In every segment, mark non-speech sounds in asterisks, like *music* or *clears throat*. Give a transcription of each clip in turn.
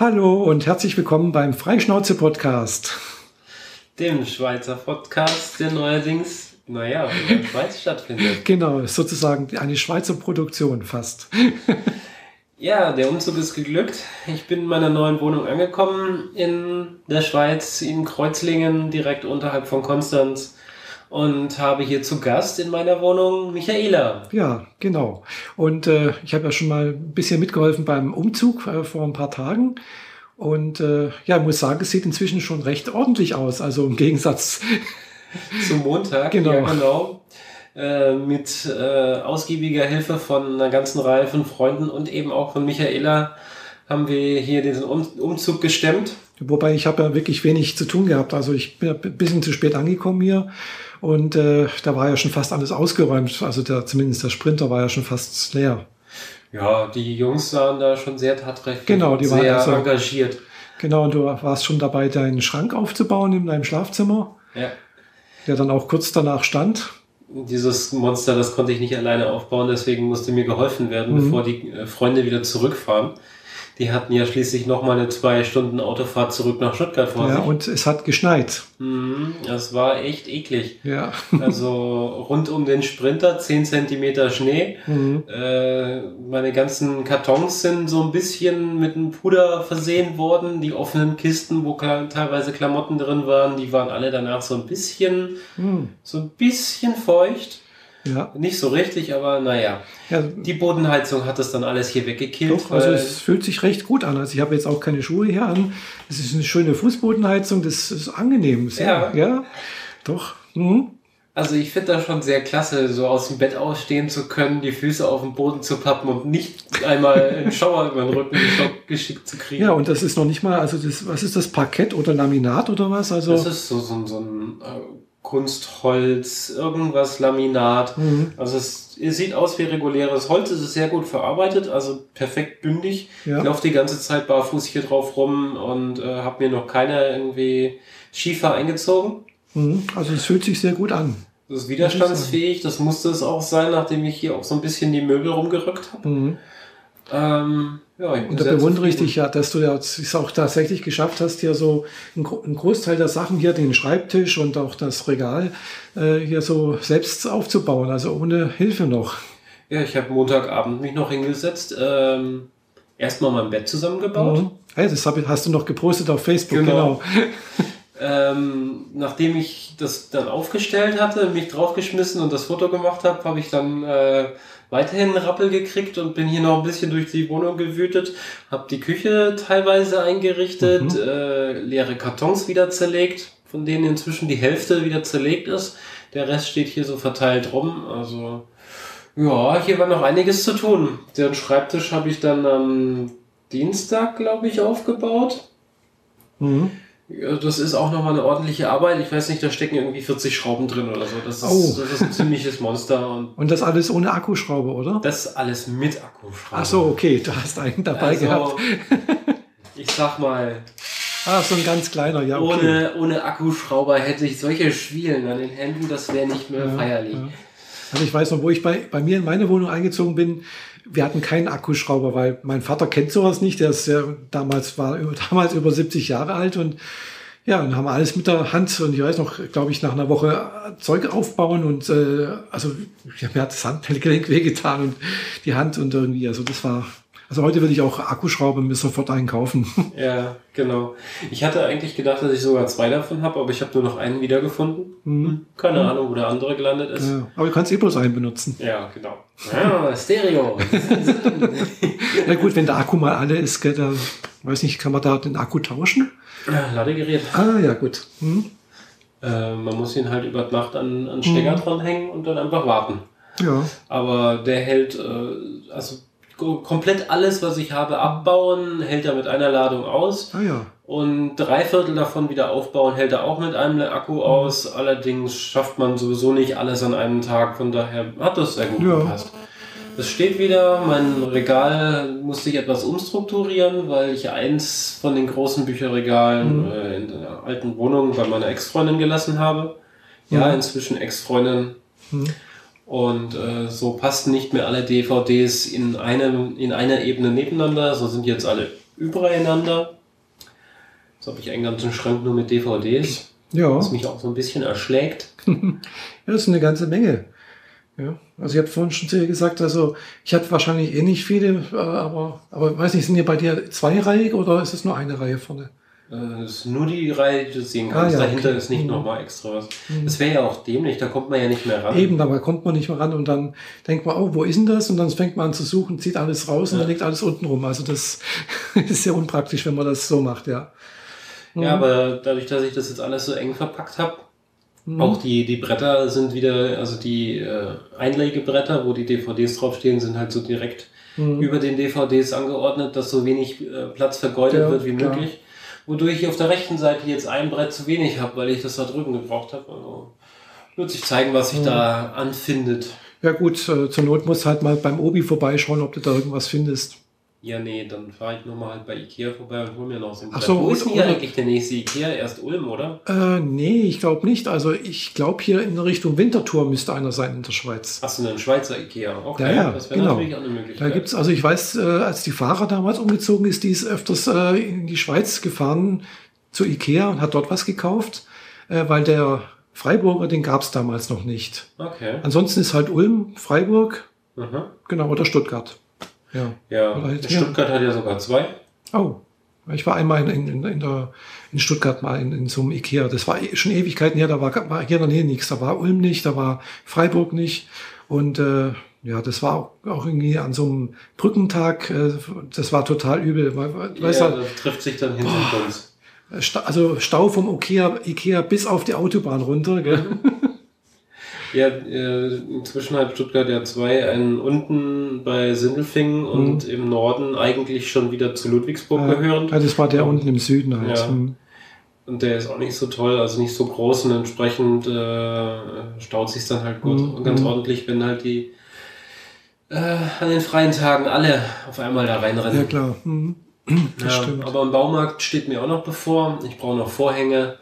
Hallo und herzlich willkommen beim Freischnauze Podcast. Dem Schweizer Podcast, der neuerdings, naja, in der *laughs* Schweiz stattfindet. Genau, sozusagen eine Schweizer Produktion fast. *laughs* Ja, der Umzug ist geglückt. Ich bin in meiner neuen Wohnung angekommen in der Schweiz, in Kreuzlingen, direkt unterhalb von Konstanz. Und habe hier zu Gast in meiner Wohnung Michaela. Ja, genau. Und äh, ich habe ja schon mal ein bisschen mitgeholfen beim Umzug äh, vor ein paar Tagen. Und äh, ja, ich muss sagen, es sieht inzwischen schon recht ordentlich aus. Also im Gegensatz *laughs* zum Montag. Genau. Ja, genau. Äh, mit äh, ausgiebiger Hilfe von einer ganzen Reihe von Freunden und eben auch von Michaela haben wir hier diesen um Umzug gestemmt. Wobei ich habe ja wirklich wenig zu tun gehabt. Also ich bin ein bisschen zu spät angekommen hier und äh, da war ja schon fast alles ausgeräumt. Also der, zumindest der Sprinter war ja schon fast leer. Ja, die Jungs waren da schon sehr tatkräftig genau, die waren sehr also, engagiert. Genau, und du warst schon dabei, deinen Schrank aufzubauen in deinem Schlafzimmer. Ja. Der dann auch kurz danach stand dieses Monster, das konnte ich nicht alleine aufbauen, deswegen musste mir geholfen werden, mhm. bevor die äh, Freunde wieder zurückfahren. Die hatten ja schließlich noch mal eine zwei Stunden Autofahrt zurück nach Stuttgart vor ja, sich. und es hat geschneit. Mhm, das war echt eklig. Ja. *laughs* also rund um den Sprinter 10 Zentimeter Schnee. Mhm. Äh, meine ganzen Kartons sind so ein bisschen mit einem Puder versehen worden. Die offenen Kisten, wo teilweise Klamotten drin waren, die waren alle danach so ein bisschen, mhm. so ein bisschen feucht. Ja. Nicht so richtig, aber naja. Ja. Die Bodenheizung hat das dann alles hier weggekillt. Doch, also es fühlt sich recht gut an. Also ich habe jetzt auch keine Schuhe hier an. Es ist eine schöne Fußbodenheizung, das ist angenehm. Sehr, ja. ja. Doch. Mhm. Also ich finde das schon sehr klasse, so aus dem Bett ausstehen zu können, die Füße auf den Boden zu pappen und nicht einmal einen Schauer über den Rücken geschickt zu kriegen. Ja, und das ist noch nicht mal, also das, was ist das, Parkett oder Laminat oder was? Also das ist so, so, so ein äh, Kunstholz, irgendwas Laminat. Mhm. Also es, es, sieht aus wie reguläres Holz, es ist sehr gut verarbeitet, also perfekt bündig. Ja. Ich laufe die ganze Zeit barfuß hier drauf rum und äh, habe mir noch keiner irgendwie Schiefer eingezogen. Mhm. Also es fühlt sich sehr gut an. Das ist widerstandsfähig, das musste es auch sein, nachdem ich hier auch so ein bisschen die Möbel rumgerückt habe. Mhm. Ähm, ja, und da bewundere ich dich ja, dass du ja es auch tatsächlich geschafft hast, hier so einen, Großteil der Sachen hier, den Schreibtisch und auch das Regal äh, hier so selbst aufzubauen, also ohne Hilfe noch. Ja, ich habe Montagabend mich noch hingesetzt, ähm, erstmal mein Bett zusammengebaut. Mhm. Hey, das hab, hast du noch gepostet auf Facebook, genau. genau. *laughs* ähm, nachdem ich das dann aufgestellt hatte, mich draufgeschmissen und das Foto gemacht habe, habe ich dann äh, weiterhin Rappel gekriegt und bin hier noch ein bisschen durch die Wohnung gewütet, habe die Küche teilweise eingerichtet, mhm. äh, leere Kartons wieder zerlegt, von denen inzwischen die Hälfte wieder zerlegt ist. Der Rest steht hier so verteilt rum. Also ja, hier war noch einiges zu tun. Den Schreibtisch habe ich dann am Dienstag, glaube ich, aufgebaut. Mhm. Ja, das ist auch nochmal eine ordentliche Arbeit. Ich weiß nicht, da stecken irgendwie 40 Schrauben drin oder so. Das ist, oh. das ist ein ziemliches Monster. Und, und das alles ohne Akkuschraube, oder? Das alles mit Akkuschraube. Ach so, okay, du hast einen dabei also, gehabt. *laughs* ich sag mal. Ah, so ein ganz kleiner, ja. Okay. Ohne, ohne Akkuschrauber hätte ich solche Schwielen an den Händen, das wäre nicht mehr ja, feierlich. Ja. Also ich weiß noch, wo ich bei, bei mir in meine Wohnung eingezogen bin, wir hatten keinen Akkuschrauber, weil mein Vater kennt sowas nicht. Der ist ja damals war *laughs* damals über 70 Jahre alt und ja, und haben alles mit der Hand und ich weiß noch, glaube ich, nach einer Woche Zeug aufbauen und äh, also ja, mir hat das Handgelenk *laughs* wehgetan und die Hand und irgendwie, also das war also heute würde ich auch Akkuschrauber mir sofort einkaufen. *laughs* Ja, genau. Ich hatte eigentlich gedacht, dass ich sogar zwei davon habe, aber ich habe nur noch einen wiedergefunden. Mhm. Keine mhm. Ahnung, wo der andere gelandet ist. Ja, aber du kannst eh bloß einen benutzen. Ja, genau. Ja, Stereo. *laughs* ja gut, wenn der Akku mal alle ist, gell, da, weiß nicht, kann man da den Akku tauschen? Ja, Ladegerät. Ah, ja, gut. Mhm. Äh, man muss ihn halt über Nacht an, an Stecker mhm. dranhängen und dann einfach warten. Ja. Aber der hält, äh, also komplett alles, was ich habe, abbauen, hält er mit einer Ladung aus. Ah, ja. Und drei Viertel davon wieder aufbauen, hält er auch mit einem Akku mhm. aus. Allerdings schafft man sowieso nicht alles an einem Tag. Von daher hat das sehr gut ja. gepasst. Es steht wieder, mein Regal musste ich etwas umstrukturieren, weil ich eins von den großen Bücherregalen mhm. äh, in der alten Wohnung bei meiner Ex-Freundin gelassen habe. Ja, mhm. inzwischen Ex-Freundin. Mhm. Und äh, so passten nicht mehr alle DVDs in, einem, in einer Ebene nebeneinander. So sind jetzt alle übereinander. Jetzt habe ich einen ganzen Schrank nur mit DVDs, Ja. was mich auch so ein bisschen erschlägt. *laughs* Ja, das ist eine ganze Menge. Ja, also ich habe vorhin schon zu dir gesagt, also ich habe wahrscheinlich eh nicht viele, äh, aber, aber weiß nicht, sind hier bei dir zweireihig oder ist es nur eine Reihe vorne? Äh, Das ist nur die Reihe, die du sehen Ah, kannst. ja, Dahinter okay. ist nicht Mhm. nochmal extra was. Das wäre ja auch dämlich, da kommt man ja nicht mehr ran. Eben, dabei kommt man nicht mehr ran und dann denkt man, oh, wo ist denn das? Und dann fängt man an zu suchen, zieht alles raus und Ja. dann liegt alles unten rum. Also das *laughs* ist sehr unpraktisch, wenn man das so macht, ja. Ja, aber dadurch, dass ich das jetzt alles so eng verpackt habe, Mhm. auch die, die Bretter sind wieder, also die äh, Einlegebretter, wo die DVDs draufstehen, sind halt so direkt Mhm. über den DVDs angeordnet, dass so wenig äh, Platz vergeudet Ja, wird wie klar. möglich. Wodurch ich auf der rechten Seite jetzt ein Brett zu wenig habe, weil ich das da drüben gebraucht habe. Also wird sich zeigen, was sich Mhm. da anfindet. Ja gut, äh, zur Not musst halt mal beim Obi vorbeischauen, ob du da irgendwas findest. Ja, nee, dann fahre ich nochmal halt bei Ikea vorbei und hol mir noch so ein Ach so, Wo ist denn hier eigentlich der nächste Ikea? Erst Ulm, oder? Äh, nee, ich glaube nicht. Also ich glaube hier in Richtung Winterthur müsste einer sein in der Schweiz. Hast du einen Schweizer Ikea? Okay, Ja, ja, das wäre genau. natürlich auch eine Möglichkeit. Da gibt's, also ich weiß, äh, als die Fahrer damals umgezogen ist, die ist öfters äh, in die Schweiz gefahren zu Ikea und hat dort was gekauft, äh, weil der Freiburger, den gab's damals noch nicht. Okay. Ansonsten ist halt Ulm, Freiburg, Mhm. genau, oder Stuttgart. Ja. Ja, halt, ja. Stuttgart hat ja sogar zwei. Oh. Ich war einmal in, in, in, der, in Stuttgart mal in, in so einem Ikea. Das war eh schon Ewigkeiten her, da war, war hier in der Nähe nichts. Da war Ulm nicht, da war Freiburg nicht. Und äh, ja, das war auch, auch irgendwie an so einem Brückentag, äh, das war total übel. Weißt ja, du, das trifft sich dann hinten bei uns. Also Stau vom Ikea, Ikea bis auf die Autobahn runter. Gell? *laughs* Ja, äh, inzwischen hat Stuttgart ja zwei, einen unten bei Sindelfingen und im Norden eigentlich schon wieder zu Ludwigsburg Mhm. ja, gehörend. das war der unten im Süden halt. Ja. Hm. Und der ist auch nicht so toll, also nicht so groß und entsprechend äh, staut sich dann halt gut Mhm. und ganz Mhm. ordentlich, wenn halt die äh, an den freien Tagen alle auf einmal da reinrennen. Ja, klar. Hm. Das Ja, stimmt. aber im Baumarkt steht mir auch noch bevor. Ich brauche noch Vorhänge.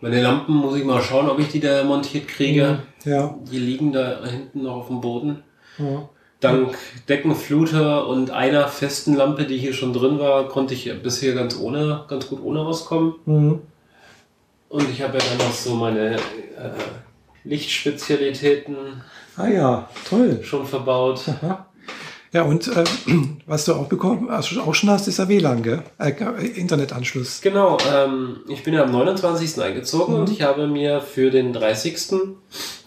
Meine Lampen muss ich mal schauen, ob ich die da montiert kriege. Ja. Die liegen da hinten noch auf dem Boden. ja. Dank Deckenfluter und einer festen Lampe, die hier schon drin war, konnte ich bisher ganz ohne, ganz gut ohne auskommen. Hm. Und ich habe ja dann noch so meine äh, Lichtspezialitäten Ah ja, toll. schon verbaut. Aha. Ja, und äh, *clears throat* was du auch bekommen, also auch schon hast, ist der WLAN, gell? Äh, Internetanschluss. Genau, ähm, ich bin ja am 29. eingezogen Mhm. und ich habe mir für den 30.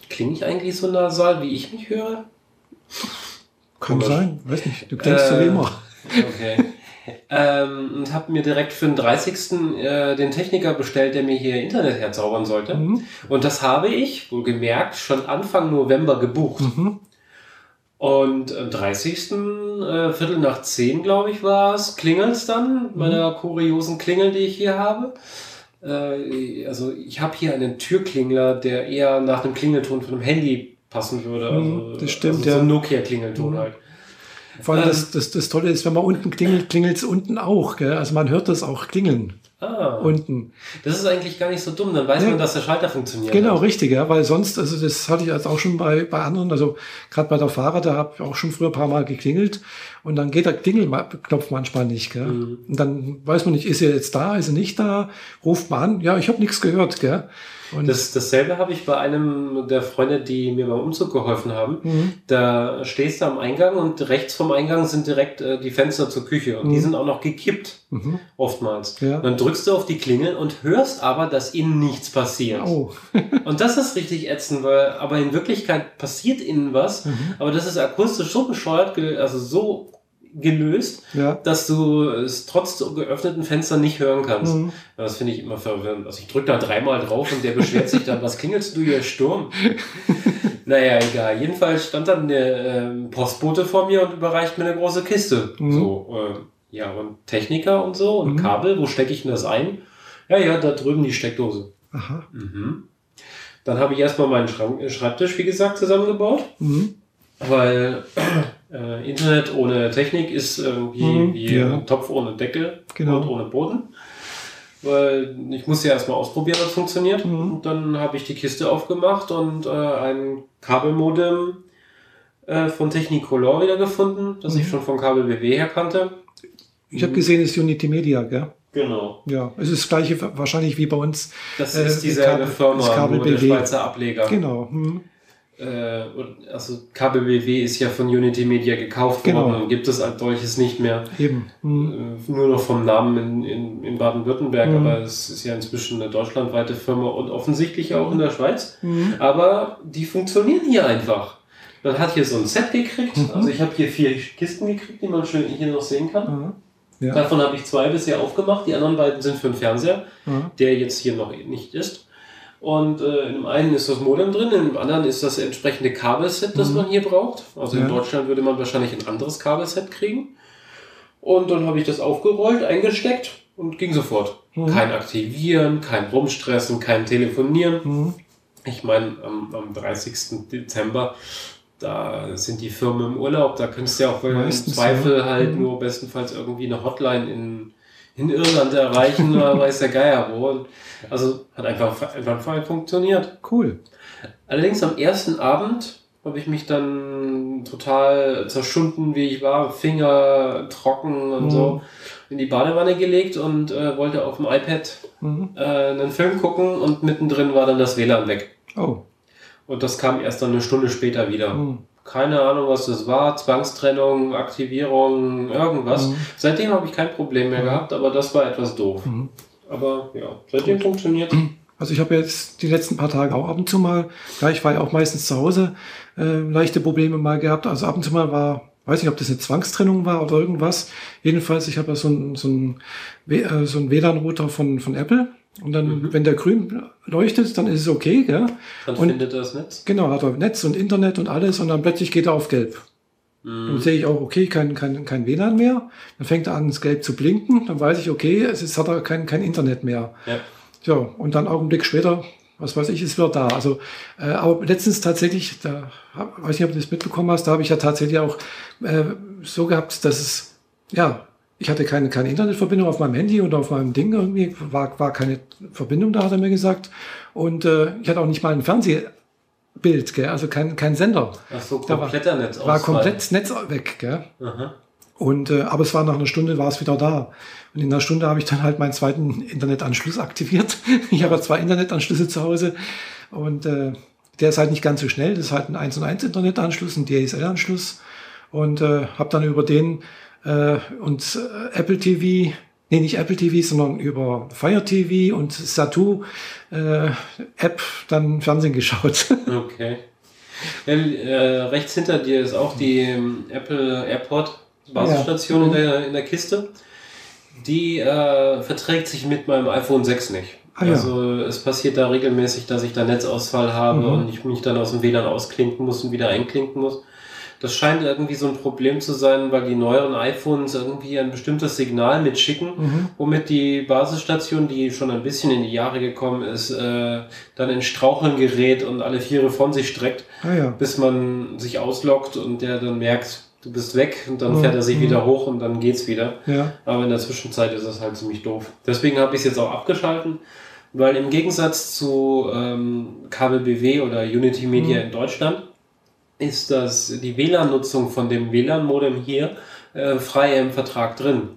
Klinge ich eigentlich so nasal, wie ich mich höre? Kann Komisch. sein, weiß nicht. Du klingst so wie Äh, immer. Okay. ähm, und habe mir direkt für den 30. Äh, den Techniker bestellt, der mir hier Internet herzaubern sollte. Mhm. Und das habe ich, wohlgemerkt, schon Anfang November gebucht. Mhm. Und am 30. Äh, Viertel nach 10, glaube ich, war es, klingelt's dann, meiner kuriosen Klingel, die ich hier habe. Äh, also ich habe hier einen Türklingler, der eher nach dem Klingelton von einem Handy passen würde. Mhm, Also, das stimmt, also so ein Nokia-Klingelton Mhm. halt. Vor allem Ähm. das, das, das Tolle ist, wenn man unten klingelt, klingelt es unten auch. Gell? Also man hört das auch klingeln Ah, unten. das ist eigentlich gar nicht so dumm, dann weiß Ja. man, dass der Schalter funktioniert. Genau, hat. richtig, ja, weil sonst, also das hatte ich jetzt auch schon bei, bei anderen, also gerade bei der Fahrer, da habe ich auch schon früher ein paar Mal geklingelt und dann geht der Klingelknopf manchmal nicht. Gell? Mhm. Und dann weiß man nicht, ist er jetzt da, ist er nicht da, ruft man an, ja, ich habe nichts gehört. Gell? Und Das, dasselbe habe ich bei einem der Freunde, die mir beim Umzug geholfen haben. Mhm. Da stehst du am Eingang und rechts vom Eingang sind direkt äh, die Fenster zur Küche und die Mhm. sind auch noch gekippt, Mhm. oftmals. Ja. Dann drückst du auf die Klingel und hörst aber, dass innen nichts passiert. Oh. *laughs* Und das ist richtig ätzend, weil aber in Wirklichkeit passiert innen was, Mhm. aber das ist akustisch so bescheuert, also so gelöst, Ja. dass du es trotz geöffneten Fenstern nicht hören kannst. Mhm. Das finde ich immer verwirrend. Also ich drücke da dreimal drauf und der beschwert sich dann, was klingelst du hier, Sturm? *laughs* naja, egal. Jedenfalls stand dann der ähm, Postbote vor mir und überreicht mir eine große Kiste. Mhm. So, äh, ja, und Techniker und so und Mhm. Kabel, wo stecke ich denn das ein? Ja, ja, da drüben die Steckdose. Aha. Mhm. Dann habe ich erstmal meinen Schrank, äh, Schreibtisch, wie gesagt, zusammengebaut, Mhm. weil äh, Internet ohne Technik ist irgendwie Mhm, wie ja. ein Topf ohne Deckel Genau. und ohne Boden. Weil ich muss ja erstmal ausprobieren, ob es funktioniert. Mhm. Und dann habe ich die Kiste aufgemacht und äh, ein Kabelmodem äh, von Technicolor wieder gefunden, das ich Mhm. schon von Kabel BW her kannte. Ich habe gesehen, es ist Unity Media, gell? Genau. Ja, es ist das gleiche wahrscheinlich wie bei uns. Das ist dieselbe Kabel- Firma, das Kabel nur der. Schweizer Ableger. Genau. Hm. Äh, also KBBW ist ja von Unity Media gekauft Genau. worden und gibt es als solches nicht mehr. Eben. Hm. Äh, Nur noch vom Namen in, in, in Baden-Württemberg, Mhm. aber es ist ja inzwischen eine deutschlandweite Firma und offensichtlich auch in der Schweiz. Mhm. Aber die funktionieren hier einfach. Man hat hier so ein Set gekriegt, Mhm. also ich habe hier vier Kisten gekriegt, die man schön hier noch sehen kann. Aha. Ja. Davon habe ich zwei bisher aufgemacht, die anderen beiden sind für den Fernseher, Aha. der jetzt hier noch nicht ist. Und äh, in dem einen ist das Modem drin, in dem anderen ist das entsprechende Kabelset, das Mhm. man hier braucht. Also in Ja. Deutschland würde man wahrscheinlich ein anderes Kabelset kriegen. Und dann habe ich das aufgerollt, eingesteckt und ging sofort. Mhm. Kein Aktivieren, kein Rumstressen, kein Telefonieren. Hm. Ich meine, am, am 30. Dezember, da sind die Firmen im Urlaub, da könntest du ja auch im Zweifel ja. halt Mhm. nur bestenfalls irgendwie eine Hotline in, in Irland erreichen, oder weiß der Geier wo. Und Also hat einfach, einfach funktioniert. Cool. Allerdings am ersten Abend habe ich mich dann total zerschunden, wie ich war, Finger trocken und Mhm. so, in die Badewanne gelegt und äh, wollte auf dem iPad Mhm. äh, einen Film gucken und mittendrin war dann das WLAN weg. Oh. Und das kam erst dann eine Stunde später wieder. Hm. Keine Ahnung, was das war. Zwangstrennung, Aktivierung, irgendwas. Mhm. Seitdem habe ich kein Problem mehr Mhm. gehabt, aber das war etwas doof. Mhm. Aber ja, seitdem funktioniert Also ich habe jetzt die letzten paar Tage auch ab und zu mal, ja, ich war ja auch meistens zu Hause, äh, leichte Probleme mal gehabt. Also ab und zu mal war, weiß nicht, ob das eine Zwangstrennung war oder irgendwas. Jedenfalls, ich habe ja so ein, so ein, äh, so ein WLAN-Router von, von Apple. Und dann, Mhm. wenn der grün leuchtet, dann ist es okay, gell? Dann Und- findet das Netz. Genau, hat er Netz und Internet und alles und dann plötzlich geht er auf gelb. Dann Mhm. sehe ich auch, okay, kein, kein, kein WLAN mehr. Dann fängt er an, das Gelb zu blinken. Dann weiß ich, okay, es ist, hat er kein, kein Internet mehr. Ja. Ja, und dann Augenblick später, was weiß ich, ist wieder da. Also, äh, aber letztens tatsächlich, da hab, weiß nicht, ob du das mitbekommen hast, da habe ich ja tatsächlich auch äh, so gehabt, dass es, ja, ich hatte keine, keine Internetverbindung auf meinem Handy oder auf meinem Ding irgendwie, war, war keine Verbindung da, hat er mir gesagt. Und äh, ich hatte auch nicht mal ein Fernsehbild, gell? also kein, kein Sender. Ach so, Da war- kompletter Netz War komplett Netz weg, gell? Aha. Und äh, aber es war nach einer Stunde war es wieder da. Und in einer Stunde habe ich dann halt meinen zweiten Internetanschluss aktiviert. *laughs* Ich habe ja zwei Internetanschlüsse zu Hause und äh, der ist halt nicht ganz so schnell. Das ist halt ein 1 und 1 Internetanschluss, ein DSL-Anschluss und äh, habe dann über den äh, und äh, Apple TV, nee nicht Apple TV, sondern über Fire TV und Satu äh, App dann Fernsehen *laughs* geschaut. Okay. Ja, äh, rechts hinter dir ist auch die ähm, Apple AirPod Basisstation Ja. in, der, in der Kiste. Die äh, verträgt sich mit meinem iPhone 6 nicht. Ah, ja. also es passiert da regelmäßig, dass ich da Netzausfall habe Mhm. und ich mich dann aus dem WLAN ausklinken muss und wieder einklinken muss. Das scheint irgendwie so ein Problem zu sein, weil die neueren iPhones irgendwie ein bestimmtes Signal mitschicken, Mhm. womit die Basisstation, die schon ein bisschen in die Jahre gekommen ist, äh, dann in Straucheln gerät und alle Viere von sich streckt, Ah ja. bis man sich ausloggt und der dann merkt, du bist weg und dann Mhm. fährt er sich Mhm. wieder hoch und dann geht's wieder. Ja. Aber in der Zwischenzeit ist es halt ziemlich doof. Deswegen habe ich es jetzt auch abgeschalten, weil im Gegensatz zu ähm, Kabel BW oder Unity Media Mhm. in Deutschland ist das die WLAN-Nutzung von dem WLAN-Modem hier äh, frei im Vertrag drin.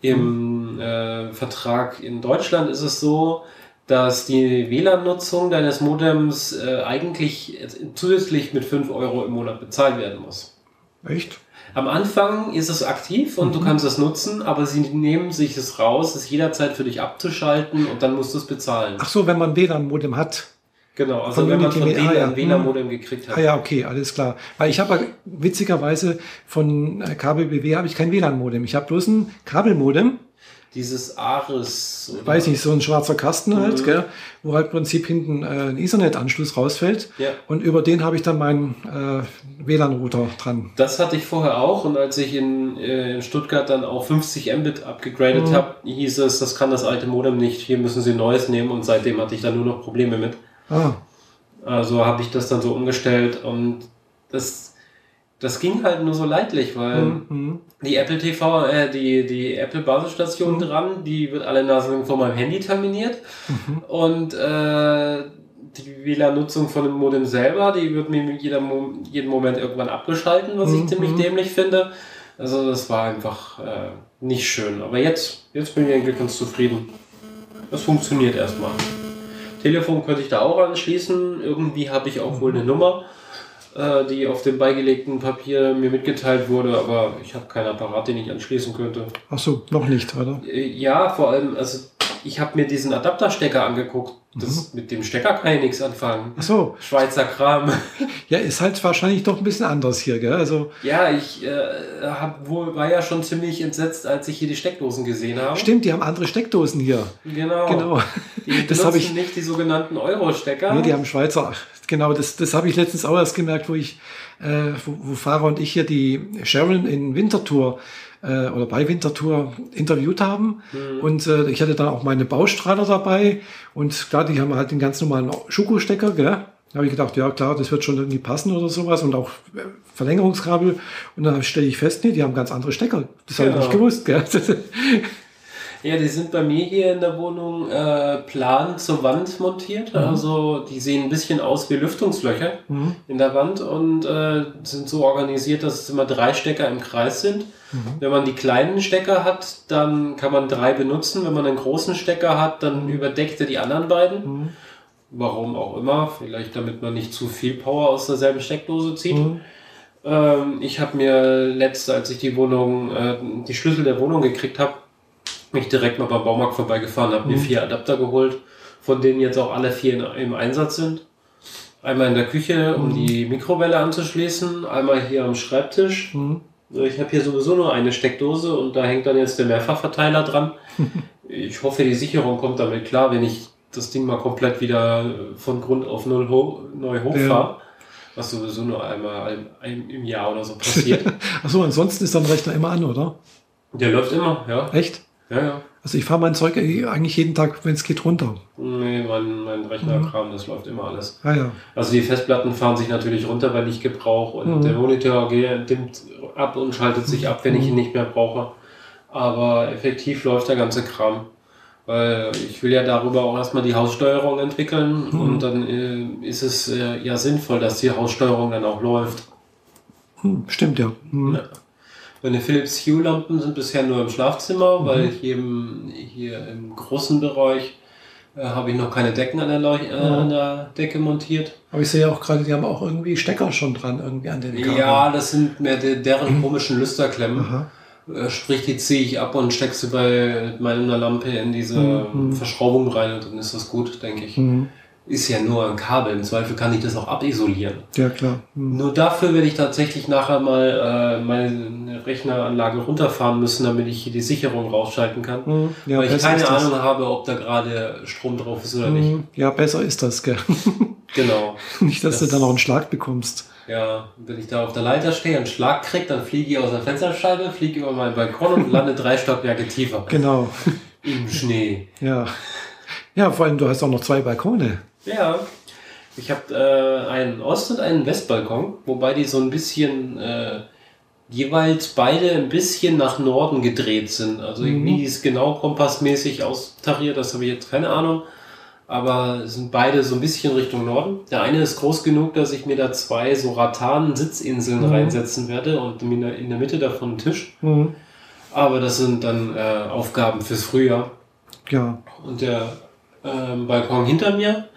Im äh, Vertrag in Deutschland ist es so, dass die WLAN-Nutzung deines Modems äh, eigentlich zusätzlich mit 5 Euro im Monat bezahlt werden muss. Echt? Am Anfang ist es aktiv und du Mhm. kannst es nutzen, aber sie nehmen sich es raus, es jederzeit für dich abzuschalten und dann musst du es bezahlen. Ach so, wenn man WLAN-Modem hat. Genau, also von wenn man von denen ah, ja. ein WLAN-Modem gekriegt hat. Ah ja, okay, alles klar. Weil ich habe witzigerweise von äh, KBBW habe ich kein WLAN-Modem. Ich habe bloß ein Kabelmodem, Dieses Ares. oder- weiß nicht, so ein schwarzer Kasten halt, Mhm. gell, wo halt im Prinzip hinten äh, ein Ethernet-Anschluss rausfällt. Ja. Und über den habe ich dann meinen äh, WLAN-Router dran. Das hatte ich vorher auch und als ich in, äh, in Stuttgart dann auf 50 Mbit abgegradet Mhm. habe, hieß es, das kann das alte Modem nicht, hier müssen sie ein neues nehmen und seitdem hatte ich dann nur noch Probleme mit. Ah, Also habe ich das dann so umgestellt und das, das ging halt nur so leidlich, weil mhm. die Apple TV, äh, die, die Apple Basisstation Mhm. dran, die wird alle Nase lang von meinem Handy terminiert Mhm. und äh, die WLAN-Nutzung von dem Modem selber, die wird mir mit jeder jeden Moment irgendwann abgeschalten, was Mhm. ich ziemlich dämlich finde. Also das war einfach, äh, nicht schön. Aber jetzt, jetzt bin ich eigentlich ganz zufrieden. Das funktioniert erstmal. Telefon könnte ich da auch anschließen. Irgendwie habe ich auch wohl eine Nummer, äh, die auf dem beigelegten Papier mir mitgeteilt wurde, aber ich habe keinen Apparat, den ich anschließen könnte. Ach so, noch nicht, oder? Äh, Ja, vor allem, also ich habe mir diesen Adapterstecker angegucck. Das, Mit dem Stecker kann ich nichts anfangen. Ach so, Schweizer Kram. *laughs* ja, ist halt wahrscheinlich doch ein bisschen anders hier, gell? Also, Ja, ich äh, hab wohl, war ja schon ziemlich entsetzt, als ich hier die Steckdosen gesehen habe. stimmt, die haben andere Steckdosen hier. Genau. Genau. Die *laughs* Das habe ich- nicht die sogenannten Euro-Stecker. Nee, die haben Schweizer. Genau, das, das habe ich letztens auch erst gemerkt, wo ich, äh, wo, wo Fahrer und ich hier die Sharon in Winterthur äh, oder bei Winterthur interviewt haben. Und äh, ich hatte dann auch meine Baustrahler dabei. Und klar, die haben halt den ganz normalen Schuko-Stecker, gell? Da habe ich gedacht, ja klar, das wird schon irgendwie passen oder sowas und auch äh, Verlängerungskabel. Und dann stelle ich fest, nee, die haben ganz andere Stecker. Das habe ich Genau. nicht gewusst, gell? *laughs* Ja, die sind bei mir hier in der Wohnung äh, plan zur Wand montiert. Mhm. Also die sehen ein bisschen aus wie Lüftungslöcher Mhm. in der Wand und äh, sind so organisiert, dass es immer drei Stecker im Kreis sind. Mhm. Wenn man die kleinen Stecker hat, dann kann man drei benutzen. Wenn man einen großen Stecker hat, dann überdeckt er die anderen beiden. Mhm. Warum auch immer. Vielleicht damit man nicht zu viel Power aus derselben Steckdose zieht. Mhm. Ähm, ich habe mir letzt, als ich die Wohnung, äh, die Schlüssel der Wohnung gekriegt habe, mich direkt mal beim Baumarkt vorbeigefahren, habe mir Mhm. vier Adapter geholt, von denen jetzt auch alle vier in, im Einsatz sind. Einmal in der Küche, um Mhm. die Mikrowelle anzuschließen, einmal hier am Schreibtisch. Mhm. Ich habe hier sowieso nur eine Steckdose und da hängt dann jetzt der Mehrfachverteiler dran. *laughs* Ich hoffe, die Sicherung kommt damit klar, wenn ich das Ding mal komplett wieder von Grund auf null ho neu hochfahre. Was sowieso nur einmal im, im Jahr oder so passiert. *laughs* Achso, ansonsten ist dein Rechner immer an, oder? Der läuft immer, ja. Echt? Ja, ja. Also ich fahre mein Zeug eigentlich jeden Tag, wenn es geht, runter. Nee, mein, mein Rechnerkram, das läuft immer alles. Ah ja. Also die Festplatten fahren sich natürlich runter, wenn ich Gebrauch und Mhm. der Monitor dimmt ab und schaltet sich ab, wenn ich ihn nicht mehr brauche. Aber effektiv läuft der ganze Kram. Weil ich will ja darüber auch erstmal die Haussteuerung entwickeln Mhm. und dann äh, ist es äh, ja sinnvoll, dass die Haussteuerung dann auch läuft. Hm, stimmt ja. Hm. Ja. Meine Philips Hue Lampen sind bisher nur im Schlafzimmer, weil hier im, hier im großen Bereich äh, habe ich noch keine Decken an der, Leuch äh, an der Decke montiert. Aber ich sehe auch gerade, die haben auch irgendwie Stecker schon dran, irgendwie an den Kabeln. Ja, das sind mehr de, deren komischen Lüsterklemmen. Aha. Äh, sprich, die ziehe ich ab und stecke sie bei meiner Lampe in diese Mhm. Verschraubung rein und dann ist das gut, denke ich. Hm. Ist ja nur ein Kabel, im Zweifel kann ich das auch abisolieren. Ja, klar. Hm. Nur dafür werde ich tatsächlich nachher mal äh, meine Rechneranlage runterfahren müssen, damit ich hier die Sicherung rausschalten kann. Hm. Ja, weil ich keine. Ahnung habe, ob da gerade Strom drauf ist oder nicht. Hm. Ja, besser ist das, gell? *laughs* Genau. nicht, dass Das- du dann noch einen Schlag bekommst. Ja, wenn ich da auf der Leiter stehe und einen Schlag kriege, dann fliege ich aus der Fensterscheibe, fliege über meinen Balkon und lande drei Stockwerke tiefer. Genau. Im Schnee. Ja. Ja, vor allem, du hast auch noch zwei Balkone. Ja. Ich habe äh, einen Ost- und einen Westbalkon, wobei die so ein bisschen äh, jeweils beide ein bisschen nach Norden gedreht sind. Also Mhm. wie es genau kompassmäßig austariert, das habe ich jetzt keine Ahnung. Aber es sind beide so ein bisschen Richtung Norden. Der eine ist groß genug, dass ich mir da zwei so Rattan-Sitzinseln Mhm. reinsetzen werde und in der, in der Mitte davon einen Tisch. Hm. Aber das sind dann äh, Aufgaben fürs Frühjahr. Ja. Und der ähm, Balkon hinter mir,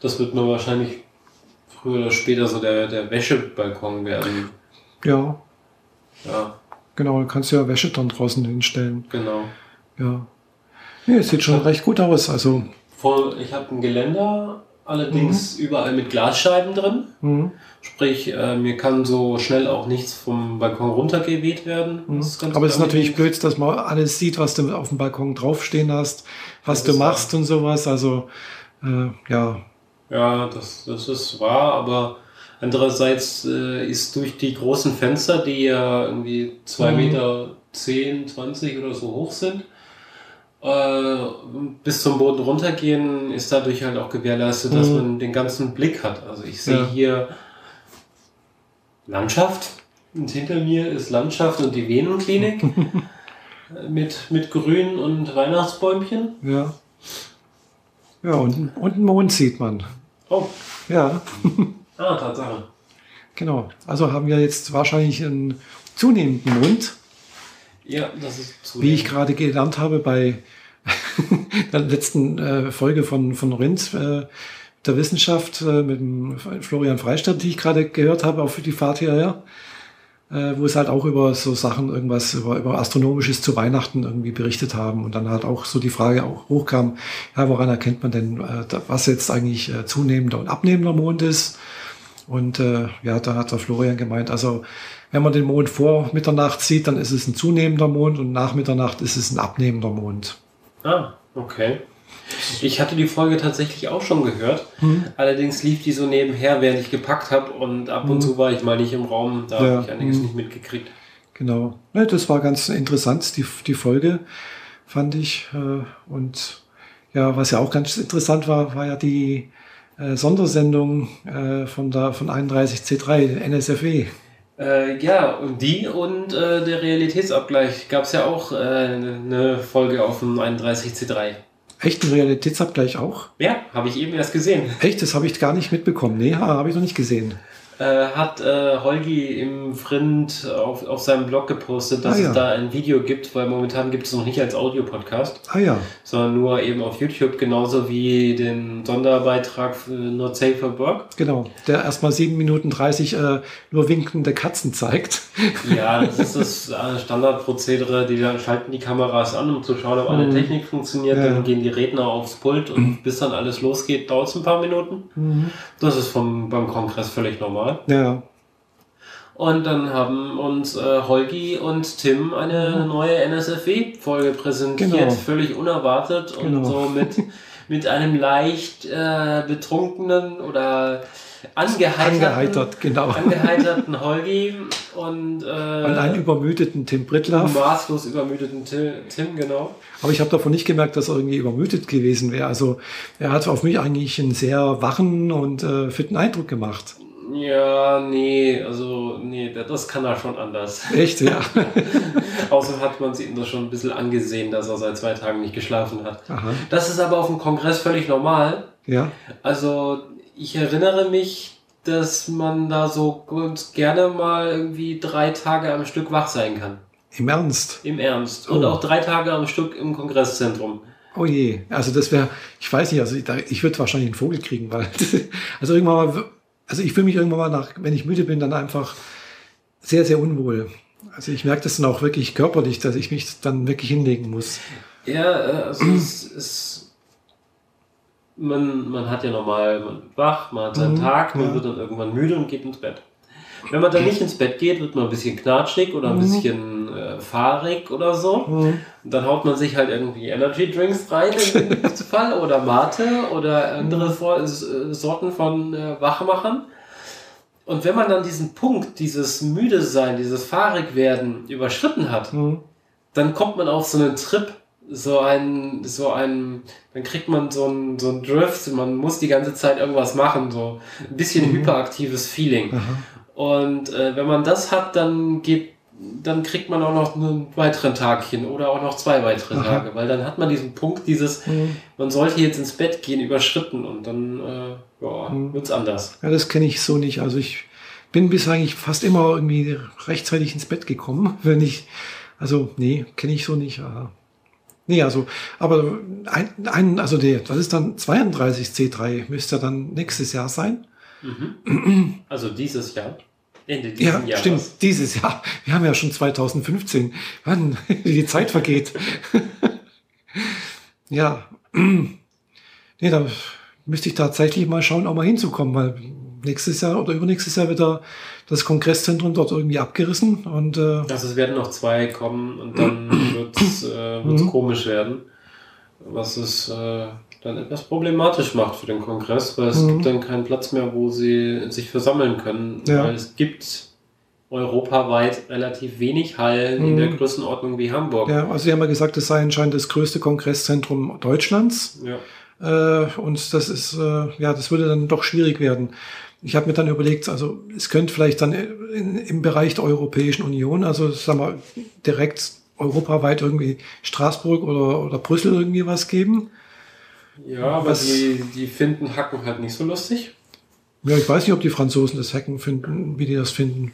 das wird nur wahrscheinlich früher oder später so der, der Wäschebalkon werden. Ja. Ja, Genau, du kannst ja Wäsche dann draußen hinstellen. genau. Ja. Nee, es sieht schon recht gut aus. Also, Vor, ich habe ein Geländer, allerdings überall mit Glasscheiben drin. hm. Sprich, äh, mir kann so schnell auch nichts vom Balkon runtergeweht werden. Mhm. aber es ist natürlich blöd, dass man alles sieht, was du auf dem Balkon draufstehen hast, was Das du machst und sowas. Also, äh, ja. Ja, das, das ist wahr, aber andererseits äh, ist durch die großen Fenster, die ja irgendwie 2 Mhm. Meter 10, 20 oder so hoch sind, äh, bis zum Boden runtergehen, ist dadurch halt auch gewährleistet, dass Mhm. man den ganzen Blick hat. Also ich sehe Ja. hier Landschaft und hinter mir ist Landschaft und die Venenklinik *laughs* mit, mit Grün und Weihnachtsbäumchen. Ja. Ja, und, und einen Mond sieht man. Oh, Ja, ah, Tatsache. genau. Also haben wir jetzt wahrscheinlich einen zunehmenden Mond. Ja, das ist zunehmend. Wie ich gerade gelernt habe bei *laughs* der letzten äh, Folge von, von Rinz, äh, der Wissenschaft äh, mit Florian Freistadt, die ich gerade gehört habe, auch für die Fahrt hierher, äh, wo es halt auch über so Sachen, irgendwas über, über Astronomisches zu Weihnachten irgendwie berichtet haben und dann halt auch so die Frage auch hochkam, ja, woran erkennt man denn, äh, was jetzt eigentlich äh, zunehmender und abnehmender Mond ist? Und äh, ja, da hat der Florian gemeint, also wenn man den Mond vor Mitternacht sieht, dann ist es ein zunehmender Mond und nach Mitternacht ist es ein abnehmender Mond. Ah, okay. Ich hatte die Folge tatsächlich auch schon gehört. Hm. Allerdings lief die so nebenher, während ich gepackt habe und ab und hm. zu war ich mal nicht im Raum. Da ja. habe ich einiges hm. nicht mitgekriegt. Genau. Ja, das war ganz interessant, die, die Folge, fand ich. Äh, und ja, was ja auch ganz interessant war, war ja die äh, Sondersendung äh, von, der, von 31C3, NSFW. Äh, ja, und die und äh, der Realitätsabgleich gab es ja auch äh, eine Folge auf dem 31C3. Echt ein Realitätsabgleich auch? Ja, habe ich eben erst gesehen. Echt? Das habe ich gar nicht mitbekommen. Nee, habe ich noch nicht gesehen äh, hat äh, Holgi im Frind auf, auf seinem Blog gepostet, dass ah, ja. es da ein Video gibt, weil momentan gibt es noch nicht als Audiopodcast, ah, ja. sondern nur eben auf YouTube, genauso wie den Sonderbeitrag für Not Safe for Work. Genau, der erstmal 7 Minuten 30 äh, nur winkende Katzen zeigt. *laughs* Ja, das ist das äh, Standardprozedere, die dann schalten die Kameras an, um zu schauen, ob alle mhm. Technik funktioniert, ja. dann gehen die Redner aufs Pult und mhm. bis dann alles losgeht, dauert es ein paar Minuten. Mhm. Das ist vom, beim Kongress völlig normal. Ja. Und dann haben uns äh, Holgi und Tim eine neue NSFW-Folge präsentiert, genau. völlig unerwartet und genau. so mit, *laughs* mit einem leicht äh, betrunkenen oder angeheiterten, Angeheitert, genau. *laughs* angeheiterten Holgi und, äh, und einen übermüdeten Tim Brittlaff. Maßlos übermüdeten Tim, Tim, genau. Aber ich habe davon nicht gemerkt, dass er irgendwie übermüdet gewesen wäre. Also er hat auf mich eigentlich einen sehr wachen und äh, fitten Eindruck gemacht. Ja, nee, also nee, das kann er schon anders. *laughs* Echt, ja. *laughs* Außerdem hat man ihm das schon ein bisschen angesehen, dass er seit zwei Tagen nicht geschlafen hat. Aha. Das ist aber auf dem Kongress völlig normal. Ja. Also ich erinnere mich, dass man da so ganz gerne mal irgendwie drei Tage am Stück wach sein kann. Im Ernst? Im Ernst. Und oh. auch drei Tage am Stück im Kongresszentrum. Oh je, also das wäre, ich weiß nicht, also ich, ich würde wahrscheinlich einen Vogel kriegen, weil, *laughs* also irgendwann mal also ich fühle mich irgendwann mal nach, wenn ich müde bin, dann einfach sehr, sehr unwohl. Also ich merke das dann auch wirklich körperlich, dass ich mich dann wirklich hinlegen muss. Ja, äh, also es ist, man, man hat ja normal, man wird wach, man hat seinen mhm, Tag, man ja. wird dann irgendwann müde und geht ins Bett. Wenn man dann nicht ins Bett geht, wird man ein bisschen knatschig oder ein mhm. bisschen fahrig oder so. Mhm. Und dann haut man sich halt irgendwie Energy Drinks rein im *laughs* Fall oder Mate oder andere mhm. äh, Sorten von äh, Wachmachern. Und wenn man dann diesen Punkt, dieses müde sein, dieses fahrig werden überschritten hat, mhm. dann kommt man auf so einen Trip, so ein, so ein, dann kriegt man so ein, so ein Drift, man muss die ganze Zeit irgendwas machen, so ein bisschen mhm. hyperaktives Feeling. Aha. Und äh, wenn man das hat, dann geht, dann kriegt man auch noch einen weiteren Tag hin oder auch noch zwei weitere Aha. Tage, weil dann hat man diesen Punkt, dieses, mhm. man sollte jetzt ins Bett gehen, überschritten und dann äh, ja, mhm. wird's anders. Ja, das kenne ich so nicht. Also ich bin bis eigentlich fast immer irgendwie rechtzeitig ins Bett gekommen, *laughs* wenn ich, also nee, kenne ich so nicht. Aha. Nee, also, aber ein, ein, also der, das ist dann 32 C3, müsste dann nächstes Jahr sein. Mhm. Also dieses Jahr. Ende dieses ja, Jahres. stimmt, dieses Jahr. Wir haben ja schon 2015. Wann *laughs* die Zeit vergeht. *laughs* ja. nee, da müsste ich tatsächlich mal schauen, auch mal hinzukommen, weil nächstes Jahr oder übernächstes Jahr wird das Kongresszentrum dort irgendwie abgerissen. Und, äh, also es werden noch zwei kommen und dann *clears throat* wird es äh, mhm. komisch werden. Was es äh, dann etwas problematisch macht für den Kongress, weil es mhm. gibt dann keinen Platz mehr, wo sie sich versammeln können. Ja. Weil es gibt europaweit relativ wenig Hallen mhm. in der mhm. Größenordnung wie Hamburg. Ja, also Sie haben ja gesagt, es sei anscheinend das größte Kongresszentrum Deutschlands. Ja. Äh, und das ist, äh, ja, das würde dann doch schwierig werden. Ich habe mir dann überlegt, also es könnte vielleicht dann in, im Bereich der Europäischen Union, also sagen wir direkt europaweit irgendwie Straßburg oder, oder Brüssel irgendwie was geben. Ja, aber was, die, die finden Hacken halt nicht so lustig. Ja, ich weiß nicht, ob die Franzosen das Hacken finden, wie die das finden.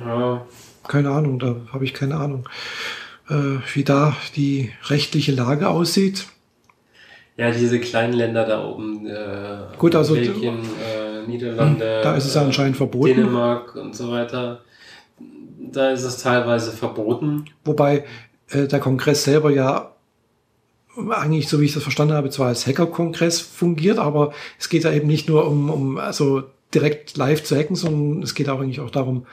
Ja. Keine Ahnung, da habe ich keine Ahnung. äh, wie da die rechtliche Lage aussieht. Ja, diese kleinen Länder da oben, äh, Gut, also Belgien, äh, Niederlande, da ist es anscheinend verboten. Dänemark und so weiter. Da ist es teilweise verboten. Wobei äh, der Kongress selber ja eigentlich, so wie ich das verstanden habe, zwar als Hacker-Kongress fungiert, aber es geht ja eben nicht nur um, um also direkt live zu hacken, sondern es geht auch eigentlich auch darum,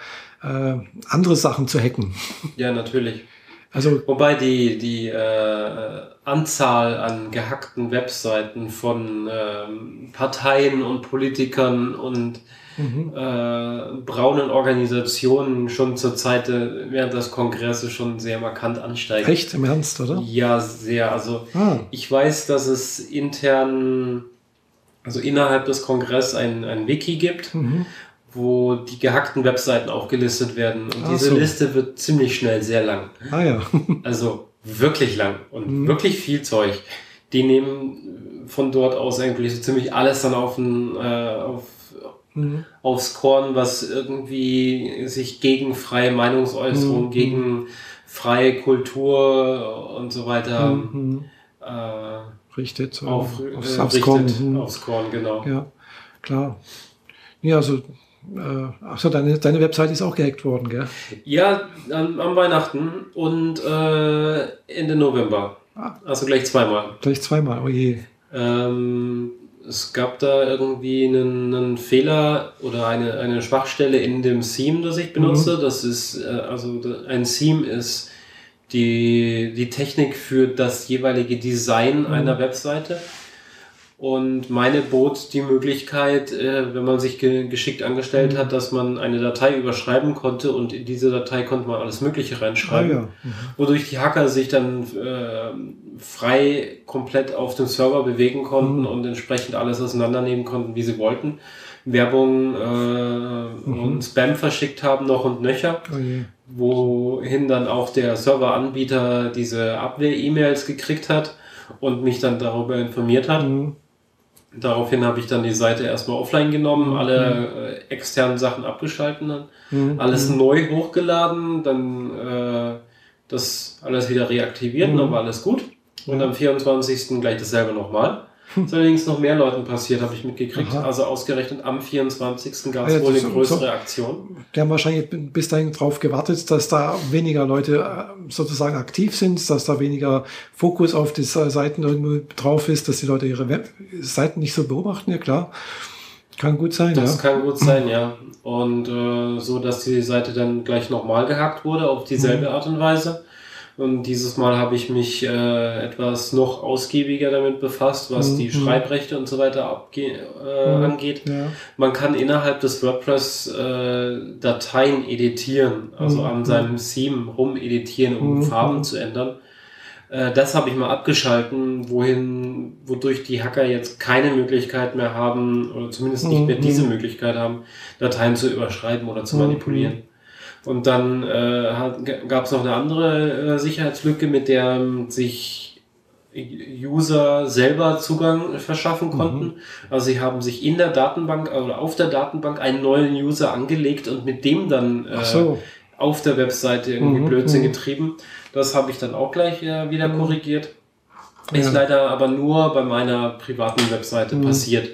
äh, andere Sachen zu hacken. Ja, natürlich. Also, Wobei die, die äh, Anzahl an gehackten Webseiten von ähm, Parteien und Politikern und mhm. äh, braunen Organisationen schon zur Zeit äh, während des Kongresses schon sehr markant ansteigt. echt im Ernst, oder? Ja, sehr. Also Ah, ich weiß, dass es intern, also innerhalb des Kongresses ein, ein Wiki gibt, mhm. wo die gehackten Webseiten aufgelistet werden. Und Ach diese so. Liste wird ziemlich schnell sehr lang. ah ja. *laughs* Also wirklich lang und Mhm. wirklich viel Zeug. Die nehmen von dort aus eigentlich so ziemlich alles dann auf, den, äh, auf, Mhm. aufs Korn, was irgendwie sich gegen freie Meinungsäußerung, Mhm. gegen freie Kultur und so weiter Mhm. äh, Richtet. so auf, aufs, äh, aufs richtet. Korn. Mhm. Aufs Korn, genau. Ja, klar. Ja, also, äh, achso, deine, deine Website ist auch gehackt worden, gell? Ja, am, am Weihnachten und äh, Ende November. Ah. Also gleich zweimal. Gleich zweimal, oh je. Ähm, es gab da irgendwie einen, einen Fehler oder eine, eine Schwachstelle in dem Theme, das ich benutze. Das ist, äh, also ein Theme ist die, die Technik für das jeweilige Design einer Webseite. Und meine bot die Möglichkeit, äh, wenn man sich ge geschickt angestellt hat, dass man eine Datei überschreiben konnte und in diese Datei konnte man alles Mögliche Ah reinschreiben ja. wodurch die Hacker sich dann äh, frei komplett auf dem Server bewegen konnten Mhm. und entsprechend alles auseinandernehmen konnten, wie sie wollten. Werbung äh, Mhm. und Spam verschickt haben noch und nöcher, Oh wohin dann auch der Serveranbieter diese Abwehr-E-Mails gekriegt hat und mich dann darüber informiert hat. Mhm. Daraufhin habe ich dann die Seite erstmal offline genommen, alle äh, externen Sachen abgeschalten, dann Mhm. alles neu hochgeladen, dann äh, das alles wieder reaktiviert, Mhm. dann war alles gut. Und am 24. gleich dasselbe nochmal. Ist allerdings noch mehr Leuten passiert, habe ich mitgekriegt. Aha. Also ausgerechnet am 24. gab Ah ja, es wohl das eine größere so. Aktion. Die haben wahrscheinlich bis dahin darauf gewartet, dass da weniger Leute äh, sozusagen aktiv sind, dass da weniger Fokus auf die Seiten irgendwo drauf ist, dass die Leute ihre Webseiten nicht so beobachten, ja klar. Kann gut sein, Das ja. kann gut sein, ja. Und äh, so, dass die Seite dann gleich nochmal gehackt wurde, auf dieselbe Mhm. Art und Weise. Und dieses Mal habe ich mich äh, etwas noch ausgiebiger damit befasst, was Mhm. die Schreibrechte und so weiter äh, Mhm. angeht. ja. Man kann innerhalb des WordPress äh, Dateien editieren, also Mhm. an seinem Theme rumeditieren, um Mhm. Farben zu ändern. Äh, das habe ich mal abgeschalten, wohin, wodurch die Hacker jetzt keine Möglichkeit mehr haben, oder zumindest nicht mehr Mhm. diese Möglichkeit haben, Dateien zu überschreiben oder zu Mhm. manipulieren. Und dann äh, gab es noch eine andere äh, Sicherheitslücke, mit der ähm, sich User selber Zugang verschaffen Mhm. konnten. Also sie haben sich in der Datenbank oder auf der Datenbank einen neuen User angelegt und mit dem dann äh, so. auf der Webseite irgendwie Mhm, Blödsinn mhm. getrieben. Das habe ich dann auch gleich äh, wieder Mhm. korrigiert. Ist Ja. leider aber nur bei meiner privaten Webseite Mhm. passiert.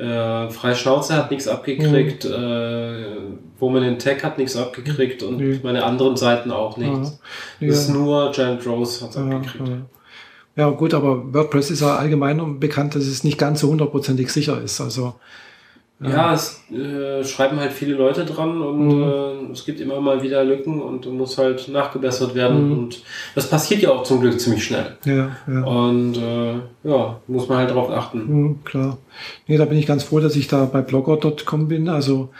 Äh, Freie Schnauze hat nichts abgekriegt, äh, Woman in Tech hat nichts abgekriegt und Nee. meine anderen Seiten auch nichts. Ja. Das ist nur Giant Rose hat Ja, abgekriegt. ja. ja, gut, aber WordPress ist ja allgemein bekannt, dass es nicht ganz so hundertprozentig sicher ist. Also, Ja, es äh, schreiben halt viele Leute dran und Mhm. äh, es gibt immer mal wieder Lücken und muss halt nachgebessert werden. Mhm. Und das passiert ja auch zum Glück ziemlich schnell. ja, ja. Und äh, ja, muss man halt drauf achten. Mhm, klar. Nee, da bin ich ganz froh, dass ich da bei blogger.com bin. Also,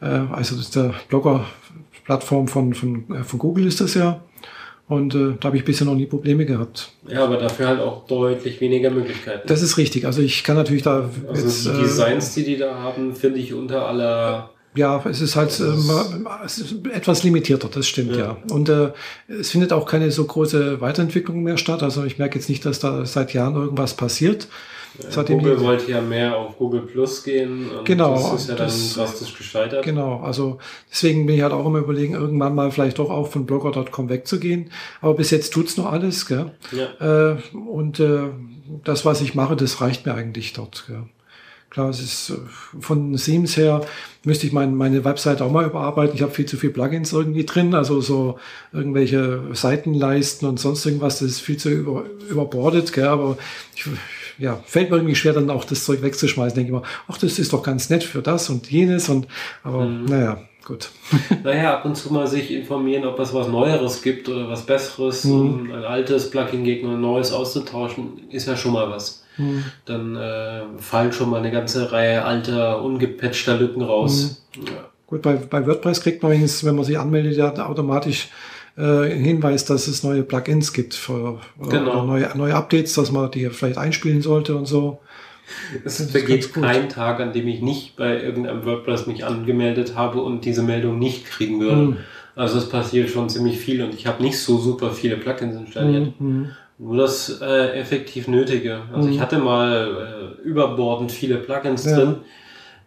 äh, also das ist der Blogger-Plattform von, von, äh, von Google ist das ja. Und äh, da habe ich bisher noch nie Probleme gehabt. Ja, aber dafür halt auch deutlich weniger Möglichkeiten. Das ist richtig. Also ich kann natürlich da also jetzt, die äh, Designs, die die da haben, finde ich unter aller. Ja, es ist halt ähm, es ist etwas limitierter, das stimmt ja. Ja. Und äh, es findet auch keine so große Weiterentwicklung mehr statt. Also ich merke jetzt nicht, dass da seit Jahren irgendwas passiert. Google die, wollte ja mehr auf Google Plus gehen. Und genau. Das ist ja dann das, drastisch gescheitert. Genau. Also deswegen bin ich halt auch immer überlegen, irgendwann mal vielleicht doch auch von blogger.com wegzugehen. Aber bis jetzt tut's noch alles. Gell? Ja. Äh, und äh, das, was ich mache, das reicht mir eigentlich dort. Gell? Klar, es ist äh, von Themes her müsste ich mein, meine Website auch mal überarbeiten. Ich habe viel zu viele Plugins irgendwie drin, also so irgendwelche Seitenleisten und sonst irgendwas, das ist viel zu über, überbordet, gell? aber ich, ja, fällt mir irgendwie schwer, dann auch das Zeug wegzuschmeißen. Denke immer, ach, das ist doch ganz nett für das und jenes und aber mhm. naja, gut. *laughs* Naja, ab und zu mal sich informieren, ob es was Neueres gibt oder was Besseres, mhm. um ein altes Plugin gegen ein neues auszutauschen, ist ja schon mal was. Mhm. Dann äh, fallen schon mal eine ganze Reihe alter, ungepatchter Lücken raus. Mhm. Ja. Gut, bei, bei WordPress kriegt man wenigstens, wenn man sich anmeldet, ja automatisch äh, Hinweis, dass es neue Plugins gibt für, genau. oder neue, neue Updates, dass man die vielleicht einspielen sollte und so. Es vergeht kein Tag, an dem ich nicht bei irgendeinem WordPress mich angemeldet habe und diese Meldung nicht kriegen würde. Mhm. Also es passiert schon ziemlich viel und ich habe nicht so super viele Plugins installiert. Mhm. Nur das äh, effektiv Nötige. Also mhm. ich hatte mal äh, überbordend viele Plugins ja. drin.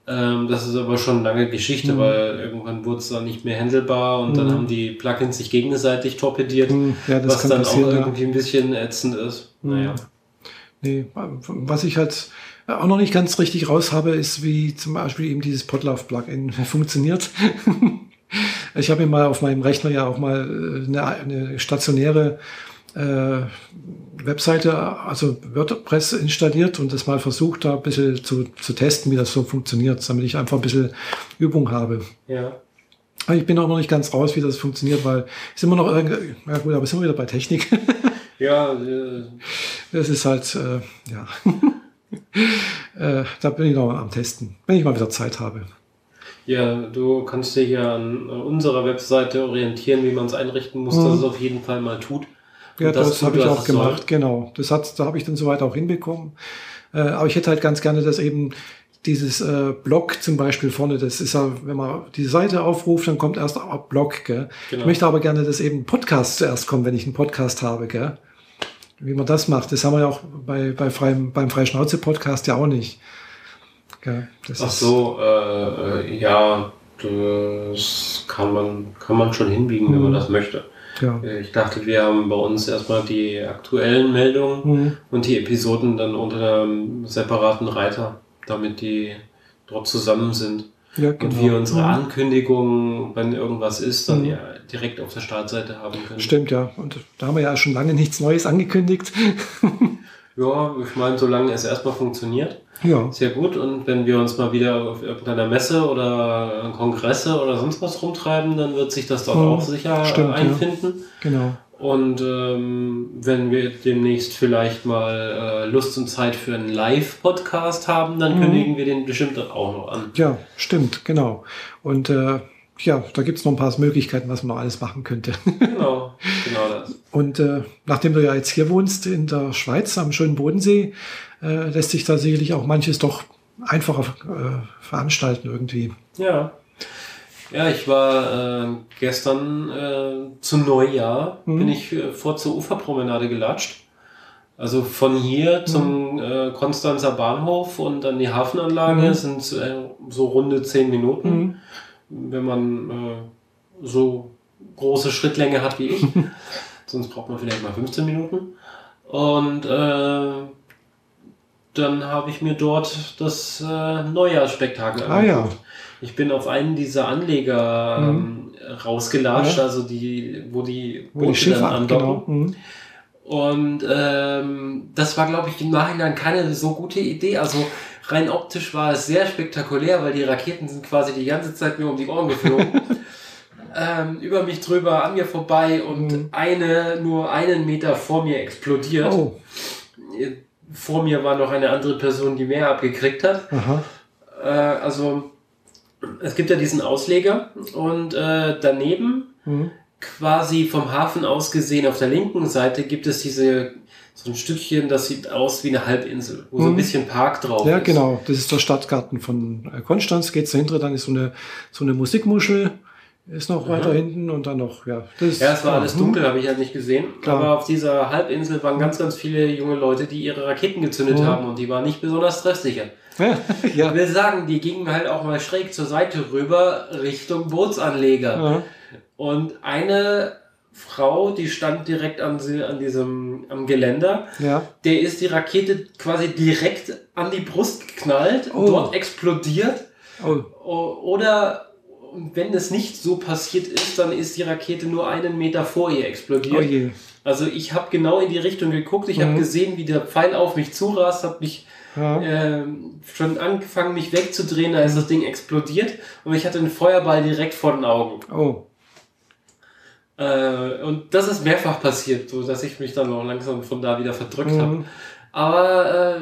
Ähm, das ist aber schon lange Geschichte, mhm. weil irgendwann wurde es dann nicht mehr handelbar und mhm. dann haben die Plugins sich gegenseitig torpediert, mhm. ja, was dann auch irgendwie ein bisschen ätzend ist. Mhm. Naja. Nee, was ich halt auch noch nicht ganz richtig raus habe, ist, wie zum Beispiel eben dieses Podlove-Plugin *laughs* funktioniert. ich habe mir mal auf meinem Rechner ja auch mal äh, eine, eine stationäre äh, Webseite, also WordPress installiert und das mal versucht, da ein bisschen zu, zu testen, wie das so funktioniert, damit ich einfach ein bisschen Übung habe. Ja. Aber ich bin auch noch nicht ganz raus, wie das funktioniert, weil es immer noch irgendwie, ja gut, aber sind wir wieder bei Technik. *laughs* ja. Äh, das ist halt, äh, ja. *laughs* äh, da bin ich noch am Testen, wenn ich mal wieder Zeit habe. Ja, du kannst dich ja an unserer Webseite orientieren, wie man es einrichten muss, mhm. dass es auf jeden Fall mal tut. Ja, das, das habe ich auch gemacht, soll. genau. Das hat, da habe ich dann soweit auch hinbekommen. Äh, aber ich hätte halt ganz gerne, dass eben dieses äh, Blog zum Beispiel vorne, das ist ja, wenn man die Seite aufruft, dann kommt erst auch Blog, gell? Genau. Ich möchte aber gerne, dass eben Podcast zuerst kommt, wenn ich einen Podcast habe, gell? Wie man das macht, das haben wir ja auch bei, bei freiem, beim Freischnauze-Podcast ja auch nicht. Gell? Das Ach so, äh, äh, ja, das kann man, kann man schon hinbiegen, mhm. wenn man mhm. das möchte. Ja. Äh, ich dachte, wir haben bei uns erstmal die aktuellen Meldungen mhm. und die Episoden dann unter einem separaten Reiter, damit die dort zusammen sind. Ja, genau. Und wir unsere mhm. Ankündigungen, wenn irgendwas ist, dann mhm. ja direkt auf der Startseite haben können. Stimmt, ja. Und da haben wir ja schon lange nichts Neues angekündigt. *laughs* ja, ich meine, solange es erstmal funktioniert. Ja. Sehr gut. Und wenn wir uns mal wieder auf irgendeiner Messe oder Kongresse oder sonst was rumtreiben, dann wird sich das dort mhm. auch sicher Stimmt, einfinden. Ja. Genau. Und ähm, wenn wir demnächst vielleicht mal äh, Lust und Zeit für einen Live-Podcast haben, dann mhm. kündigen wir den bestimmt auch noch an. Ja, stimmt, genau. Und äh, ja, da gibt's noch ein paar Möglichkeiten, was man noch alles machen könnte. *laughs* Genau, genau das. Und äh, nachdem du ja jetzt hier wohnst in der Schweiz am schönen Bodensee, äh, lässt sich da sicherlich auch manches doch einfacher äh, veranstalten irgendwie. Ja. Ja, ich war äh, gestern äh, zum Neujahr, mhm. bin ich äh, vor zur Uferpromenade gelatscht. Also von hier mhm. zum äh, Konstanzer Bahnhof und dann die Hafenanlage mhm. sind äh, so runde zehn Minuten. Wenn man äh, so große Schrittlänge hat wie ich. *laughs* Sonst braucht man vielleicht mal 15 Minuten. Und äh, dann habe ich mir dort das äh, Neujahrsspektakel ah, Ja. Ich bin auf einen dieser Anleger mhm. ähm, rausgelatscht, ja. also die, wo die wo Boote die dann andocken. Genau. Mhm. Und ähm, das war, glaube ich, im Nachhinein keine so gute Idee. Also rein optisch war es sehr spektakulär, weil die Raketen sind quasi die ganze Zeit mir um die Ohren geflogen. *laughs* ähm, über mich drüber, an mir vorbei und mhm. eine nur einen Meter vor mir explodiert. Oh vor mir war noch eine andere Person, die mehr abgekriegt hat. Äh, also es gibt ja diesen Ausleger und äh, daneben, mhm. quasi vom Hafen aus gesehen, auf der linken Seite gibt es diese so ein Stückchen, das sieht aus wie eine Halbinsel, wo mhm. so ein mhm. bisschen Park drauf ja, ist. Ja, genau. Das ist der Stadtgarten von äh, Konstanz. Geht's dahinter, dann ist so eine, so eine Musikmuschel ist noch weiter hinten und dann noch, ja. Das, ja, es war alles dunkel, habe ich ja nicht gesehen. Klar. Aber auf dieser Halbinsel waren ganz, ganz viele junge Leute, die ihre Raketen gezündet Mhm. haben und die waren nicht besonders treffsicher. Ich ja. *laughs* will sagen, die gingen halt auch mal schräg zur Seite rüber Richtung Bootsanleger. ja. Und eine Frau, die stand direkt an, sie- an diesem am Geländer, Ja. der ist die Rakete quasi direkt an die Brust geknallt, Oh. dort explodiert. Oh, Oder wenn es nicht so passiert ist, dann ist die Rakete nur einen Meter vor ihr explodiert. oh. Also ich habe genau in die Richtung geguckt, ich habe Mhm. gesehen, wie der Pfeil auf mich zurast, habe mich Ja. ähm, schon angefangen, mich wegzudrehen, da ist das Ding explodiert und ich hatte einen Feuerball direkt vor den Augen. Oh. Äh, und das ist mehrfach passiert, so dass ich mich dann auch langsam von da wieder verdrückt habe. Mhm. Aber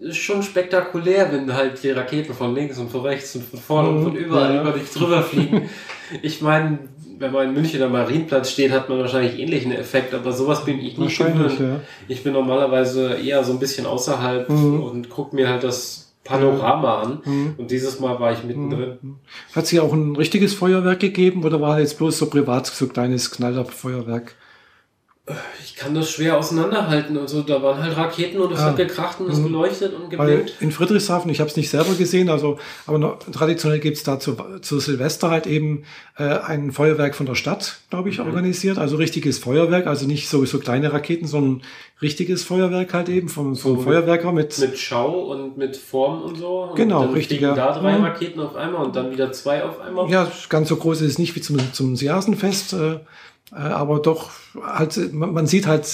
äh, ist schon spektakulär, wenn halt die Raketen von links und von rechts und von vorne und Mhm, von überall ja. über dich drüber fliegen. *laughs* ich meine, wenn man in München am Marienplatz steht, hat man wahrscheinlich ähnlichen Effekt, aber sowas bin ich nicht gewöhnt. ja. Ich bin normalerweise eher so ein bisschen außerhalb Mhm. und gucke mir halt das Panorama an. Mhm. Und dieses Mal war ich mittendrin. Hat sie auch ein richtiges Feuerwerk gegeben oder war jetzt bloß so privat so kleines Knallerfeuerwerk? Ich kann das schwer auseinanderhalten. Also da waren halt Raketen und es Ah. hat gekracht und es Mhm. geleuchtet und geblinkt. in Friedrichshafen, ich habe es nicht selber gesehen, also aber noch, traditionell gibt's da zu, zu Silvester halt eben äh, ein Feuerwerk von der Stadt, glaube ich, Mhm. organisiert. Also richtiges Feuerwerk, also nicht so, so kleine Raketen, sondern richtiges Feuerwerk halt eben vom, vom So Feuerwerker mit, Mit Schau und mit Form und so. Genau, und dann richtig, fliegen ja. da drei Mhm. Raketen auf einmal und dann wieder zwei auf einmal. ja, ganz so groß ist es nicht wie zum, zum Siasenfest, äh, aber doch halt, man, sieht halt,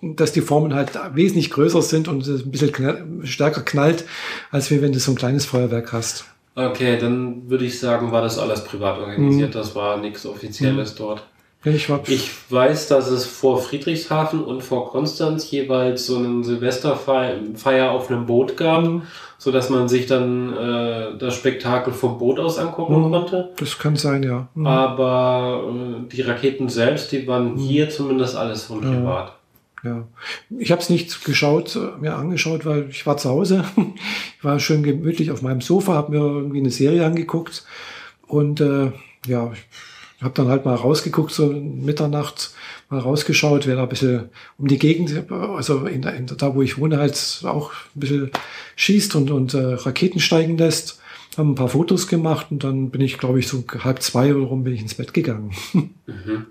dass die Formen halt wesentlich größer sind und es ein bisschen knall, stärker knallt, als wenn du so ein kleines Feuerwerk hast. Okay, dann würde ich sagen, war das alles privat Mhm. organisiert. Das war nichts Offizielles dort. Ich Ich weiß, dass es vor Friedrichshafen und vor Konstanz jeweils so einen Silvesterfeier auf einem Boot gab, Mhm. so dass man sich dann äh, das Spektakel vom Boot aus angucken Mhm. konnte. Das kann sein, ja. Mhm. Aber äh, die Raketen selbst, die waren hier zumindest alles von privat. ja. Ich habe es nicht geschaut, äh, mir angeschaut, weil ich war zu Hause. *laughs* Ich war schön gemütlich auf meinem Sofa, habe mir irgendwie eine Serie angeguckt und äh, ja, ich habe dann halt mal rausgeguckt, so Mitternacht mal rausgeschaut, wer da ein bisschen um die Gegend, also in, in, da wo ich wohne, halt auch ein bisschen schießt und, und äh, Raketen steigen lässt. Haben ein paar Fotos gemacht und dann bin ich, glaube ich, so halb zwei oder rum bin ich ins Bett gegangen. *laughs* Mhm.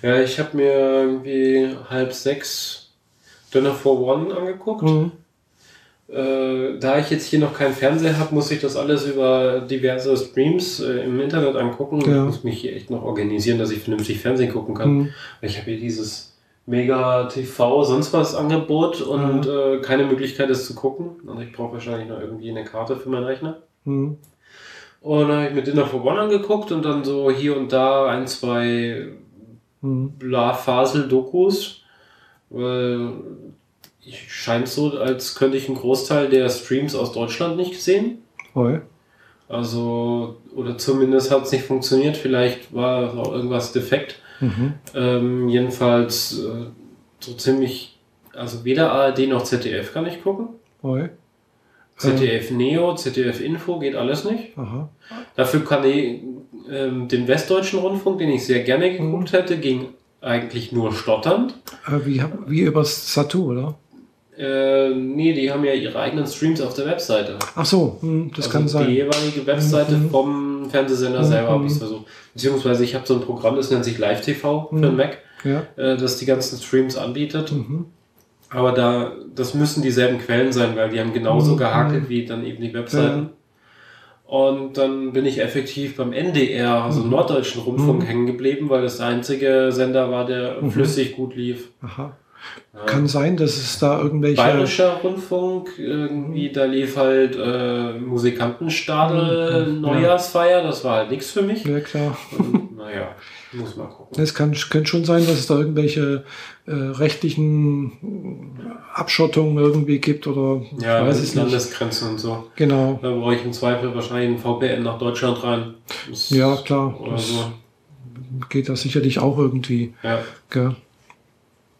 Ja, ich habe mir irgendwie halb sechs Dinner for One angeguckt. Mhm. Äh, da ich jetzt hier noch keinen Fernseher habe, muss ich das alles über diverse Streams äh, im Internet angucken. Ja. Ich muss mich hier echt noch organisieren, dass ich vernünftig Fernsehen gucken kann. Mhm. Ich habe hier dieses Mega TV, sonst was Angebot und äh, keine Möglichkeit, es zu gucken. Also ich brauche wahrscheinlich noch irgendwie eine Karte für meinen Rechner. Mhm. Und dann habe ich mir Dinner for One angeguckt und dann so hier und da ein, zwei Mhm. Bla-Fasel-Dokus. Weil ich scheint so, als könnte ich einen Großteil der Streams aus Deutschland nicht sehen. Voll. Also, oder zumindest hat es nicht funktioniert. Vielleicht war auch irgendwas defekt. Mhm. Ähm, jedenfalls äh, so ziemlich, also weder ARD noch ZDF kann ich gucken. Voll. ZDF Neo, ZDF Info geht alles nicht. Aha. Dafür kann ich ähm, den Westdeutschen Rundfunk, den ich sehr gerne geguckt hätte, ging eigentlich nur stotternd. Äh, wie, wie übers Satu, oder? Äh, nee, die haben ja ihre eigenen Streams auf der Webseite. Ach so, hm, das also kann Die sein. jeweilige Webseite Mhm. vom Fernsehsender Mhm. selber habe ich es versucht. Beziehungsweise ich habe so ein Programm, das nennt sich Live TV für Mhm. den Mac, Ja. äh, das die ganzen Streams anbietet. Mhm. Aber da, das müssen dieselben Quellen sein, weil die haben genauso Mhm. gehakelt wie dann eben die Webseiten. Und dann bin ich effektiv beim NDR, also Mhm. Norddeutschen Rundfunk, Mhm. hängen geblieben, weil das der einzige Sender war, der Mhm. flüssig gut lief. Aha. Kann sein, dass es da irgendwelche. Bayerischer Rundfunk, irgendwie, da lief halt äh, Musikantenstadel Mhm. Neujahrsfeier, das war halt nichts für mich. Ja, klar. Und, naja, muss mal gucken. Es kann, könnte schon sein, dass es da irgendwelche äh, rechtlichen Abschottungen irgendwie gibt oder Ja, weiß das es. Landesgrenzen und so. Genau. Da brauche ich im Zweifel wahrscheinlich ein VPN nach Deutschland rein. Das- Ja, klar. Oder so. geht das sicherlich auch irgendwie. Ja. Gell?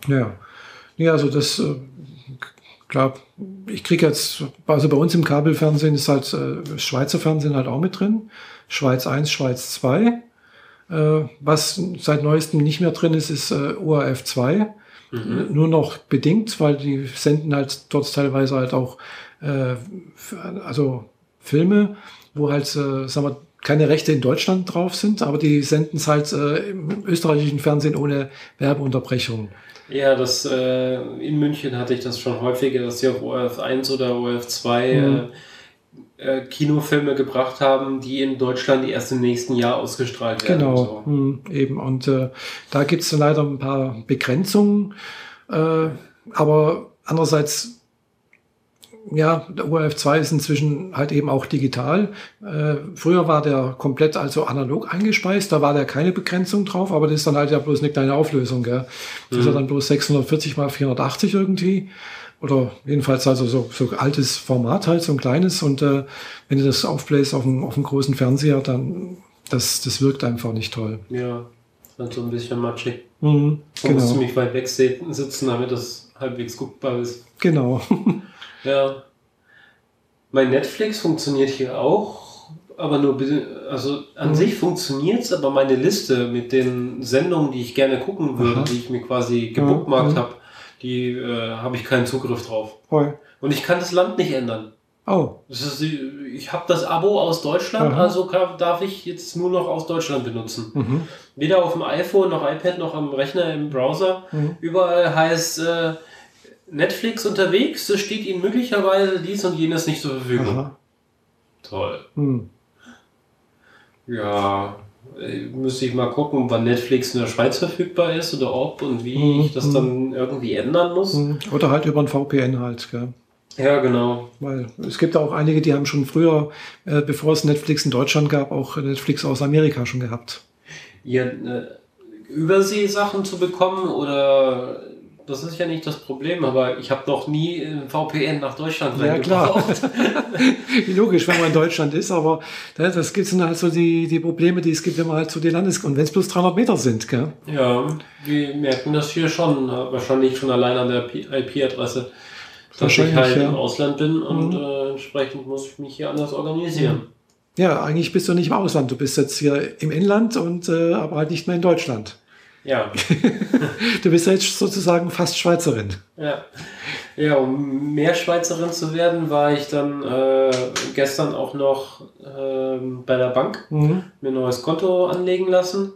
Ja. Ja, also das, äh, klar, ich kriege jetzt, also bei uns im Kabelfernsehen ist halt äh, Schweizer Fernsehen halt auch mit drin. Schweiz 1, Schweiz 2. Äh, was seit neuestem nicht mehr drin ist, ist äh, ORF 2. Mhm. Nur noch bedingt, weil die senden halt dort teilweise halt auch äh, also Filme, wo halt, äh, sagen wir, keine Rechte in Deutschland drauf sind, aber die senden es halt äh, im österreichischen Fernsehen ohne Werbeunterbrechung. Ja, das äh, in München hatte ich das schon häufiger, dass sie auf ORF 1 oder ORF 2 mhm. äh, äh, Kinofilme gebracht haben, die in Deutschland erst im nächsten Jahr ausgestrahlt werden. Genau, so. mhm, eben. Und äh, da gibt es leider ein paar Begrenzungen. Äh, aber andererseits ja, der ORF 2 ist inzwischen halt eben auch digital. Äh, früher war der komplett also analog eingespeist, da war der keine Begrenzung drauf, aber das ist dann halt ja bloß eine kleine Auflösung. Gell? Das mhm. ist ja dann bloß 640 mal 480 irgendwie. Oder jedenfalls also so, so altes Format halt, so ein kleines. Und äh, wenn du das aufbläst auf einem, auf großen Fernseher, dann das, das wirkt einfach nicht toll. Ja, halt so ein bisschen matschig. Mhm, genau. Du musst mich weit weg sitzen, damit das halbwegs guckbar ist. Genau. *laughs* Ja. Mein Netflix funktioniert hier auch, aber nur, also an mhm. sich funktioniert es, aber meine Liste mit den Sendungen, die ich gerne gucken würde, Aha. die ich mir quasi gebookmarkt mhm. habe, die äh, habe ich keinen Zugriff drauf. Hoi. Und ich kann das Land nicht ändern. Oh. Ist, ich habe das Abo aus Deutschland, Aha. also kann, darf ich jetzt nur noch aus Deutschland benutzen. Mhm. Weder auf dem iPhone noch iPad noch am Rechner im Browser. Mhm. Überall heißt äh, Netflix unterwegs, da steht Ihnen möglicherweise dies und jenes nicht zur Verfügung. Aha. Toll. Hm. Ja, äh, müsste ich mal gucken, wann Netflix in der Schweiz verfügbar ist oder ob und wie hm, ich das hm. dann irgendwie ändern muss. Hm. Oder halt über ein VPN halt, gell? Ja, genau. Weil es gibt auch einige, die haben schon früher, äh, bevor es Netflix in Deutschland gab, auch Netflix aus Amerika schon gehabt. Ja, äh, Überseesachen zu bekommen oder das ist ja nicht das Problem, aber ich habe noch nie VPN nach Deutschland Ja, klar. *laughs* Logisch, wenn man in Deutschland ist, aber das gibt dann halt so die, die Probleme, die es gibt, wenn man halt zu den Landes- und wenn es bloß 300 Meter sind, gell? Ja, wir merken das hier schon, wahrscheinlich schon allein an der IP-Adresse, dass ich halt ja. im Ausland bin und mhm. äh, entsprechend muss ich mich hier anders organisieren. Mhm. Ja, eigentlich bist du nicht im Ausland, du bist jetzt hier im Inland und äh, aber halt nicht mehr in Deutschland. Ja. *laughs* du bist ja jetzt sozusagen fast Schweizerin. Ja. Ja, um mehr Schweizerin zu werden, war ich dann äh, gestern auch noch äh, bei der Bank mhm. mir ein neues Konto anlegen lassen.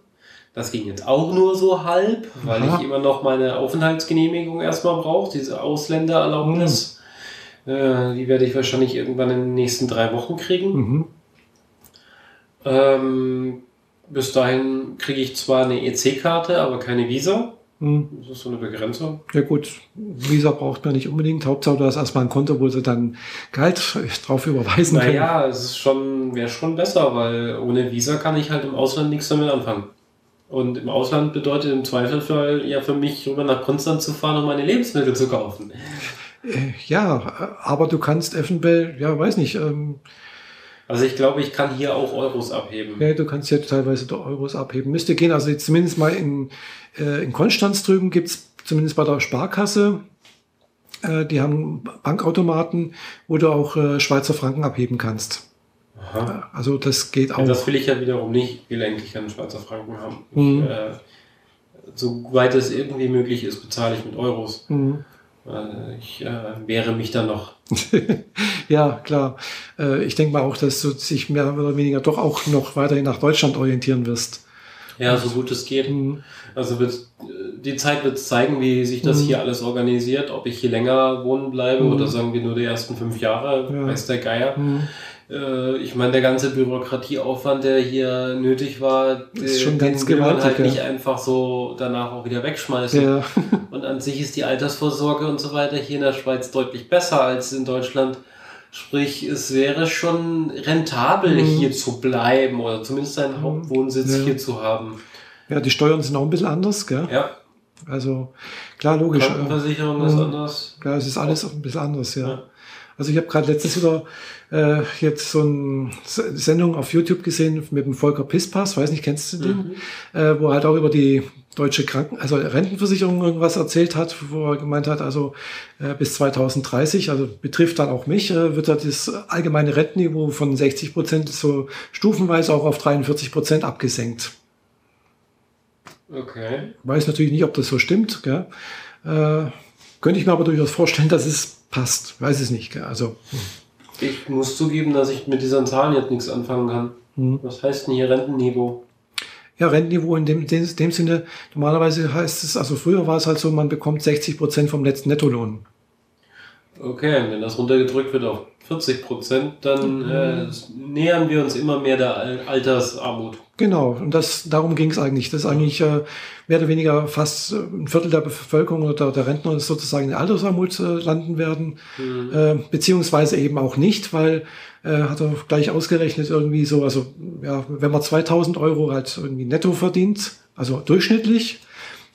Das ging jetzt auch nur so halb, weil Aha. ich immer noch meine Aufenthaltsgenehmigung erstmal brauche, diese Ausländererlaubnis. Mhm. Äh, die werde ich wahrscheinlich irgendwann in den nächsten drei Wochen kriegen. Mhm. Ähm, bis dahin kriege ich zwar eine EC-Karte, aber keine Visa. Hm. Das ist so eine Begrenzung. Ja gut, Visa braucht man nicht unbedingt. Hauptsache du hast erstmal ein Konto, wo sie dann Geld *laughs* drauf überweisen naja, können. Naja, es ist schon, wäre schon besser, weil ohne Visa kann ich halt im Ausland nichts damit anfangen. Und im Ausland bedeutet im Zweifelsfall ja für mich, rüber nach Konstanz zu fahren, um meine Lebensmittel zu kaufen. Äh, ja, aber du kannst eventuell, ja, weiß nicht, ähm, also ich glaube, ich kann hier auch Euros abheben. Ja, du kannst ja teilweise Euros abheben. Müsste gehen. Also zumindest mal in, äh, in Konstanz drüben gibt's zumindest bei der Sparkasse, äh, die haben Bankautomaten, wo du auch äh, Schweizer Franken abheben kannst. Aha. Also das geht auch. Ja, das will ich ja wiederum nicht. Ich will eigentlich einen Schweizer Franken haben. Mhm. Ich, äh, soweit es irgendwie möglich ist, bezahle ich mit Euros. Mhm. Äh, ich äh, wehre mich dann noch. *laughs* ja, klar. Äh, ich denke mal auch, dass du dich mehr oder weniger doch auch noch weiterhin nach Deutschland orientieren wirst. Ja, so gut es geht. Mhm. Also wird, die Zeit wird zeigen, wie sich das mhm. hier alles organisiert, ob ich hier länger wohnen bleibe mhm. oder sagen wir nur die ersten fünf Jahre, ja. weiß der Geier. Mhm. Äh, ich meine, der ganze Bürokratieaufwand, der hier nötig war, ist schon den ganz will man halt ja. nicht einfach so danach auch wieder wegschmeißen. Ja. *laughs* und an sich ist die Altersvorsorge und so weiter hier in der Schweiz deutlich besser als in Deutschland. Sprich, es wäre schon rentabel, mhm. hier zu bleiben oder zumindest einen mhm. Hauptwohnsitz ja. hier zu haben. Ja, die Steuern sind auch ein bisschen anders, gell? Ja. Also, klar, logisch. Krankenversicherung äh, ist anders. Klar, es ist alles auch ein bisschen anders, ja. ja. Also ich habe gerade letztens wieder äh, jetzt so eine Sendung auf YouTube gesehen mit dem Volker Pispas, weiß nicht, kennst du den? Mhm. Äh, wo er halt auch über die deutsche Kranken, also Rentenversicherung irgendwas erzählt hat, wo er gemeint hat, also äh, bis 2030, also betrifft dann auch mich, äh, wird halt das allgemeine Rentenniveau von 60 Prozent so stufenweise auch auf 43 Prozent abgesenkt. Okay. Weiß natürlich nicht, ob das so stimmt. Gell? Äh, könnte ich mir aber durchaus vorstellen, dass es passt. Weiß es nicht. Also, Ich muss zugeben, dass ich mit diesen Zahlen jetzt nichts anfangen kann. hm. Was heißt denn hier Rentenniveau? Ja, Rentenniveau in dem, dem, dem Sinne, normalerweise heißt es, also früher war es halt so, man bekommt 60 Prozent vom letzten Nettolohn. Okay, wenn das runtergedrückt wird auf 40 Prozent, dann äh, nähern wir uns immer mehr der Al Altersarmut. Genau, und das, darum ging es eigentlich. Das ist eigentlich äh, mehr oder weniger fast äh, ein Viertel der Bevölkerung oder der Rentner sozusagen in der Altersarmut äh, landen werden, äh, beziehungsweise eben auch nicht, weil äh, hat er gleich ausgerechnet irgendwie so, also ja, wenn man 2000 Euro halt irgendwie netto verdient, also durchschnittlich,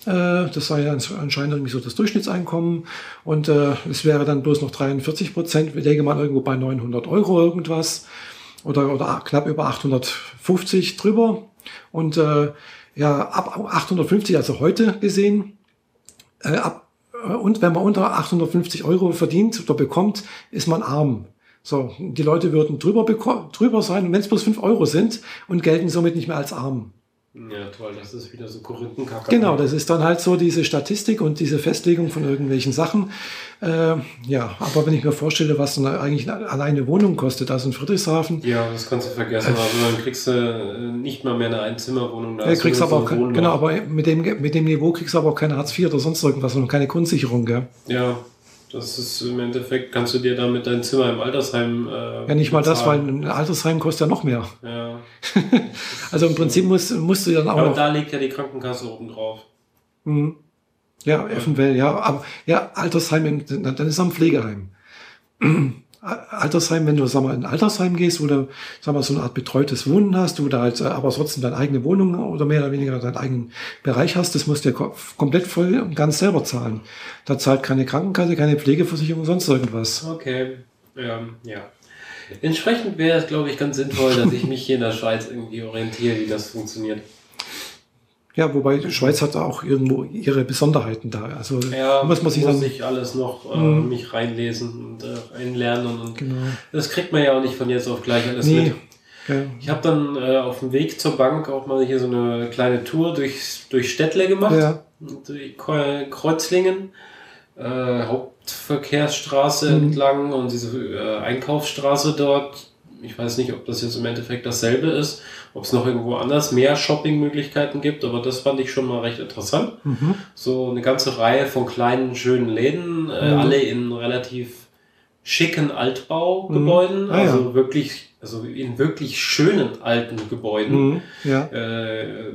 das war ja anscheinend irgendwie so das Durchschnittseinkommen und äh, es wäre dann bloß noch 43 Prozent, lege man irgendwo bei 900 Euro irgendwas oder, oder knapp über 850 drüber. Und äh, ja, ab 850, also heute gesehen, äh, ab, äh, und wenn man unter 850 Euro verdient oder bekommt, ist man arm. So, die Leute würden drüber, drüber sein, wenn es bloß 5 Euro sind und gelten somit nicht mehr als arm. Ja, toll, das ist wieder so Korinthenkacke. Genau, das ist dann halt so diese Statistik und diese Festlegung von irgendwelchen Sachen. Äh, ja, aber wenn ich mir vorstelle, was dann eigentlich alleine eine Wohnung kostet, also in Friedrichshafen, Ja, das kannst du vergessen. Also dann kriegst du äh, nicht mal mehr eine Einzimmerwohnung. Da Ja, kriegst aber so auch Wohnloch. genau, aber mit dem, mit dem Niveau kriegst du aber auch keine Hartz IV oder sonst irgendwas und keine Grundsicherung, gell? Ja, das ist im Endeffekt, kannst du dir damit dein Zimmer im Altersheim. Äh, Ja, nicht mal das, weil bezahlen. ein Altersheim kostet ja noch mehr. Ja. *laughs* Also im Prinzip musst, musst du dann auch Aber noch. da liegt ja die Krankenkasse oben drauf. Mhm. Ja, Effenwell, ja. Aber ja, Altersheim, im- dann ist er ein Pflegeheim. Altersheim, wenn du sag mal, in ein Altersheim gehst, wo du sag mal, so eine Art betreutes Wohnen hast, wo du halt aber trotzdem deine eigene Wohnung oder mehr oder weniger deinen eigenen Bereich hast, das musst du ja ko- komplett voll und ganz selber zahlen. Da zahlt keine Krankenkasse, keine Pflegeversicherung, sonst irgendwas. Okay. Ähm, ja. Entsprechend wäre es, glaube ich, ganz sinnvoll, dass ich mich hier in der Schweiz irgendwie orientiere, wie das funktioniert. Ja, wobei die Schweiz hat auch irgendwo ihre Besonderheiten da. Also Ja, muss man sich muss dann. ich alles noch äh, Mhm. mich reinlesen und äh, einlernen. Und Genau. das kriegt man ja auch nicht von jetzt auf gleich alles Nee. mit. Ja. Ich habe dann äh, auf dem Weg zur Bank auch mal hier so eine kleine Tour durch, durch Städtle gemacht. Ja. Durch Kreu- Kreuzlingen, äh, Hauptverkehrsstraße Mhm. entlang und diese äh, Einkaufsstraße dort. Ich weiß nicht, ob das jetzt im Endeffekt dasselbe ist, ob es noch irgendwo anders mehr Shoppingmöglichkeiten gibt, aber das fand ich schon mal recht interessant. Mhm. So eine ganze Reihe von kleinen, schönen Läden, äh, Mhm. alle in relativ schicken Altbaugebäuden, Mhm. Ah, ja. also wirklich, also in wirklich schönen alten Gebäuden. Mhm. Ja. Äh,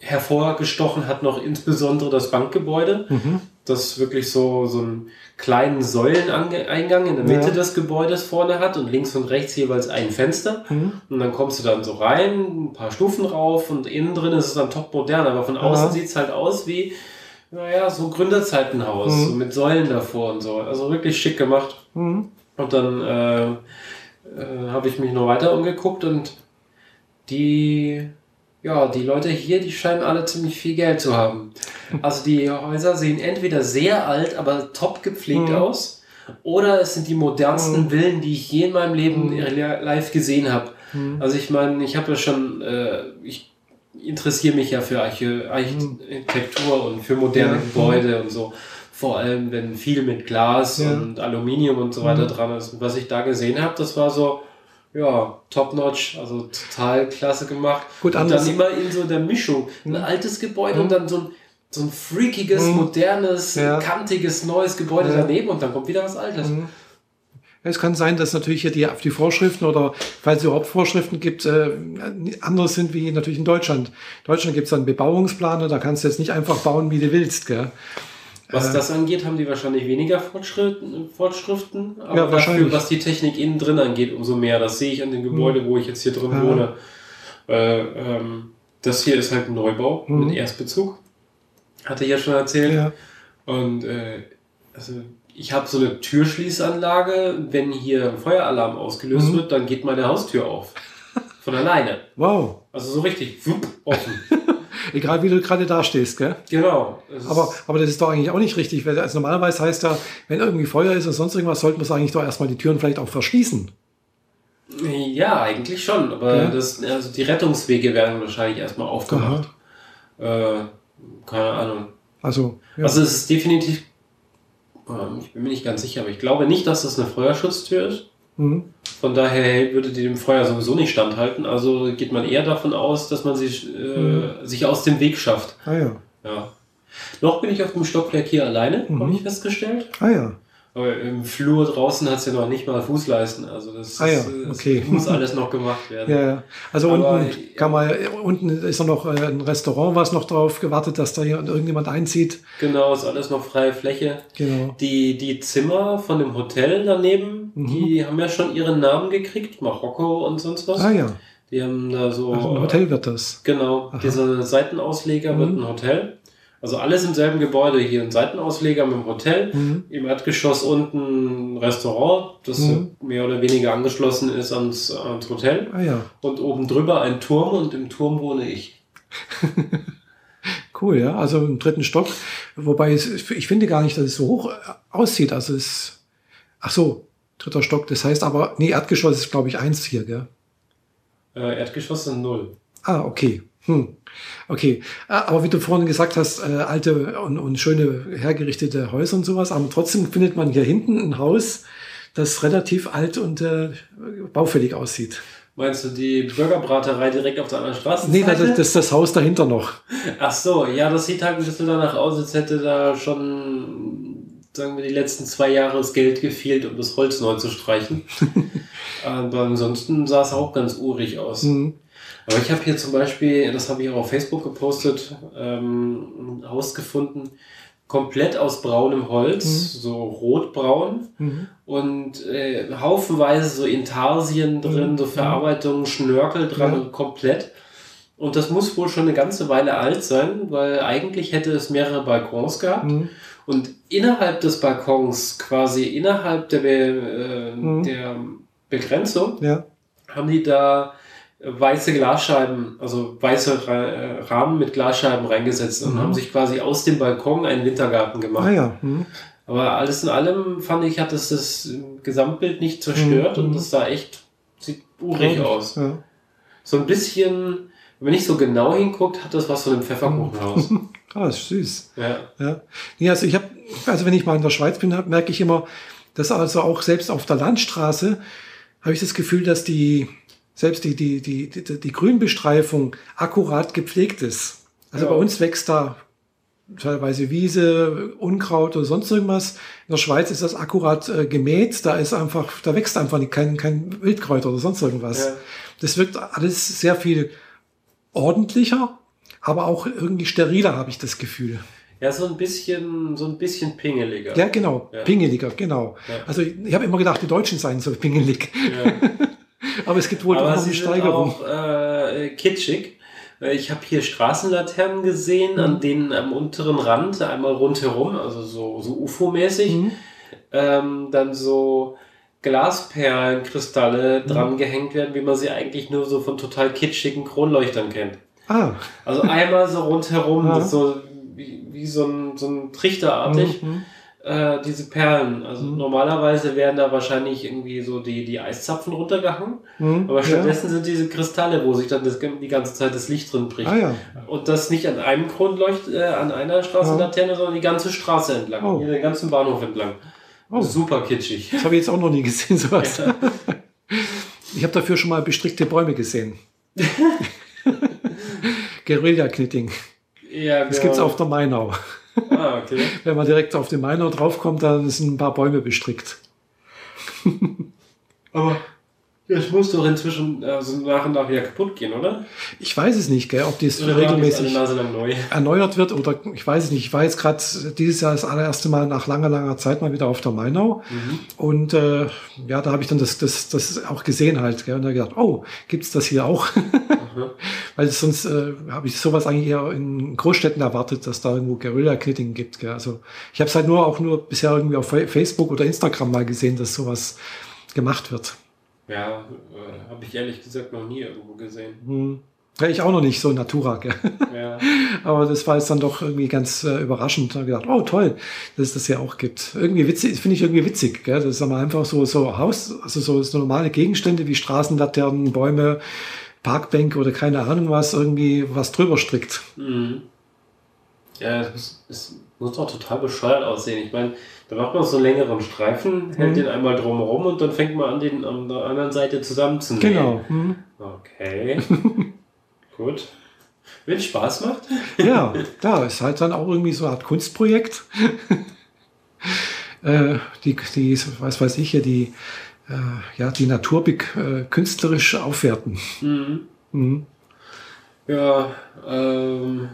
hervorgestochen hat noch insbesondere das Bankgebäude, Mhm. Das wirklich so, so einen kleinen Säuleneingang in der Mitte Ja. des Gebäudes vorne hat und links und rechts jeweils ein Fenster. Mhm. Und dann kommst du dann so rein, ein paar Stufen rauf und innen drin ist es dann top modern, aber von außen Ja. sieht es halt aus wie, naja, so Gründerzeitenhaus, Mhm. so mit Säulen davor und so. Also wirklich schick gemacht. Mhm. Und dann äh, äh, habe ich mich noch weiter umgeguckt und die, ja, die Leute hier, die scheinen alle ziemlich viel Geld zu haben. Also die Häuser sehen entweder sehr alt, aber top gepflegt Mhm. aus, oder es sind die modernsten Mhm. Villen, die ich je in meinem Leben Mhm. li- live gesehen habe. Mhm. Also ich meine, ich habe ja schon, äh, ich interessiere mich ja für Arche- Architektur und für moderne. Gebäude und so. Vor allem, wenn viel mit Glas und Aluminium und so weiter Mhm. dran ist. Und was ich da gesehen habe, das war so, ja, top-notch, also total klasse gemacht. Gut, und dann immer in so der Mischung. Ein Mhm. altes Gebäude Mhm. und dann so ein, so ein freakiges, Mhm. modernes, Ja. kantiges, neues Gebäude Ja. daneben und dann kommt wieder was Altes. Mhm. Es kann sein, dass natürlich hier die, die Vorschriften oder falls es überhaupt Vorschriften gibt, äh, anders sind wie natürlich in Deutschland. In Deutschland gibt es einen Bebauungsplan und da kannst du jetzt nicht einfach bauen, wie du willst. Gell? Was Äh, das angeht, haben die wahrscheinlich weniger Fortschritten, Fortschriften, aber Ja, dafür, was die Technik innen drin angeht, umso mehr. Das sehe ich an dem Gebäude, wo ich jetzt hier drin Ja. wohne. Äh, ähm, das hier ist halt ein Neubau Mhm. mit Erstbezug. Hatte ich ja schon erzählt. Ja. Und äh, also ich habe so eine Türschließanlage. Wenn hier ein Feueralarm ausgelöst Mhm. wird, dann geht meine Haustür auf. Von alleine. Wow. Also so richtig wupp, offen. *laughs* Egal wie du gerade dastehst, gell? genau. Aber, aber das ist doch eigentlich auch nicht richtig. weil Also normalerweise heißt ja, wenn irgendwie Feuer ist und sonst irgendwas, sollten wir eigentlich doch erstmal die Türen vielleicht auch verschließen. Ja, eigentlich schon, aber Ja. das, also die Rettungswege werden wahrscheinlich erstmal aufgemacht. Äh, keine Ahnung. Also, ja. Also es ist definitiv, ähm, ich bin mir nicht ganz sicher, aber ich glaube nicht, dass das eine Feuerschutztür ist. Mhm. Von daher würde die dem Feuer sowieso nicht standhalten. Also geht man eher davon aus, dass man sich, äh, mhm. sich aus dem Weg schafft. Ah ja. Ja. Noch bin ich auf dem Stockwerk hier alleine, mhm. habe ich festgestellt. Ah ja. Aber im Flur draußen hat es ja noch nicht mal Fußleisten. Also das, ah, ja. ist, okay. muss *laughs* alles noch gemacht werden. Ja, ja. Also Aber, unten kann man, unten ist noch äh, ein Restaurant, was noch drauf gewartet, dass da irgendjemand einzieht. Genau, ist alles noch freie Fläche. Genau. Die, die Zimmer von dem Hotel daneben, mhm. die haben ja schon ihren Namen gekriegt, Marokko und sonst was. Ah ja. Die haben da so. Also ein Hotel wird das. Genau. Aha. Dieser Seitenausleger mhm. wird ein Hotel. Also alles im selben Gebäude. Hier ein Seitenausleger mit dem Hotel, mhm. im Erdgeschoss unten ein Restaurant, das mhm. mehr oder weniger angeschlossen ist ans, ans Hotel. Ah, ja. Und oben drüber ein Turm und im Turm wohne ich. *laughs* cool, ja. Also im dritten Stock. Wobei es, ich finde gar nicht, dass es so hoch aussieht. Also es. Ach so, dritter Stock. Das heißt aber, nee, Erdgeschoss ist glaube ich eins hier, gell? Äh, Erdgeschoss sind null. Ah, okay. Hm. Okay, ah, aber wie du vorhin gesagt hast, äh, alte und, und schöne hergerichtete Häuser und sowas, aber trotzdem findet man hier hinten ein Haus, das relativ alt und äh, baufällig aussieht. Meinst du die Burgerbraterei direkt auf der anderen Straße? Nee, das, das ist das Haus dahinter noch. Ach so, ja, das sieht halt ein bisschen danach aus, als hätte da schon, sagen wir, die letzten zwei Jahre das Geld gefehlt, um das Holz neu zu streichen. *laughs* Aber ansonsten sah es auch ganz urig aus. Mhm. Aber ich habe hier zum Beispiel, das habe ich auch auf Facebook gepostet, ähm, ein Haus gefunden, komplett aus braunem Holz, mhm. so rotbraun mhm. und äh, haufenweise so Intarsien drin, mhm. so Verarbeitungen, Schnörkel dran und komplett. Und das muss wohl schon eine ganze Weile alt sein, weil eigentlich hätte es mehrere Balkons gehabt. Mhm. Und innerhalb des Balkons, quasi innerhalb der, Be äh, mhm. der Begrenzung, ja. haben die da weiße Glasscheiben, also weiße äh, Rahmen mit Glasscheiben reingesetzt und mhm. haben sich quasi aus dem Balkon einen Wintergarten gemacht. Ah, ja. Mhm. Aber alles in allem fand ich, hat es das Gesamtbild nicht zerstört mhm. und das sah echt, sieht urig aus. Ja. So ein bisschen, wenn man nicht so genau hinguckt, hat das was von einem Pfefferkuchenhaus. *laughs* ah, ist süß. Ja. ja. Nee, also ich habe, also wenn ich mal in der Schweiz bin, merke ich immer, dass also auch selbst auf der Landstraße habe ich das Gefühl, dass die selbst die, die, die, die, die Grünbestreifung akkurat gepflegt ist. Also ja. bei uns wächst da teilweise Wiese, Unkraut oder sonst irgendwas. In der Schweiz ist das akkurat äh, gemäht, da ist einfach, da wächst einfach kein, kein Wildkräuter oder sonst irgendwas. Ja. Das wirkt alles sehr viel ordentlicher, aber auch irgendwie steriler, habe ich das Gefühl. Ja, so ein bisschen, so ein bisschen pingeliger. Ja, genau, ja. pingeliger, genau. Ja. Also ich, ich habe immer gedacht, die Deutschen seien so pingelig. Ja. *laughs* Aber es gibt wohl Aber doch noch eine Steigerung. Auch, äh, kitschig. Ich habe hier Straßenlaternen gesehen, mhm. an denen am unteren Rand einmal rundherum, also so, so UFO-mäßig, mhm. ähm, dann so Glasperlenkristalle mhm. dran gehängt werden, wie man sie eigentlich nur so von total kitschigen Kronleuchtern kennt. Ah. Also einmal so rundherum, ah. so wie, wie so ein, so ein Trichterartig. Mhm äh, diese Perlen. Also mhm. normalerweise werden da wahrscheinlich irgendwie so die, die Eiszapfen runtergehangen. Mhm, aber stattdessen ja. sind diese Kristalle, wo sich dann das, die ganze Zeit das Licht drin bricht. Ah, ja. Und das nicht an einem Kronleucht, äh, an einer Straßenlaterne, ja. sondern die ganze Straße entlang, oh. den ganzen Bahnhof entlang. Oh. Super kitschig. Das habe ich jetzt auch noch nie gesehen, sowas. Ja. Ich habe dafür schon mal bestrickte Bäume gesehen. *laughs* Guerilla-Knitting. Ja, genau. Das gibt's auf der Mainau. Ah, okay. *laughs* Wenn man direkt auf den Miner draufkommt, dann sind ein paar Bäume bestrickt. Aber das muss doch inzwischen also nach und nach wieder kaputt gehen, oder? Ich weiß es nicht, gell, ob das regelmäßig erneuert wird oder ich weiß es nicht. Ich war jetzt gerade dieses Jahr das allererste Mal nach langer, langer Zeit mal wieder auf der Mainau. Mhm. Und äh, ja, da habe ich dann das, das, das auch gesehen halt. Gell, und da gedacht, oh, gibt's das hier auch? *laughs* Weil sonst äh, habe ich sowas eigentlich eher in Großstädten erwartet, dass da irgendwo Guerilla-Knitting gibt. Gell. Also ich habe es halt nur auch nur bisher irgendwie auf Facebook oder Instagram mal gesehen, dass sowas gemacht wird. Ja, äh, habe ich ehrlich gesagt noch nie irgendwo gesehen. Hm. Ja, ich auch noch nicht so Natura. Gell? Ja. *laughs* Aber das war jetzt dann doch irgendwie ganz äh, überraschend. Da gedacht, oh toll, dass es das ja auch gibt. Irgendwie witzig, finde ich irgendwie witzig. Gell? Das ist aber einfach so, so Haus, also so, so normale Gegenstände wie Straßenlaternen, Bäume, Parkbänke oder keine Ahnung was irgendwie was drüber strickt. Mhm. Ja, es, es muss doch total bescheuert aussehen. Ich meine, da macht man so einen längeren Streifen, hält Mhm. den einmal drumherum und dann fängt man an, den an der anderen Seite zusammenzunähen. Genau. Mhm. Okay. *laughs* Gut. Wenn Spaß macht. Ja, da ist halt dann auch irgendwie so eine Art Kunstprojekt. *laughs* äh, die, die, was weiß ich hier, die, äh, ja, die Natur äh, künstlerisch aufwerten. Mhm. Mhm. Ja, ähm,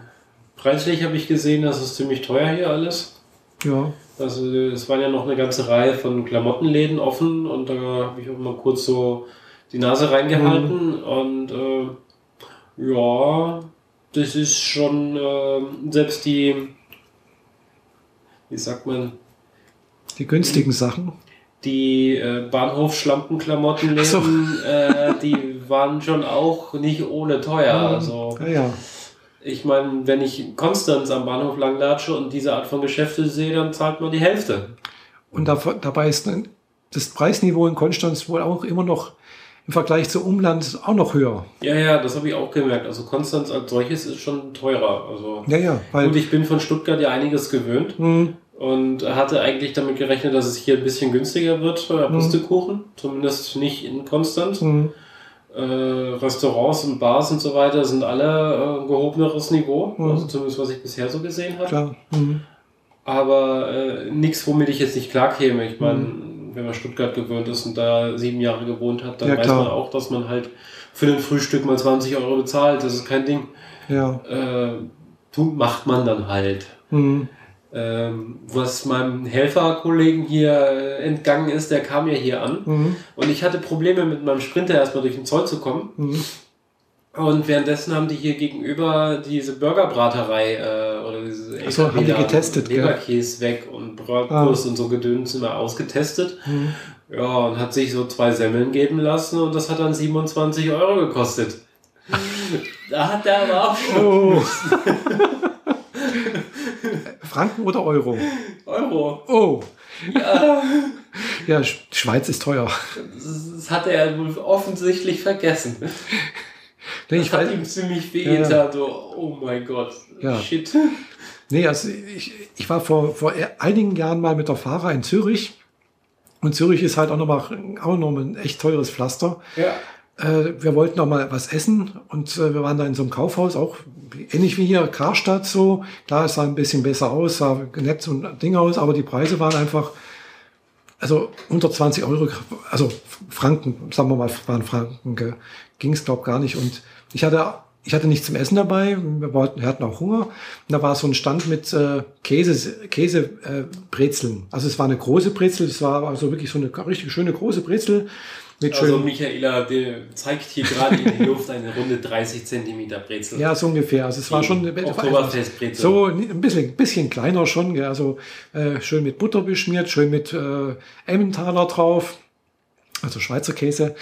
preislich habe ich gesehen, das ist ziemlich teuer hier alles. Ja, Also es waren ja noch eine ganze Reihe von Klamottenläden offen und da habe ich auch mal kurz so die Nase reingehalten und äh, ja, das ist schon äh, selbst die, wie sagt man, die günstigen Sachen. die äh, Bahnhof-Schlampenklamotten-Läden, äh, die waren schon auch nicht ohne teuer. *laughs* Also Ja, ja. Ich meine, wenn ich in Konstanz am Bahnhof langlatsche und diese Art von Geschäfte sehe, dann zahlt man die Hälfte. Und da, dabei ist das Preisniveau in Konstanz wohl auch immer noch im Vergleich zu Umland auch noch höher. Ja, ja, das habe ich auch gemerkt. Also Konstanz als solches ist schon teurer. Also Ja, ja, weil gut, ich bin von Stuttgart ja einiges gewöhnt Mhm. und hatte eigentlich damit gerechnet, dass es hier ein bisschen günstiger wird, äh, Mhm. Pustekuchen. Zumindest nicht in Konstanz. Mhm. Äh, Restaurants und Bars und so weiter sind alle äh, gehobeneres Niveau. Mhm. Also zumindest was ich bisher so gesehen habe. klar. Mhm. Aber äh, nichts, womit ich jetzt nicht klar käme. Ich meine, Mhm. wenn man Stuttgart gewöhnt ist und da sieben Jahre gewohnt hat, dann Ja, weiß klar. man auch, dass man halt für ein Frühstück mal 20 Euro bezahlt. Das ist kein Ding. Ja. Äh, macht man dann halt. Mhm. Ähm, was meinem Helferkollegen hier äh, entgangen ist, der kam ja hier an. Mhm. Und ich hatte Probleme mit meinem Sprinter erstmal durch den Zoll zu kommen. Mhm. Und währenddessen haben die hier gegenüber diese Burgerbraterei äh, oder diese Ach so, haben die getestet, gell? Leberkäse weg und Bratwurst und so Gedöns immer ausgetestet. Mhm. Ja, und hat sich so zwei Semmeln geben lassen und das hat dann 27 Euro gekostet. *laughs* da hat der aber auch schon Oh. *laughs* Franken oder Euro? Euro. Oh. Ja, *laughs* Ja, Sch- Schweiz ist teuer. das hat er wohl offensichtlich vergessen. Nee, Das ich hat weiß, ihm ziemlich Ja. wehgetan, so, oh mein Gott, Ja. shit. nee, also ich, ich war vor, vor einigen Jahren mal mit der Fahrer in Zürich. Und Zürich ist halt auch nochmal auch noch ein echt teures Pflaster. Ja. Äh, wir wollten noch mal was essen und äh, wir waren da in so einem Kaufhaus, auch ähnlich wie hier, Karstadt so. Klar, es sah ein bisschen besser aus, sah nett so ein Ding aus, aber die Preise waren einfach, also unter 20 Euro, also Franken, sagen wir mal, waren Franken, ging es glaube gar nicht. Und ich hatte, ich hatte nichts zum Essen dabei, wir, wollten, wir hatten auch Hunger. Und da war so ein Stand mit äh, Käse, Käse äh. Also es war eine große Brezel, es war also wirklich so eine richtig schöne große Brezel mit Also Michaela der zeigt hier gerade in die Luft eine runde 30 Zentimeter Brezel. Ja, so ungefähr. Also es war schon Oktoberfestbrezel. so ein bisschen, bisschen kleiner schon. Gell? Also äh, schön mit Butter beschmiert, schön mit äh, Emmentaler drauf, also Schweizer Käse.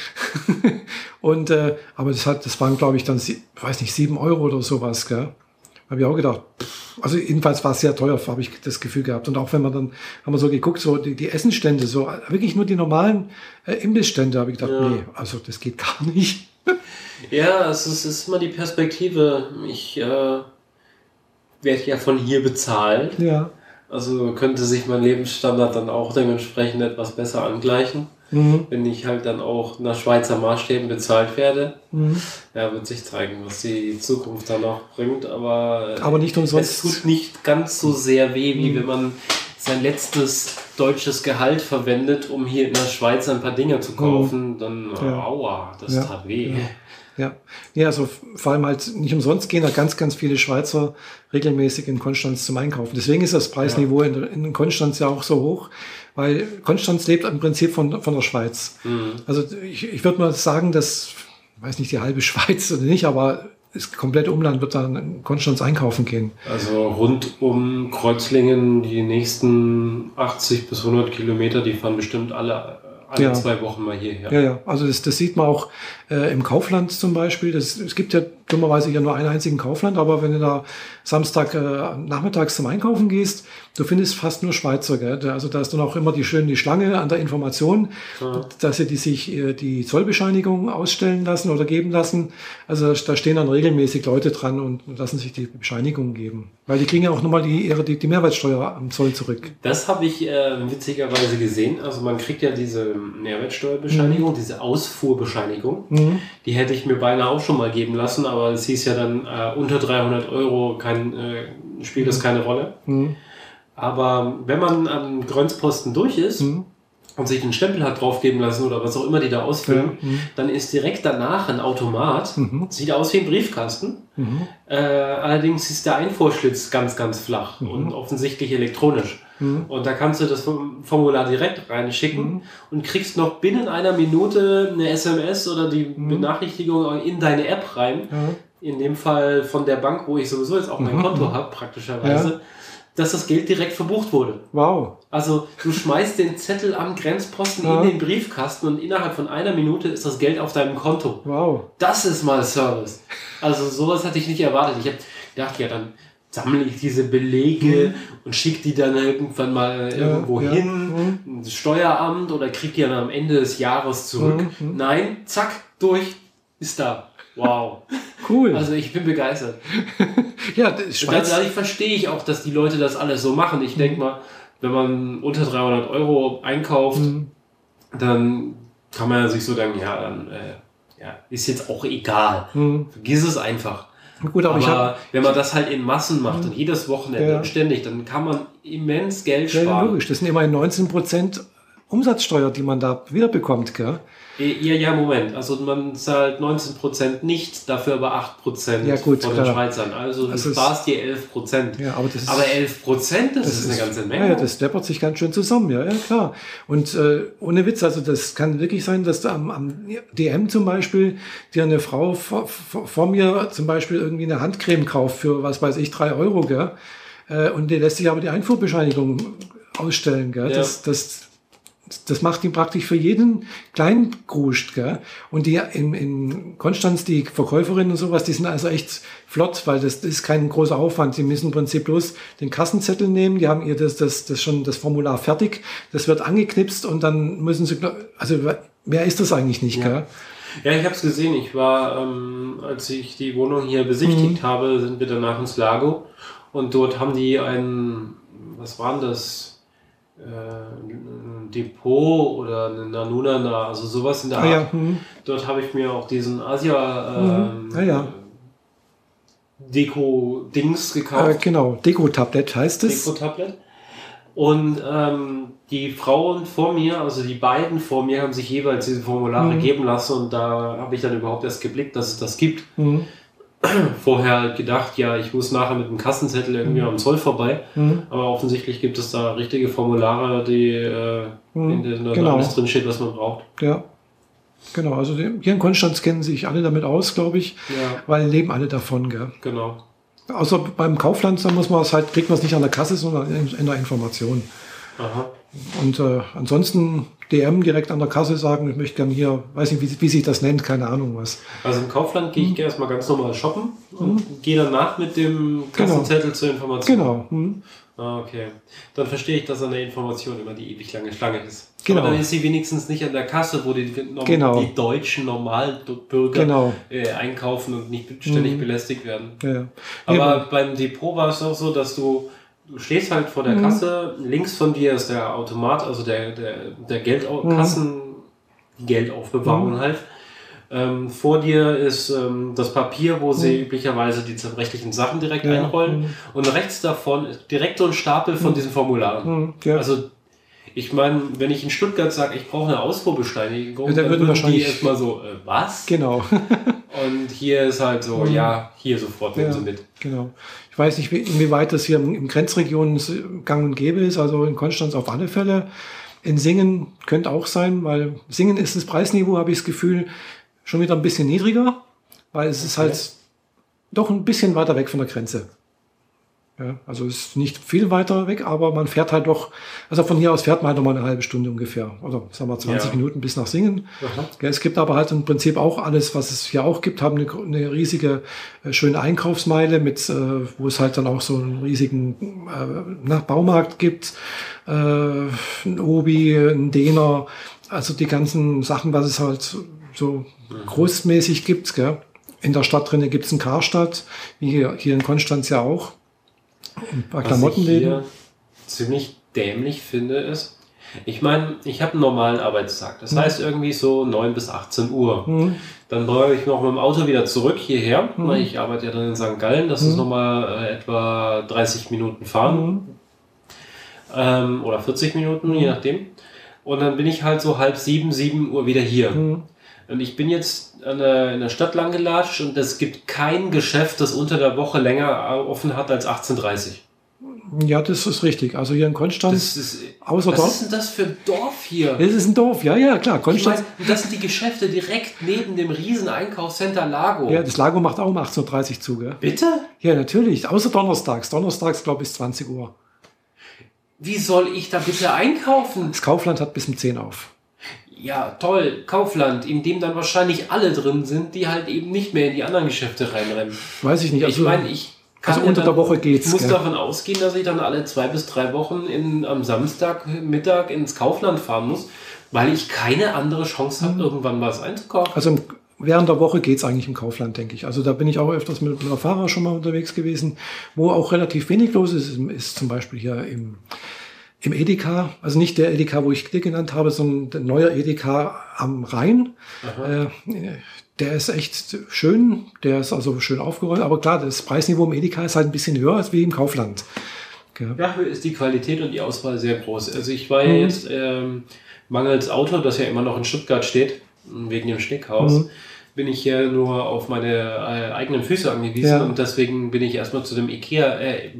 *laughs* Und äh, aber das hat, das waren glaube ich dann, sie- weiß nicht, sieben Euro oder sowas. Gell? Habe ich auch gedacht. pff, Also jedenfalls war es sehr teuer, habe ich das Gefühl gehabt. Und auch wenn man dann, haben wir so geguckt, so die, die Essenstände, so wirklich nur die normalen äh, Imbissstände, habe ich gedacht, Ja. nee, also das geht gar *laughs* nicht. Ja, es ist, es ist immer die Perspektive. Ich äh, werde ja von hier bezahlt. Ja. Also könnte sich mein Lebensstandard dann auch dementsprechend etwas besser angleichen, Mhm. wenn ich halt dann auch nach Schweizer Maßstäben bezahlt werde. Mhm. Ja, wird sich zeigen, was die Zukunft dann noch bringt. Aber, äh, Aber nicht umsonst. es tut nicht ganz so sehr weh, wie Mhm. wenn man sein letztes deutsches Gehalt verwendet, um hier in der Schweiz ein paar Dinge zu kaufen. Dann, Mhm. Ja. aua, das Ja. tat weh. Ja. Ja. ja, also vor allem halt nicht umsonst gehen da ganz, ganz viele Schweizer regelmäßig in Konstanz zum Einkaufen. Deswegen ist das Preisniveau in, in Konstanz ja auch so hoch, weil Konstanz lebt im Prinzip von, von der Schweiz. Mhm. Also ich, ich würde mal sagen, dass, weiß nicht, die halbe *laughs* Schweiz oder nicht, aber das komplette Umland wird dann in Konstanz einkaufen gehen. Also rund um Kreuzlingen, die nächsten 80 bis 100 Kilometer, die fahren bestimmt alle alle Ja. zwei Wochen mal hierher. Ja, ja. Also das, das sieht man auch äh, im Kaufland zum Beispiel. Das, es gibt ja dummerweise hier nur einen einzigen Kaufland, aber wenn du da Samstag äh, nachmittags zum Einkaufen gehst, du findest fast nur Schweizer. Gell? Also da ist dann auch immer die schön die Schlange an der Information, dass sie die sich äh, die Zollbescheinigung ausstellen lassen oder geben lassen. Also da stehen dann regelmäßig Leute dran und lassen sich die Bescheinigung geben. Weil die kriegen ja auch nochmal die, ihre, die, die Mehrwertsteuer am Zoll zurück. Das habe ich äh, witzigerweise gesehen. Also man kriegt ja diese Mehrwertsteuerbescheinigung, diese Ausfuhrbescheinigung. Die hätte ich mir beinahe auch schon mal geben lassen, aber es hieß ja dann äh, unter 300 Euro kein, äh, spielt das keine Rolle. Mhm. Aber wenn man am Grenzposten durch ist Mhm. Und sich einen Stempel hat draufgeben lassen oder was auch immer die da ausfüllen, Ja, mhm. dann ist direkt danach ein Automat. Mhm. Sieht aus wie ein Briefkasten. Mhm. Äh, allerdings ist der Einfuhrschlitz ganz, ganz flach und offensichtlich elektronisch. Mhm. Und da kannst du das Form- Formular direkt reinschicken und kriegst noch binnen einer Minute eine SMS oder die Benachrichtigung in deine App rein. Ja. In dem Fall von der Bank, wo ich sowieso jetzt auch mein Mhm. Konto habe, praktischerweise, dass das Geld direkt verbucht wurde. Wow. Also du schmeißt den Zettel am Grenzposten Ja. in den Briefkasten und innerhalb von einer Minute ist das Geld auf deinem Konto. Wow. Das ist mal Service. Also sowas hatte ich nicht erwartet. Ich habe gedacht, ja, dann sammle ich diese Belege und schicke die dann irgendwann mal irgendwo Mhm. ja. hin, ins Steueramt oder krieg die dann am Ende des Jahres zurück. Mhm. Nein, zack, durch, ist da. Wow. Cool. Also ich bin begeistert. *laughs* ja, Schweiz. dadurch verstehe ich auch, dass die Leute das alles so machen. Ich denke mal, wenn man unter 300 Euro einkauft, Mhm. dann kann man sich so denken, ja, dann äh, ja, ist jetzt auch egal. Mhm. Vergiss es einfach. Gut, aber, Aber, habe wenn man das halt in Massen macht und jedes Wochenende Ja. und ständig, dann kann man immens Geld ja, sparen. logisch, das sind immerhin 19 Prozent Umsatzsteuer, die man da wiederbekommt, gell? Ja, ja, Moment. Also man zahlt 19% nicht, dafür aber 8% Ja, gut, von den klar. Schweizern. Also du Das ist- sparst dir 11%. Ja, aber das ist, aber 11%, das, ist eine ganze Menge. Ja, das deppert sich ganz schön zusammen, ja, ja klar. Und äh, ohne Witz, also das kann wirklich sein, dass da am, am DM zum Beispiel dir eine Frau vor, vor, vor mir zum Beispiel irgendwie eine Handcreme kauft für, was weiß ich, drei Euro, gell? Äh, und die lässt sich aber die Einfuhrbescheinigung ausstellen, gell? Ja. Das, das, das macht ihn praktisch für jeden kleinen Gruscht, gell? Und die in, in Konstanz, die Verkäuferinnen und sowas, die sind also echt flott, weil das, das ist kein großer Aufwand. Sie müssen im Prinzip bloß den Kassenzettel nehmen, die haben ihr das, das, das schon das Formular fertig, das wird angeknipst und dann müssen sie, also mehr ist das eigentlich nicht, gell? Ja, ich habe es gesehen. Ich war, ähm, als ich die Wohnung hier besichtigt Mhm. habe, sind wir danach ins Lago und dort haben die ein, was war denn das? Äh, ein Depot oder eine Nanunana, also sowas in der Ah Art. ja, hm. Dort habe ich mir auch diesen Asia ähm, Mhm. Ah ja. Deko-Dings äh, gekauft. genau, Deko-Tablett heißt es. Deko-Tablet. Und ähm, die Frauen vor mir, also die beiden vor mir, haben sich jeweils diese Formulare Mhm. geben lassen und da habe ich dann überhaupt erst geblickt, dass es das gibt. Hm. *clears throat* Vorher gedacht, ja, ich muss nachher mit dem Kassenzettel irgendwie am Zoll vorbei. Hm. Aber offensichtlich gibt es da richtige Formulare, die äh, Mhm. in denen dann Genau. alles drinsteht, was man braucht. Ja. Genau, also hier in Konstanz kennen sich alle damit aus, glaube ich, Ja, weil leben alle davon, gell? genau. Außer beim Kaufland, da muss man es halt, kriegt man es nicht an der Kasse, sondern in der Information. Aha. Und äh, ansonsten DM direkt an der Kasse sagen, ich möchte gerne hier, weiß nicht, wie, wie sich das nennt, keine Ahnung was. Also im Kaufland Mhm. gehe ich erstmal ganz normal shoppen und gehe danach mit dem Kassenzettel zur Information. Genau. Hm. Ah, okay. Dann verstehe ich, dass an der Information immer die ewig lange Schlange ist. Genau. Aber dann ist sie wenigstens nicht an der Kasse, wo die, Genau. die deutschen Normalbürger Genau. äh, einkaufen und nicht ständig Mhm. belästigt werden. Ja, ja. Aber beim Depot war es auch so, dass du, du stehst halt vor der Mhm. Kasse, links von dir ist der Automat, also der, der, der Geldkassen, die Geldaufbewahrung Mhm. halt. Ähm, vor dir ist ähm, das Papier, wo sie üblicherweise die rechtlichen Sachen direkt Mhm. Ja. einrollen. Mhm. Und rechts davon ist direkt so ein Stapel von diesen Formularen. Ja. Also, ich meine, wenn ich in Stuttgart sage, ich brauche eine Ausfuhrbescheinigung, Ja, dann dann würden würden die wahrscheinlich- erstmal so, äh, was? genau. *laughs* Und hier ist halt so, Mhm. ja, hier sofort nehmen Ja. sie mit. Genau. Ich weiß nicht, wie- inwieweit das hier in Grenzregionen gang und gäbe ist, also in Konstanz auf alle Fälle. In Singen könnte auch sein, weil Singen ist das Preisniveau, habe ich das Gefühl, schon wieder ein bisschen niedriger, weil es ist Okay. halt doch ein bisschen weiter weg von der Grenze. Ja, also ist nicht viel weiter weg, aber man fährt halt doch, also von hier aus fährt man halt nochmal eine halbe Stunde ungefähr. Oder sagen wir 20 Ja. Minuten bis nach Singen. Ja, es gibt aber halt im Prinzip auch alles, was es hier auch gibt, haben eine, eine riesige, äh, schöne Einkaufsmeile mit, äh, wo es halt dann auch so einen riesigen äh, na, Baumarkt gibt, äh, ein Obi, ein Dehner, also die ganzen Sachen, was es halt so- so großmäßig gibt. Gell? In der Stadt drinnen gibt es einen Karstadt, wie hier, hier in Konstanz ja auch. Ein paar Was ich Klamottenläden. hier ziemlich dämlich finde, ist, ich meine, ich habe einen normalen Arbeitstag. Das heißt irgendwie so 9 bis 18 Uhr. Mhm. Dann brauche ich noch mit dem Auto wieder zurück hierher, weil ich arbeite ja dann in St. Gallen. Das ist nochmal äh, etwa 30 Minuten fahren Mhm. ähm, oder 40 Minuten, je nachdem. Und dann bin ich halt so halb sieben, sieben Uhr wieder hier. Mhm. Und ich bin jetzt an der, in der Stadt lang gelatscht und es gibt kein Geschäft, das unter der Woche länger offen hat als 18.30 Ja, das ist richtig. Also hier in Konstanz, Das ist, außer was dort. ist denn das für ein Dorf hier? Das ist ein Dorf, ja, ja, klar. Ich Konstanz. meine, das sind die Geschäfte direkt neben dem riesen Einkaufscenter Lago. ja, das Lago macht auch um 18.30 Uhr zu, gell? Bitte? Ja, natürlich. Außer donnerstags. Donnerstags, glaube ich, bis 20 Uhr. Wie soll ich da bitte einkaufen? Das Kaufland hat bis um 10 auf. Ja, toll, Kaufland, in dem dann wahrscheinlich alle drin sind, die halt eben nicht mehr in die anderen Geschäfte reinrennen. Weiß ich nicht. ich meine, ich kann also ja unter dann, der Woche geht's, Ich muss gell? davon ausgehen, dass ich dann alle zwei bis drei Wochen in, am Samstagmittag ins Kaufland fahren muss, weil ich keine andere Chance habe, irgendwann was einzukaufen. Also im, während der Woche geht's eigentlich im Kaufland, denke ich. Also da bin ich auch öfters mit einem Fahrer schon mal unterwegs gewesen. Wo auch relativ wenig los ist, ist zum Beispiel hier im, im Edeka. Also nicht der Edeka, wo ich dir genannt habe, sondern der neue Edeka am Rhein. Äh, der ist echt schön, der ist also schön aufgeräumt, aber klar, das Preisniveau im Edeka ist halt ein bisschen höher als wie im Kaufland. Gell? Dafür ist die Qualität und die Auswahl sehr groß. Also ich war ja Mhm. jetzt ähm, mangels Auto, das ja immer noch in Stuttgart steht, wegen dem Steckhaus, Mhm. Bin ich ja nur auf meine äh, eigenen Füße angewiesen Ja. und deswegen bin ich erstmal zu dem Ikea, äh,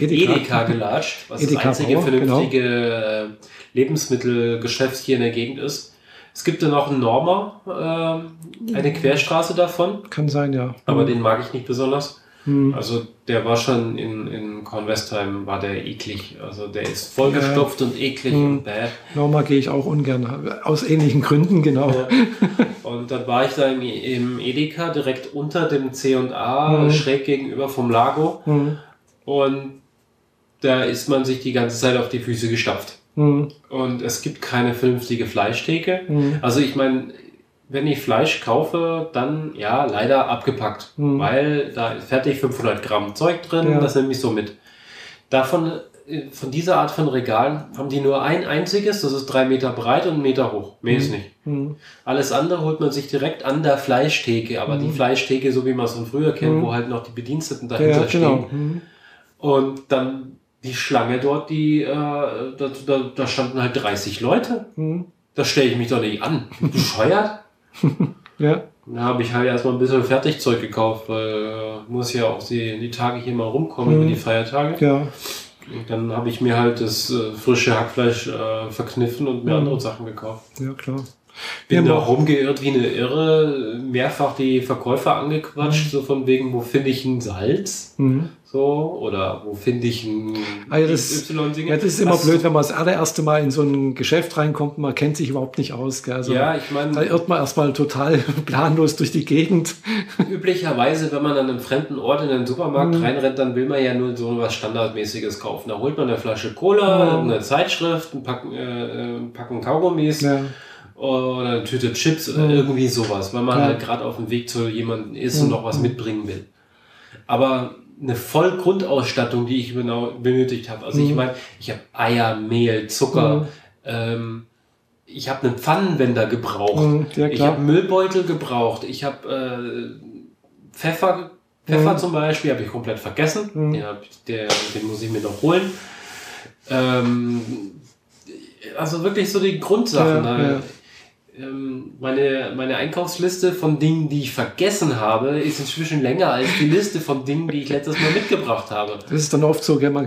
Edeka. Edeka, gelatscht, was Edeka das einzige Bauer, genau. vernünftige äh, Lebensmittelgeschäft hier in der Gegend ist. Es gibt dann noch einen Norma, ähm, eine Querstraße davon, Kann sein, ja. aber den mag ich nicht besonders. Mhm. Also der war schon in, in Kornwestheim, war der eklig. Also der ist vollgestopft und eklig Mhm. und bäh. Norma gehe ich auch ungern, aus ähnlichen Gründen, genau. Ja. Und dann war ich da im, im Edeka direkt unter dem C&A, Mhm. schräg gegenüber vom Lago. Mhm. Und da ist man sich die ganze Zeit auf die Füße gestapft. Mhm. Und es gibt keine vernünftige Fleischtheke. Mhm. Also ich meine, wenn ich Fleisch kaufe, dann ja, leider abgepackt. Mhm. Weil da ist fertig 500 Gramm Zeug drin, Ja. das nehme ich so mit. Davon, äh, von dieser Art von Regalen haben die nur ein einziges, das ist drei Meter breit und einen Meter hoch. Mehr ist nicht. Mhm. Alles andere holt man sich direkt an der Fleischtheke, aber die Fleischtheke, so wie man es von früher kennt, Mhm. wo halt noch die Bediensteten dahinter Ja, stehen. genau. Mhm. Und dann die Schlange dort, die, äh, da, da, da standen halt 30 Leute. Mhm. Da stelle ich mich doch nicht an. Bescheuert? *laughs* Ja. Da habe ich halt erstmal ein bisschen Fertigzeug gekauft, weil äh, muss ja auch die, die Tage hier mal rumkommen Mhm. über die Feiertage. Ja. Und dann habe ich mir halt das äh, frische Hackfleisch äh, verkniffen und mir Mhm. andere Sachen gekauft. Ja, klar. Bin Ja, da rumgeirrt wie eine Irre, mehrfach die Verkäufer angequatscht, Mhm. so von wegen, wo finde ich ein Salz? Mhm. So, oder wo finde ich ein Ah, ja, das-? Ja, das ist immer Hast blöd, wenn man das allererste Mal in so ein Geschäft reinkommt und man kennt sich überhaupt nicht aus. Gell? Also, Ja, ich Da meine, irrt man erstmal total *laughs* planlos durch die Gegend. üblicherweise, wenn man an einem fremden Ort in den Supermarkt Mhm. reinrennt, dann will man ja nur so was Standardmäßiges kaufen. Da holt man eine Flasche Cola, Mhm. eine Zeitschrift, ein Packen, äh, Packen Kaugummis Ja. oder eine Tüte Chips oder Mhm. irgendwie sowas, weil man Ja. halt gerade auf dem Weg zu jemandem ist und Mhm. noch was mitbringen will. Aber eine Vollgrundausstattung, die ich genau benötigt habe. Also ich Mhm. meine, ich habe Eier, Mehl, Zucker, Mhm. ähm, ich habe einen Pfannenwender gebraucht. Mhm, ja, Ich habe Müllbeutel gebraucht. Ich habe äh, Pfeffer, Pfeffer Mhm. zum Beispiel, habe ich komplett vergessen. Mhm. Den, hab ich, der, den muss ich mir noch holen. Ähm, also wirklich so die Grundsachen. Ja, da. ja. Ähm, meine, meine Einkaufsliste von Dingen, die ich vergessen habe, ist inzwischen länger als die Liste von Dingen, die ich letztes Mal mitgebracht habe. Das ist dann oft so, gell, man,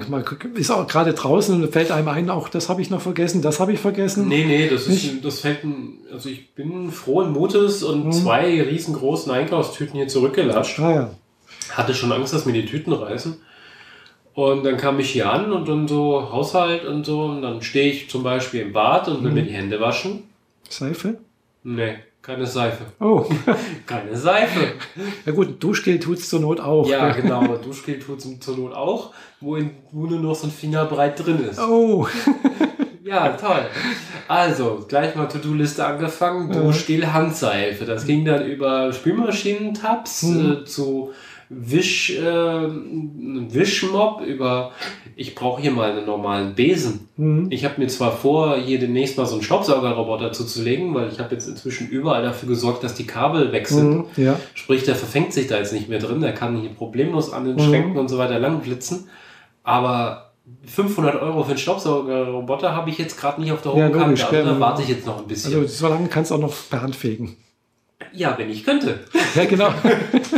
ist auch gerade draußen und fällt einem ein, auch das habe ich noch vergessen, das habe ich vergessen. Nee, nee, das, ist, das fällt also ich bin frohen Mutes und Mhm. zwei riesengroßen Einkaufstüten hier zurückgelatscht. Ah ja. Hatte schon Angst, dass mir die Tüten reißen. Und dann kam ich hier an und dann so Haushalt und so. Und dann stehe ich zum Beispiel im Bad und will Mhm. mir die Hände waschen. Seife? Nee, keine Seife. Oh, *laughs* Keine Seife. ja gut, Duschgel tut's zur Not auch. Ja, genau. Duschgel tut es zur Not auch, wo, in, wo nur noch so ein Fingerbreit drin ist. Oh, *laughs* Ja, toll. Also, gleich mal To-Do-Liste angefangen. Duschgel, Handseife. Das ging dann über Spülmaschinentabs Mhm. äh, zu Wisch, äh, Wischmob, über ich brauche hier mal einen normalen Besen. hm. Ich habe mir zwar vor, hier demnächst mal so einen Staubsaugerroboter zuzulegen, weil ich habe jetzt inzwischen überall dafür gesorgt, dass die Kabel weg sind. Hm. ja. Sprich, der verfängt sich da jetzt nicht mehr drin, der kann hier problemlos an den Mhm. Schränken und so weiter langblitzen. Aber 500 Euro für einen Staubsaugerroboter habe ich jetzt gerade nicht auf der Ja, hohen Kante. logisch, Also ja. da warte ich jetzt noch ein bisschen. Also so lange kannst du auch noch per Hand fegen. ja, wenn ich könnte. Ja, genau. *laughs*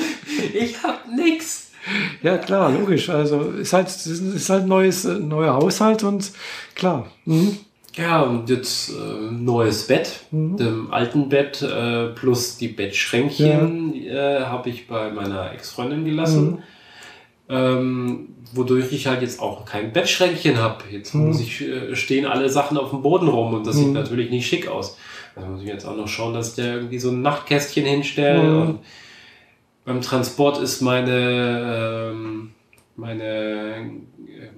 Ich habe nix. ja, klar, logisch. Also ist halt, ist halt ein neues, äh, neuer Haushalt und klar. Mhm. Ja, und jetzt äh, neues Bett. Mhm. Dem alten Bett äh, plus die Bettschränkchen äh, habe ich bei meiner Ex-Freundin gelassen. Mhm. Ähm, wodurch ich halt jetzt auch kein Bettschränkchen habe. Jetzt Mhm. muss ich, äh, stehen alle Sachen auf dem Boden rum und das Mhm. sieht natürlich nicht schick aus. Da muss ich jetzt auch noch schauen, dass ich da irgendwie so ein Nachtkästchen hinstelle. Mhm. Und beim Transport ist meine, ähm, meine äh,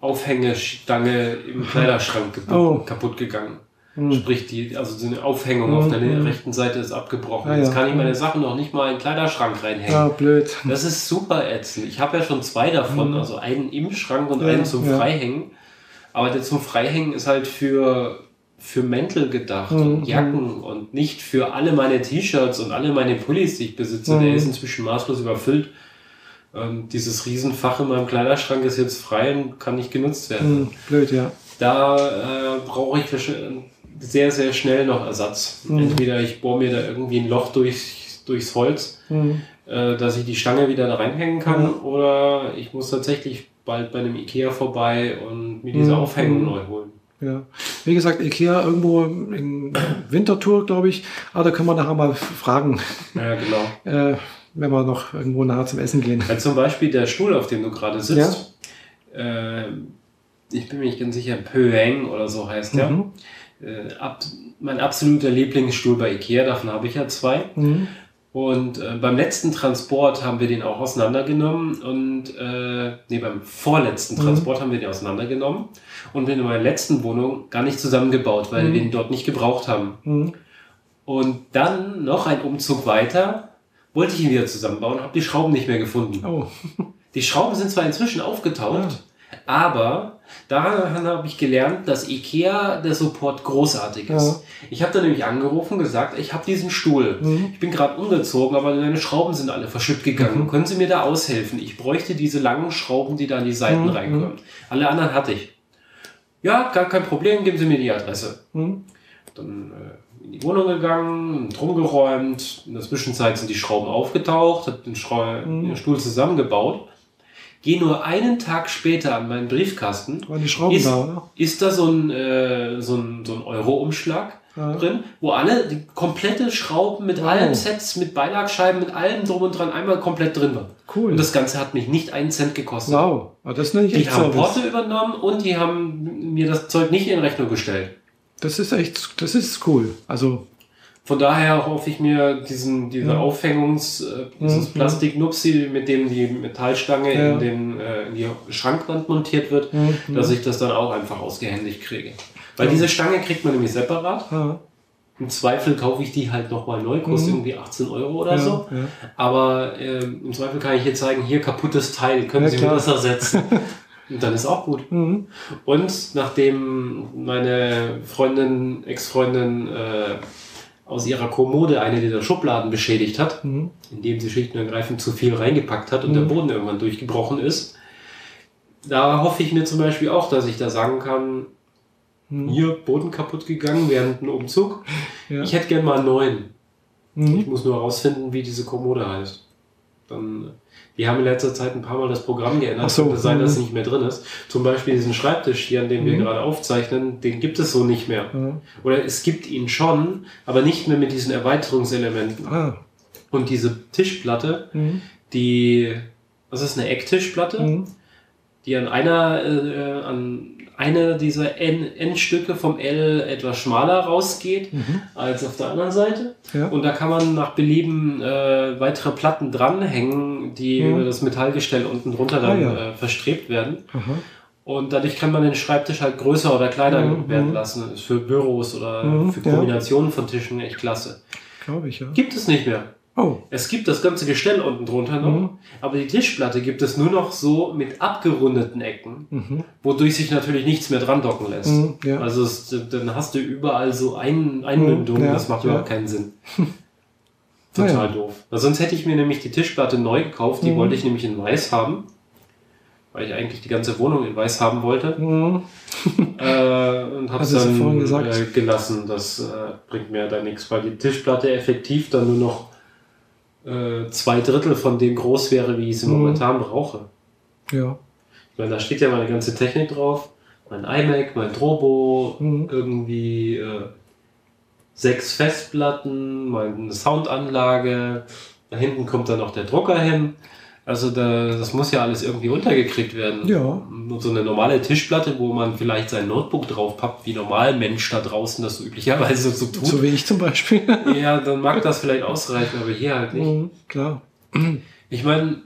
Aufhängestange im Kleiderschrank *laughs* gebu- Oh. kaputt gegangen. Mhm. Sprich, die, also so eine Aufhängung Mhm. auf der Mhm. rechten Seite ist abgebrochen. Ah, Jetzt ja. kann ich meine Mhm. Sachen noch nicht mal in den Kleiderschrank reinhängen. Ja, blöd. Das ist super ätzend. Ich habe ja schon zwei davon, also einen im Schrank und Ja, einen zum ja. Freihängen. Aber der zum Freihängen ist halt für, für Mäntel gedacht Mhm. und Jacken und nicht für alle meine T-Shirts und alle meine Pullis, die ich besitze. Mhm. Der ist inzwischen maßlos überfüllt. Ähm, dieses Riesenfach in meinem Kleiderschrank ist jetzt frei und kann nicht genutzt werden. Mhm. Blöd, ja. Da äh, brauche ich wahrscheinlich sehr, sehr schnell noch Ersatz. Mhm. Entweder ich bohre mir da irgendwie ein Loch durch, durchs Holz Mhm. äh, dass ich die Stange wieder da reinhängen kann Ja. oder ich muss tatsächlich bald bei einem Ikea vorbei und mir diese Mhm. Aufhängung Mhm. neu holen. Ja. Wie gesagt, Ikea irgendwo in Wintertour, glaube ich. Aber da können wir nachher mal fragen, Ja, genau. *laughs* äh, wenn wir noch irgendwo nachher zum Essen gehen. Ja, zum Beispiel der Stuhl, auf dem du gerade sitzt. Äh, ich bin mir nicht ganz sicher, Pöeng oder so heißt der. Mhm. Äh, ab, mein absoluter Lieblingsstuhl bei Ikea, davon habe ich ja zwei. Mhm. Und äh, beim letzten Transport haben wir den auch auseinandergenommen und äh, nee, beim vorletzten Mhm. Transport haben wir den auseinandergenommen und in meiner letzten Wohnung gar nicht zusammengebaut, weil Mhm. wir ihn dort nicht gebraucht haben. Mhm. Und dann noch ein Umzug weiter, wollte ich ihn wieder zusammenbauen, habe die Schrauben nicht mehr gefunden. Oh. Die Schrauben sind zwar inzwischen aufgetaucht, aber daran habe ich gelernt, dass IKEA der Support großartig ist. Ja. Ich habe dann nämlich angerufen und gesagt, ich habe diesen Stuhl. Mhm. Ich bin gerade umgezogen, aber meine Schrauben sind alle verschütt gegangen. Mhm. Können Sie mir da aushelfen? Ich bräuchte diese langen Schrauben, die da an die Seiten Mhm. reinkommen. Alle anderen hatte ich. Ja, gar kein Problem, geben Sie mir die Adresse. Mhm. Dann äh, in die Wohnung gegangen, drum geräumt. In der Zwischenzeit sind die Schrauben aufgetaucht, habe den, Mhm. den Stuhl zusammengebaut. Gehe nur einen Tag später an meinen Briefkasten. Waren die Schrauben Ist, da, oder? ist da so ein, äh, so ein, so ein Euro-Umschlag Ja. drin, wo alle die komplette Schrauben mit Wow. allen Sets, mit Beilagscheiben, mit allem drum und dran einmal komplett drin waren. Cool. Und das Ganze hat mich nicht einen Cent gekostet. wow. Aber das nenne ich Die haben Service. Porto übernommen und die haben mir das Zeug nicht in Rechnung gestellt. Das ist echt, das ist cool. Also, Von daher hoffe ich mir diesen, diese Ja. Aufhängungs, äh, dieses Mhm. Plastiknupsi, mit dem die Metallstange Ja. in, den, äh, in die Schrankwand montiert wird, Mhm. dass ich das dann auch einfach ausgehändigt kriege. Weil diese Stange kriegt man nämlich separat. ja, Im Zweifel kaufe ich die halt nochmal neu, kostet Mhm. irgendwie 18 Euro oder ja, so. Aber ähm, im Zweifel kann ich hier zeigen, hier kaputtes Teil, können Sie klar. mir das ersetzen? *laughs* Und dann ist auch gut. Mhm. Und nachdem meine Freundin, Ex-Freundin äh, aus ihrer Kommode eine dieser Schubladen beschädigt hat, Mhm. indem sie schlicht und ergreifend zu viel reingepackt hat und Mhm. der Boden irgendwann durchgebrochen ist, da hoffe ich mir zum Beispiel auch, dass ich da sagen kann, Mhm. hier Boden kaputt gegangen während einem Umzug. *laughs* Ja. Ich hätte gern mal einen neuen. Ich Mhm. muss nur herausfinden, wie diese Kommode heißt. Dann, die haben in letzter Zeit ein paar Mal das Programm geändert. Ach so, Könnte sein, dass es mhm. nicht mehr drin ist. Zum Beispiel diesen Schreibtisch hier, an dem wir Mhm. gerade aufzeichnen, den gibt es so nicht mehr. Ja. Oder es gibt ihn schon, aber nicht mehr mit diesen Erweiterungselementen. Ah. Und diese Tischplatte, Mhm. die, das ist eine Ecktischplatte, Mhm. die an einer, äh, an eine dieser N- Endstücke vom L etwas schmaler rausgeht als auf der anderen Seite. Mhm. Ja. Und da kann man nach Belieben äh, weitere Platten dranhängen, die Mhm. über das Metallgestell unten drunter dann Ah, ja. äh, verstrebt werden. Aha. Und dadurch kann man den Schreibtisch halt größer oder kleiner Mhm, werden mhm. lassen. Ist für Büros oder Mhm, für ja. Kombinationen von Tischen echt klasse. Glaube ich, ja. Gibt es nicht mehr. Oh. Es gibt das ganze Gestell unten drunter noch, Mhm. aber die Tischplatte gibt es nur noch so mit abgerundeten Ecken, Mhm. wodurch sich natürlich nichts mehr dran docken lässt. Mhm, ja. Also es, dann hast du überall so ein, Einmündungen, Mhm, ja, das macht ja. überhaupt keinen Sinn. *laughs* Total doof. Weil sonst hätte ich mir nämlich die Tischplatte neu gekauft, die Mhm. wollte ich nämlich in weiß haben, weil ich eigentlich die ganze Wohnung in weiß haben wollte. Mhm. *laughs* äh, und du es dann äh, gelassen. Das äh, bringt mir da nichts, weil die Tischplatte effektiv dann nur noch äh, zwei Drittel von dem groß wäre, wie ich sie Mhm. momentan brauche. Ja. Ich meine, da steht ja meine ganze Technik drauf. Mein iMac, mein Drobo, Mhm. irgendwie äh, sechs Festplatten, meine Soundanlage. Da hinten kommt dann noch der Drucker hin. Also da, das muss ja alles irgendwie untergekriegt werden. Ja. So eine normale Tischplatte, wo man vielleicht sein Notebook drauf pappt, wie normal Mensch da draußen das so üblicherweise so tut. So wie ich zum Beispiel. *laughs* ja, dann mag das vielleicht ausreichen, aber hier halt nicht. Mhm, klar. Ich meine,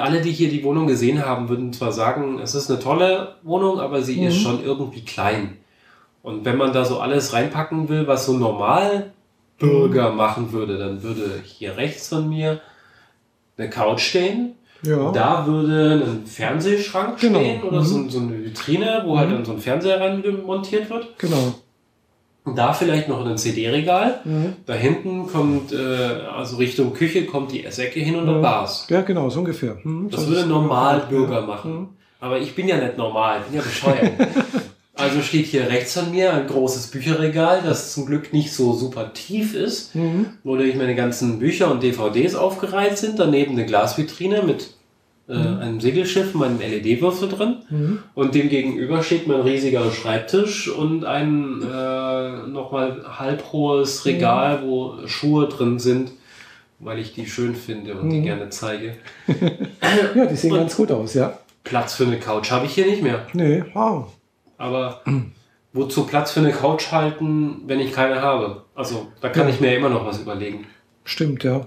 alle, die hier die Wohnung gesehen haben, würden zwar sagen, es ist eine tolle Wohnung, aber sie ist Mhm. schon irgendwie klein. Und wenn man da so alles reinpacken will, was so normal Bürger machen würde, dann würde hier rechts von mir eine Couch stehen. Ja. Da würde ein Fernsehschrank Genau. stehen oder Mhm. so, so eine Vitrine, wo halt dann so ein Fernseher rein montiert wird. Genau. Und da vielleicht noch ein CD-Regal. Mhm. Da hinten kommt, äh, also Richtung Küche, kommt die Essecke hin und Mhm. ein Bars. Ja, genau, so ungefähr. Mhm, Das so würde Normalbürger Ja. machen. Mhm. Aber ich bin ja nicht normal, ich bin ja bescheuert. *laughs* also steht hier rechts von mir ein großes Bücherregal, das zum Glück nicht so super tief ist, Mhm. wodurch meine ganzen Bücher und DVDs aufgereiht sind. Daneben eine Glasvitrine mit äh, einem Segelschiff, meinem LED-Würfel drin. Mhm. Und dem gegenüber steht mein riesiger Schreibtisch und ein äh, nochmal halbhohes Regal, wo Schuhe drin sind, weil ich die schön finde und die Mhm. gerne zeige. *laughs* Ja, die sehen Und- ganz gut aus, ja. Platz für eine Couch habe ich hier nicht mehr. Nee, wow. Aber wozu Platz für eine Couch halten, wenn ich keine habe? Also da kann Ja. ich mir immer noch was überlegen. Stimmt, ja.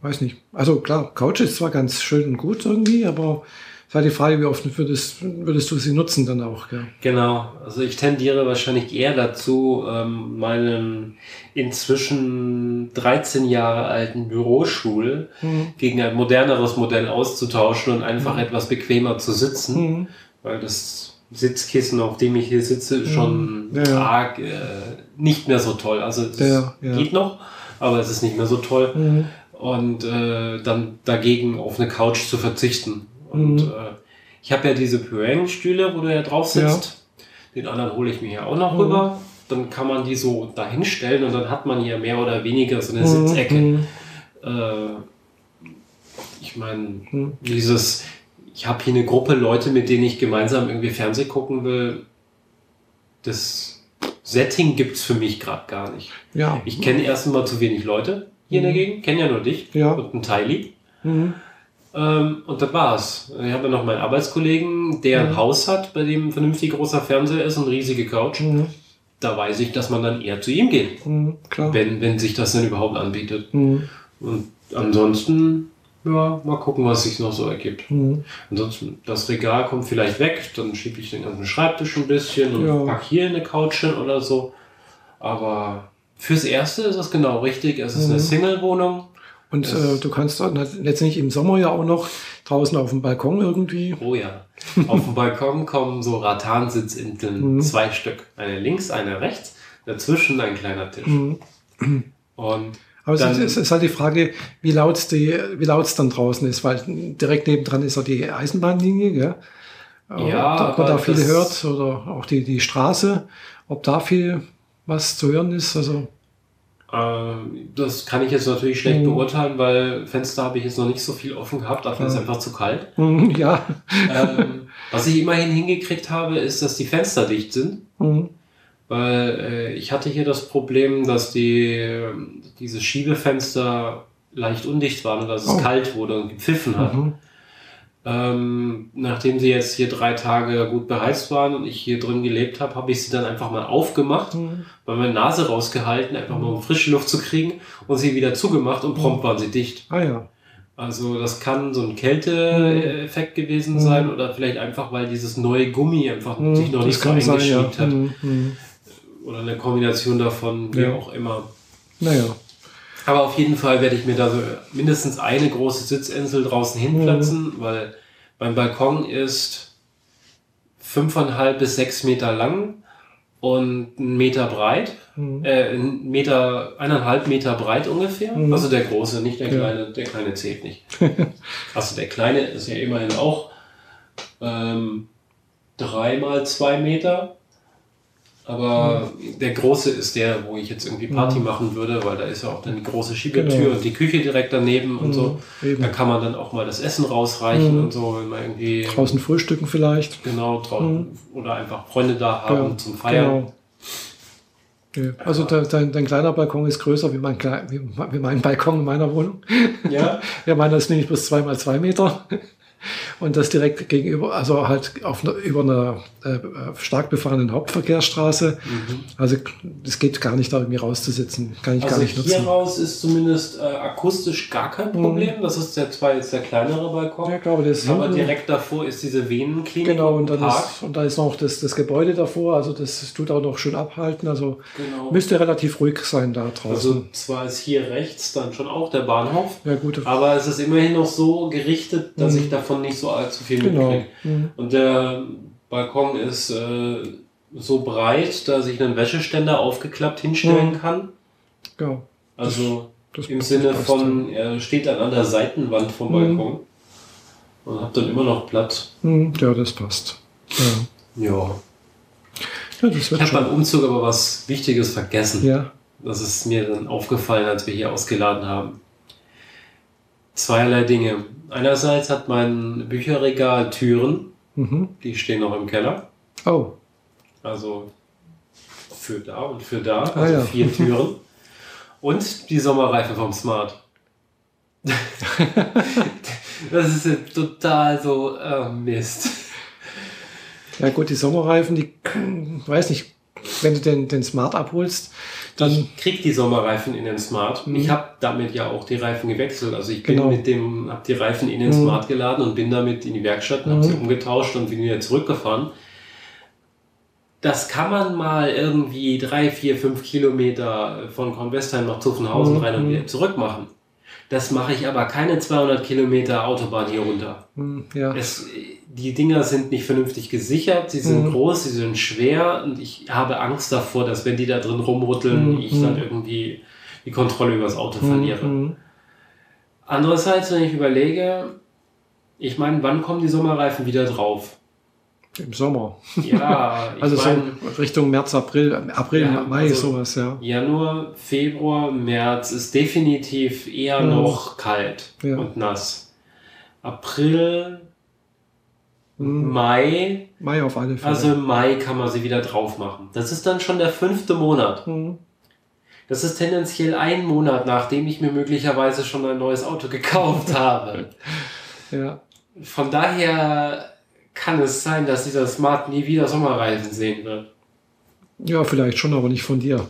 Weiß nicht. Also klar, Couch ist zwar ganz schön und gut irgendwie, aber es war die Frage, wie oft würdest, würdest du sie nutzen dann auch, gell? Genau, also ich tendiere wahrscheinlich eher dazu, ähm, meinen inzwischen 13 Jahre alten Bürostuhl Mhm. gegen ein moderneres Modell auszutauschen und einfach etwas bequemer zu sitzen, Mhm. Weil das Sitzkissen, auf dem ich hier sitze, ist schon Ja, ja. arg äh, nicht mehr so toll. Also es Ja, ja. geht noch, aber es ist nicht mehr so toll. Mhm. und äh, dann dagegen auf eine Couch zu verzichten. Und Mhm. äh, ich habe ja diese Pyang-Stühle, wo du ja drauf sitzt. Den anderen hole ich mir hier auch noch Mhm. rüber. Dann kann man die so dahinstellen und dann hat man hier mehr oder weniger so eine Mhm. Sitzecke. Mhm. Äh, ich meine, Mhm. dieses, ich habe hier eine Gruppe Leute, mit denen ich gemeinsam irgendwie Fernsehen gucken will. Das Setting gibt's für mich gerade gar nicht. Ja. Ich kenne erst mal zu wenig Leute hier in der Gegend, kenne ja nur dich Ja. und einen Teili. Mhm. Ähm, und das war's. Ich habe noch meinen Arbeitskollegen, der ein Mhm. Haus hat, bei dem ein vernünftig großer Fernseher ist und riesige Couch. Mhm. Da weiß ich, dass man dann eher zu ihm geht, Mhm. Wenn, wenn sich das denn überhaupt anbietet. Mhm. Und ansonsten, ja, mal gucken, was sich noch so ergibt. Mhm. Ansonsten, das Regal kommt vielleicht weg, dann schiebe ich den ganzen Schreibtisch ein bisschen und Ja. pack hier eine Couch hin oder so. Aber fürs Erste ist es genau richtig. Es ist Mhm. eine Single-Wohnung. Und Das- äh, du kannst dann letztendlich im Sommer ja auch noch draußen auf dem Balkon irgendwie. Oh ja. Auf dem Balkon kommen so Rattansitzinseln, Mhm. zwei Stück. Eine links, eine rechts. Dazwischen ein kleiner Tisch. Mhm. Und Aber es Dann- ist, es ist halt die Frage, wie laut die, wie laut es dann draußen ist, weil direkt nebendran ist auch die Eisenbahnlinie, gell? Ja, ob, ob man da viel hört oder auch die, die Straße, ob da viel was zu hören ist. Also, ähm, das kann ich jetzt natürlich schlecht Mhm. beurteilen, weil Fenster habe ich jetzt noch nicht so viel offen gehabt. Dafür ist es Ja. einfach zu kalt. mhm, ja. ähm, was ich immerhin hingekriegt habe, ist, dass die Fenster dicht sind. Mhm. Weil äh, ich hatte hier das Problem, dass die, ähm, diese Schiebefenster leicht undicht waren und dass es Oh. kalt wurde und gepfiffen hat. Mhm. Ähm, nachdem sie jetzt hier drei Tage gut beheizt waren und ich hier drin gelebt habe, habe ich sie dann einfach mal aufgemacht, Mhm. bei meiner Nase rausgehalten, einfach mal um frische Luft zu kriegen und sie wieder zugemacht und prompt waren sie dicht. Ah ja. Also das kann so ein Kälteeffekt gewesen Mhm. sein oder vielleicht einfach, weil dieses neue Gummi einfach Mhm, sich noch nicht so ja. eingeschmiegt hat. Mhm. Oder eine Kombination davon, wie Ja. auch immer. Naja. Aber auf jeden Fall werde ich mir da so mindestens eine große Sitzinsel draußen hinplatzen, Mhm. weil mein Balkon ist fünfeinhalb bis sechs Meter lang und einen Meter breit. Mhm. Äh, einen Meter, eineinhalb Meter breit ungefähr. Mhm. Also der große, nicht der Ja. kleine. Der kleine zählt nicht. *laughs* also der kleine ist ja immerhin auch ähm, drei mal zwei Meter. Aber der große ist der, wo ich jetzt irgendwie Party Mhm. machen würde, weil da ist ja auch dann die große Schiebetür Genau. und die Küche direkt daneben und so. Mhm. Eben. Da kann man dann auch mal das Essen rausreichen Mhm. und so, wenn man irgendwie Draußen frühstücken vielleicht. genau draußen Mhm. oder einfach Freunde da haben Ja, zum Feiern. Genau. Also de, dein, dein kleiner Balkon ist größer wie mein, wie, mein Balkon in meiner Wohnung. Ja, *laughs* Ja, meiner ist nämlich bloß zwei mal zwei Meter. Und das direkt gegenüber, also halt auf über einer äh, stark befahrenen Hauptverkehrsstraße. Also es geht gar nicht, da irgendwie rauszusitzen. Kann ich also gar nicht hier nutzen. raus ist zumindest äh, akustisch gar kein Problem. Das ist der zwar jetzt der kleinere Balkon, Mhm. Ja, glaube, das aber hinten- direkt davor ist diese Venenklinik Genau, und dann ist, und da ist noch das, das Gebäude davor, also das tut auch noch schön abhalten. Also Genau. müsste relativ ruhig sein da draußen. Also zwar ist hier rechts dann schon auch der Bahnhof, ja, gut. aber es ist immerhin noch so gerichtet, dass ich davon nicht so allzu viel Genau. mitkriege. Mhm. Und der Balkon ist äh, so breit, dass ich einen Wäscheständer aufgeklappt hinstellen Mhm. kann. Ja, Also das im passt, Sinne von, er steht dann an der Seitenwand vom Mhm. Balkon und habe dann immer noch Platz. Mhm, ja, das passt. Ja, Ja. ja das Ich habe beim. Umzug aber was Wichtiges vergessen. Ja, Das ist mir dann aufgefallen, als wir hier ausgeladen haben. Zweierlei Dinge. Einerseits hat mein Bücherregal Türen, mhm. die stehen noch im Keller. Oh, Also für da und für da, Ah, also ja. vier *laughs* Türen. Und die Sommerreifen vom Smart. *laughs* das ist total so äh, Mist. ja gut, die Sommerreifen, die, weiß nicht, wenn du den, den Smart abholst, dann, ich krieg die Sommerreifen in den Smart. Mhm. Ich habe damit ja auch die Reifen gewechselt. Also ich bin Genau. mit dem, habe die Reifen in den Mhm. Smart geladen und bin damit in die Werkstatt, habe Mhm. sie umgetauscht und bin wieder zurückgefahren. Das kann man mal irgendwie drei, vier, fünf Kilometer von Kornwestheim nach Zuffenhausen Mhm. rein und wieder zurück machen. Das mache ich aber keine 200 Kilometer Autobahn hier runter. hm, ja, Es, die Dinger sind nicht vernünftig gesichert, sie sind Mhm. groß, sie sind schwer und ich habe Angst davor, dass wenn die da drin rumrütteln, Mhm. ich dann irgendwie die Kontrolle über das Auto verliere. Mhm. Andererseits, wenn ich überlege, ich meine, wann kommen die Sommerreifen wieder drauf? Im Sommer. Ja, *laughs* Also so Richtung März, April, April, Ja, Mai, also- sowas, ja. Januar, Februar, März ist definitiv eher Mhm. noch kalt Ja. und nass. April, Mhm. Mai, Mai auf alle Fälle. also im Mai kann man sie wieder drauf machen. Das ist dann schon der fünfte Monat. Mhm. Das ist tendenziell ein Monat, nachdem ich mir möglicherweise schon ein neues Auto gekauft habe. *laughs* Ja. Von daher kann es sein, dass dieser Smart nie wieder Sommerreifen sehen wird. ja, vielleicht schon, aber nicht von dir.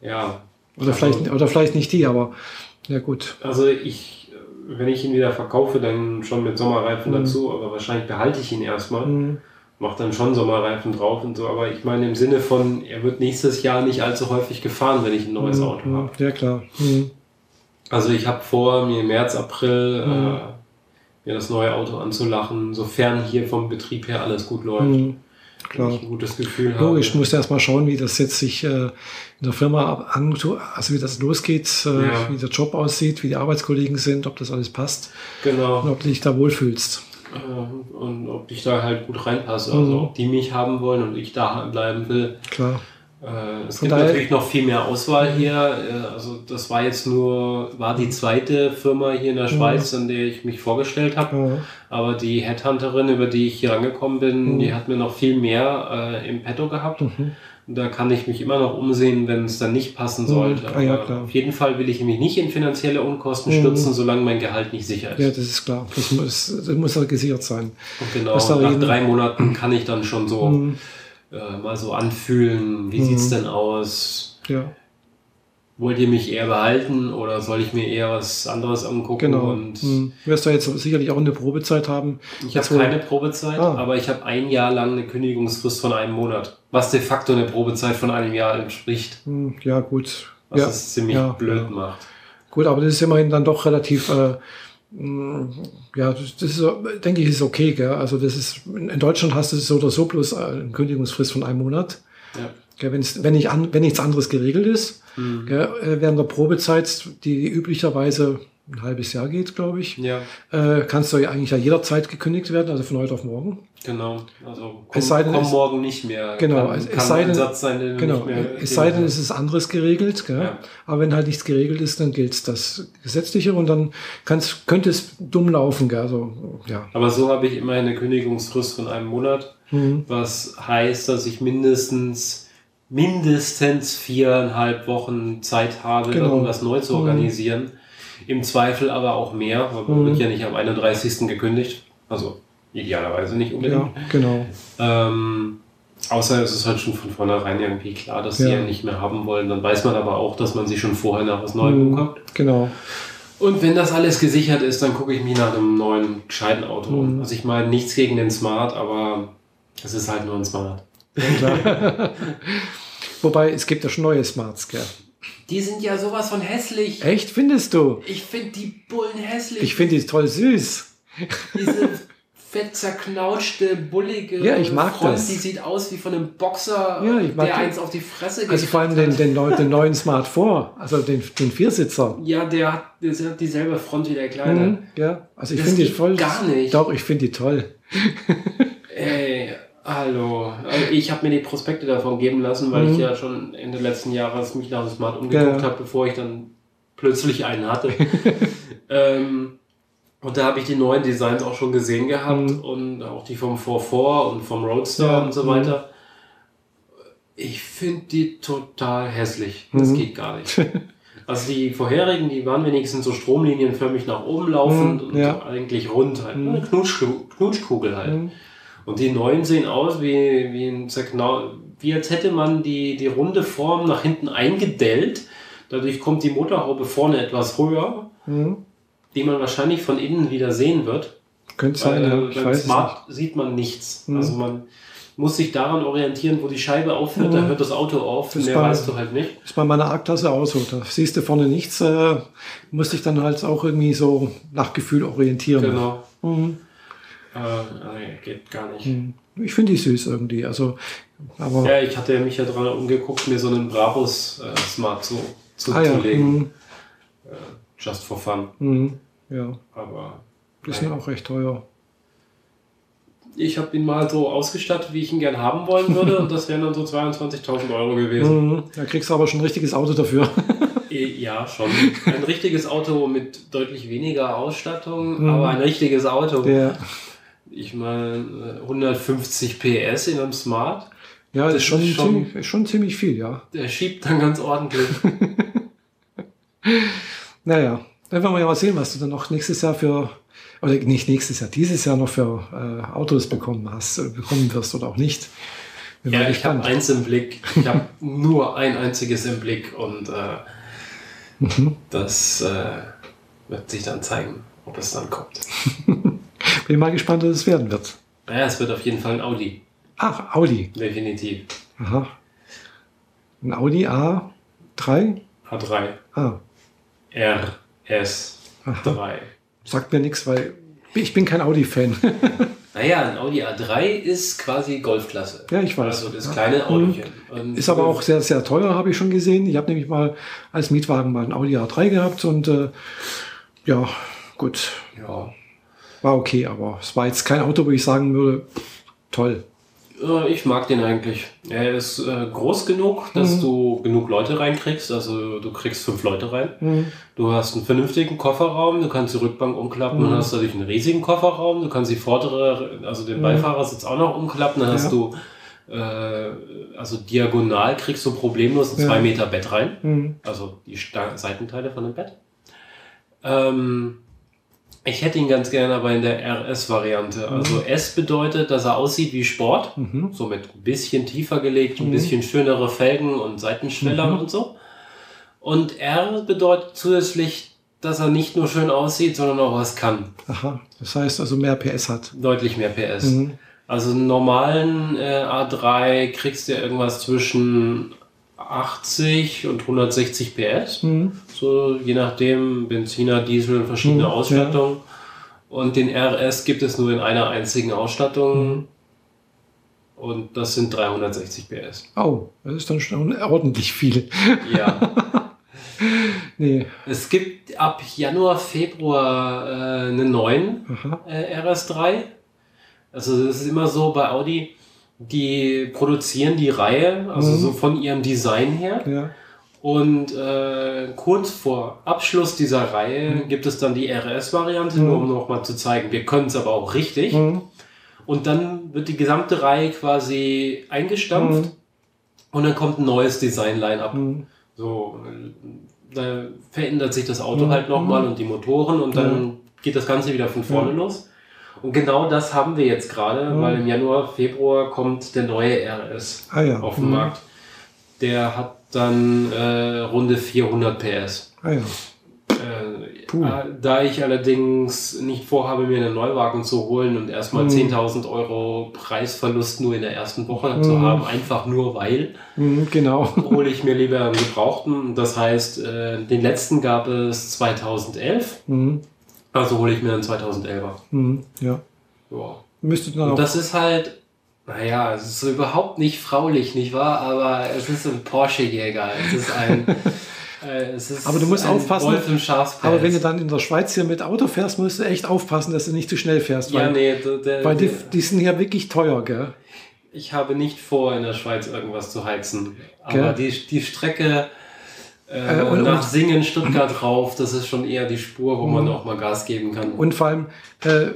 Ja. Oder, Also- vielleicht, oder vielleicht nicht die, aber ja gut. Also ich, wenn ich ihn wieder verkaufe, dann schon mit Sommerreifen Mhm. dazu, aber wahrscheinlich behalte ich ihn erstmal. Mhm. Mach dann schon Sommerreifen drauf und so, aber ich meine im Sinne von, er wird nächstes Jahr nicht allzu häufig gefahren, wenn ich ein neues Auto Mhm. habe. Ja, klar. Mhm. Also ich habe vor, mir im März, April Mhm. äh, mir das neue Auto anzulachen, sofern hier vom Betrieb her alles gut läuft. Mhm. Klar. ich ein gutes Gefühl habe. Logisch, musst du erst mal schauen, wie das jetzt sich äh, in der Firma ab- an, also wie das losgeht, äh, Ja. wie der Job aussieht, wie die Arbeitskollegen sind, ob das alles passt Genau. und ob du dich da wohlfühlst. Äh, Und ob ich da halt gut reinpasse. Mhm. Also ob die mich haben wollen und ich da bleiben will. Klar. Äh, Es Von gibt natürlich noch viel mehr Auswahl hier. Äh, Also das war jetzt nur, war die zweite Firma hier in der Schweiz, an der ich mich vorgestellt habe. Ja. Aber die Headhunterin, über die ich hier angekommen bin, Mhm. die hat mir noch viel mehr äh, im Petto gehabt. Mhm. Da kann ich mich immer noch umsehen, wenn es dann nicht passen sollte. Ah, ja, auf jeden Fall will ich mich nicht in finanzielle Unkosten Mhm. stürzen, solange mein Gehalt nicht sicher ist. Ja, das ist klar. Das muss, das muss ja gesichert sein. Und genau, nach drei Monaten kann ich dann schon so Mhm. Äh, mal so anfühlen, wie Mhm. sieht's denn aus? Ja, Wollt ihr mich eher behalten oder soll ich mir eher was anderes angucken? genau. Und Mhm. Du wirst da jetzt sicherlich auch eine Probezeit haben. Ich habe wo- keine Probezeit, Ah. aber ich habe ein Jahr lang eine Kündigungsfrist von einem Monat, was de facto eine Probezeit von einem Jahr entspricht, Mhm. Ja, gut. was ja, es ziemlich ja, blöd macht. Gut, aber das ist immerhin dann doch relativ, äh, ja, das, ist, denke ich, ist okay. Gell? Also das ist, in Deutschland hast du so oder so bloß äh, eine Kündigungsfrist von einem Monat. Ja. Gell? Wenn's, wenn, nicht an, wenn nichts anderes geregelt ist. Mhm. Gell? Äh, Während der Probezeit, die üblicherweise ein halbes Jahr geht, glaube ich, ja, äh, kannst du ja eigentlich ja jederzeit gekündigt werden, also von heute auf morgen. genau. Also komm, Es sei denn, komm es- morgen nicht mehr. Genau, kann, es- kann sei denn- Satz sein, Genau, es sei denn, es ist anderes geregelt? Ja. aber wenn halt nichts geregelt ist, dann gilt das Gesetzliche und dann kann's, könnte es dumm laufen. Gell? Also, ja. Aber so habe ich immer eine Kündigungsfrist von einem Monat, Mhm. was heißt, dass ich mindestens mindestens viereinhalb Wochen Zeit habe, Genau. irgendwas neu zu Mhm. Im Zweifel aber auch mehr, weil man Mhm. wird ja nicht am 31. gekündigt. Also idealerweise nicht unbedingt. ja, genau. Ähm, außer es ist halt schon von vornherein irgendwie klar, dass sie Ja. ja nicht mehr haben wollen. Dann weiß man aber auch, dass man sich schon vorher nach was Neuem Mhm. bekommt. Genau. Und wenn das alles gesichert ist, dann gucke ich mich nach einem neuen, gescheiten Auto um. Mhm. Also ich meine, nichts gegen den Smart, aber es ist halt nur ein Smart. Ja. *laughs* Wobei, es gibt ja schon neue Smarts, gell? Die sind ja sowas von hässlich. Echt, findest du? Ich finde die Bullen hässlich. Ich finde die toll süß. Diese *laughs* fett zerknautschte, bullige Ja, ich mag Front, das. die sieht aus wie von einem Boxer, Ja, ich mag der die- eins auf die Fresse Also vor allem den, den, neu- den neuen Smart 4, also den, den Viersitzer. Ja, der hat, der hat dieselbe Front wie der Kleine. Mhm, ja, also ich finde die geht voll. gar nicht. Doch, ich finde die toll. Ey, hallo. Also Ich habe mir die Prospekte davon geben lassen, weil Mhm. ich ja schon Ende letzten Jahres mich nach dem Smart umgeguckt Ja. habe, bevor ich dann plötzlich einen hatte. *laughs* ähm, und da habe ich die neuen Designs auch schon gesehen gehabt Mhm. und auch die vom 44 und vom Roadster Ja, und so mhm. weiter. Ich finde die total hässlich. Das Mhm. geht gar nicht. Also die vorherigen, die waren wenigstens so stromlinienförmig nach oben laufend Mhm, und ja. eigentlich rund halt. Mhm. Eine Knutschku- Knutschkugel halt. Und die neuen sehen aus wie, wie, ein zerknau wie als hätte man die, die runde Form nach hinten eingedellt. Dadurch kommt die Motorhaube vorne etwas höher, Mhm. die man wahrscheinlich von innen wieder sehen wird. Könnte sein, Weil, ja. äh, Ich beim weiß es nicht. Smart sieht man nichts. Mhm. Also man muss sich daran orientieren, wo die Scheibe aufhört, da Mhm. hört das Auto auf, Das mehr war- weißt du halt nicht. ist bei meiner A-Klasse auch so. Da siehst du vorne nichts, äh, musste ich dann halt auch irgendwie so nach Gefühl orientieren. Genau. Mhm. Äh, nee, geht gar nicht. Mhm. Ich finde die süß irgendwie. Also, aber Ja, ich hatte mich ja dran umgeguckt, mir so einen Brabus äh, Smart zu, zu, ah, ja. zulegen. Mhm. Just for fun. Mhm. ja, Aber die sind auch recht teuer. ich habe ihn mal so ausgestattet, wie ich ihn gern haben wollen würde. *laughs* und das wären dann so 22.000 Euro gewesen. Mhm. Da kriegst du aber schon ein richtiges Auto dafür. *laughs* Eh, Ja, schon. Ein richtiges Auto mit deutlich weniger Ausstattung, Mhm. aber ein richtiges Auto. ja, Ich meine, 150 PS in einem Smart, ja das ist schon, ist schon- Ziemlich, ist schon ziemlich viel, ja. der schiebt dann ganz ordentlich. *laughs* Naja, dann werden wir ja mal sehen, was du dann noch nächstes Jahr für, oder nicht nächstes Jahr, dieses Jahr noch für äh, Autos bekommen hast, äh, bekommen wirst oder auch nicht. Bin ja, ich habe eins im Blick. Ich habe *laughs* nur ein einziges im Blick und äh, Mhm. das äh, wird sich dann zeigen, ob es dann kommt. *laughs* Bin mal gespannt, was es werden wird. Naja, es wird auf jeden Fall ein Audi. Ach, Audi. Definitiv. Aha. Ein Audi A3? A3. Ah, RS3. sagt mir nichts, weil ich bin kein Audi-Fan. *laughs* Naja, ein Audi A3 ist quasi Golfklasse. Ja, ich weiß. Also das kleine Autochen. Und Ist aber auch sehr, sehr teuer, habe ich schon gesehen. Ich habe nämlich mal als Mietwagen mal ein Audi A3 gehabt und äh, ja, gut, Ja. War okay, aber es war jetzt kein Auto, wo ich sagen würde, toll. Äh, Ich mag den eigentlich. Er ist äh, groß genug, dass Mhm. du genug Leute reinkriegst. Also du kriegst fünf Leute rein. Hm. Du hast einen vernünftigen Kofferraum, du kannst die Rückbank umklappen Mhm. und hast dadurch einen riesigen Kofferraum. Du kannst die vordere, also den Mhm. Beifahrersitz auch noch umklappen. Dann hast Ja. du äh, also diagonal kriegst du problemlos ein Ja. 2 Meter Bett rein. Mhm. Also die Seitenteile von dem Bett. Ähm, ich hätte ihn ganz gerne aber in der RS-Variante. Also S bedeutet, dass er aussieht wie Sport. Mhm. Somit ein bisschen tiefer gelegt, ein Mhm. bisschen schönere Felgen und Seitenschweller Mhm. und so. Und R bedeutet zusätzlich, dass er nicht nur schön aussieht, sondern auch was kann. Aha. Das heißt also mehr PS hat. Deutlich mehr PS. Mhm. Also einen normalen äh, A3 kriegst du irgendwas zwischen 80 und 160 PS. Mhm. So je nachdem, Benziner, Diesel, verschiedene Mhm, Ausstattungen. Und den RS gibt es nur in einer einzigen Ausstattung. Mhm. Und das sind 360 PS. Oh, das ist dann schon ordentlich viel. Ja. *laughs* Nee. es gibt ab Januar, Februar äh, einen neuen äh, RS3. Also es ist immer so bei Audi, die produzieren die Reihe, also Mhm. so von ihrem Design her. Ja. Und äh, kurz vor Abschluss dieser Reihe Mhm. gibt es dann die RS-Variante, Mhm. nur um nochmal zu zeigen, wir können es aber auch richtig. Mhm. Und dann wird die gesamte Reihe quasi eingestampft Mhm. und dann kommt ein neues Design-Line-Up. Mhm. So, äh, da verändert sich das Auto Mhm. halt nochmal und die Motoren und dann geht das Ganze wieder von vorne los. Und genau das haben wir jetzt gerade, weil im Januar, Februar kommt der neue RS Ah ja. auf den. Markt. Der hat dann äh, runde 400 PS. Ah ja. Äh, da ich allerdings nicht vorhabe, mir einen Neuwagen zu holen und erstmal Mhm. 10.000 Euro Preisverlust nur in der ersten Woche Mhm. zu haben, einfach nur weil, Mhm, genau. *laughs* hole ich mir lieber einen gebrauchten. Das heißt, äh, den letzten gab es 2011, Mhm. also hole ich mir einen 2011er. Mhm. Ja. Ja. Müsste dann Und auch. das ist halt, naja, es ist so überhaupt nicht fraulich, nicht wahr? Aber es ist ein Porsche-Jäger. Es ist ein. *laughs* äh, es ist Aber du musst aufpassen. Wolf im Schafspelz. aber wenn du dann in der Schweiz hier mit Auto fährst, musst du echt aufpassen, dass du nicht zu schnell fährst. Ja, Weil, nee, der, weil die, der, die sind ja wirklich teuer, gell? ich habe nicht vor, in der Schweiz irgendwas zu heizen. Gell? Aber die, die Strecke äh, Äh, und- nach Singen, Stuttgart rauf, das ist schon eher die Spur, wo man Mhm. auch mal Gas geben kann. Und vor allem, äh,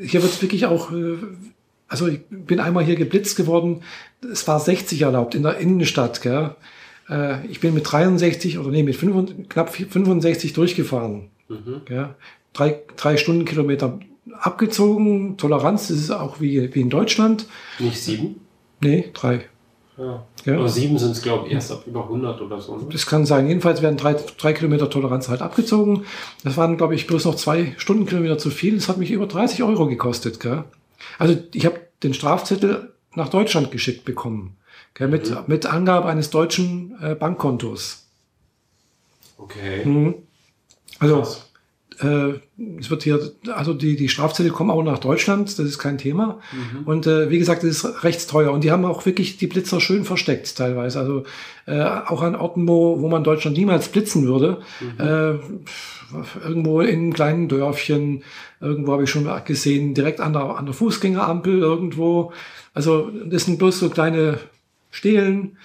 hier wird es wirklich auch, äh, also ich bin einmal hier geblitzt geworden, es war 60 erlaubt in der Innenstadt, gell? Äh, ich bin mit 63 oder nee, mit 65, knapp 65 durchgefahren. Mhm. Gell? Drei, drei Stundenkilometer abgezogen, Toleranz, das ist auch wie, wie in Deutschland. Nicht sieben? Nee, drei. Ja. Ja. Aber sieben sind es, glaube ich, erst ab über 100 oder so. Ne? Das kann sein. Jedenfalls werden drei, drei Kilometer Toleranz halt abgezogen. Das waren, glaube ich, bloß noch zwei Stundenkilometer zu viel. Das hat mich über 30 Euro gekostet. Gell? Also ich habe den Strafzettel nach Deutschland geschickt bekommen. Gell? Mit, Mhm. mit Angabe eines deutschen äh, Bankkontos. Okay. Mhm. Also Krass. Äh, es wird hier, also die, die Strafzettel kommen auch nach Deutschland, das ist kein Thema. Mhm. Und äh, wie gesagt, das ist recht teuer. Und die haben auch wirklich die Blitzer schön versteckt teilweise. Also äh, auch an Orten, wo, wo man Deutschland niemals blitzen würde. Äh, irgendwo in kleinen Dörfchen, irgendwo habe ich schon gesehen, direkt an der, an der Fußgängerampel irgendwo. Also das sind bloß so kleine Stelen,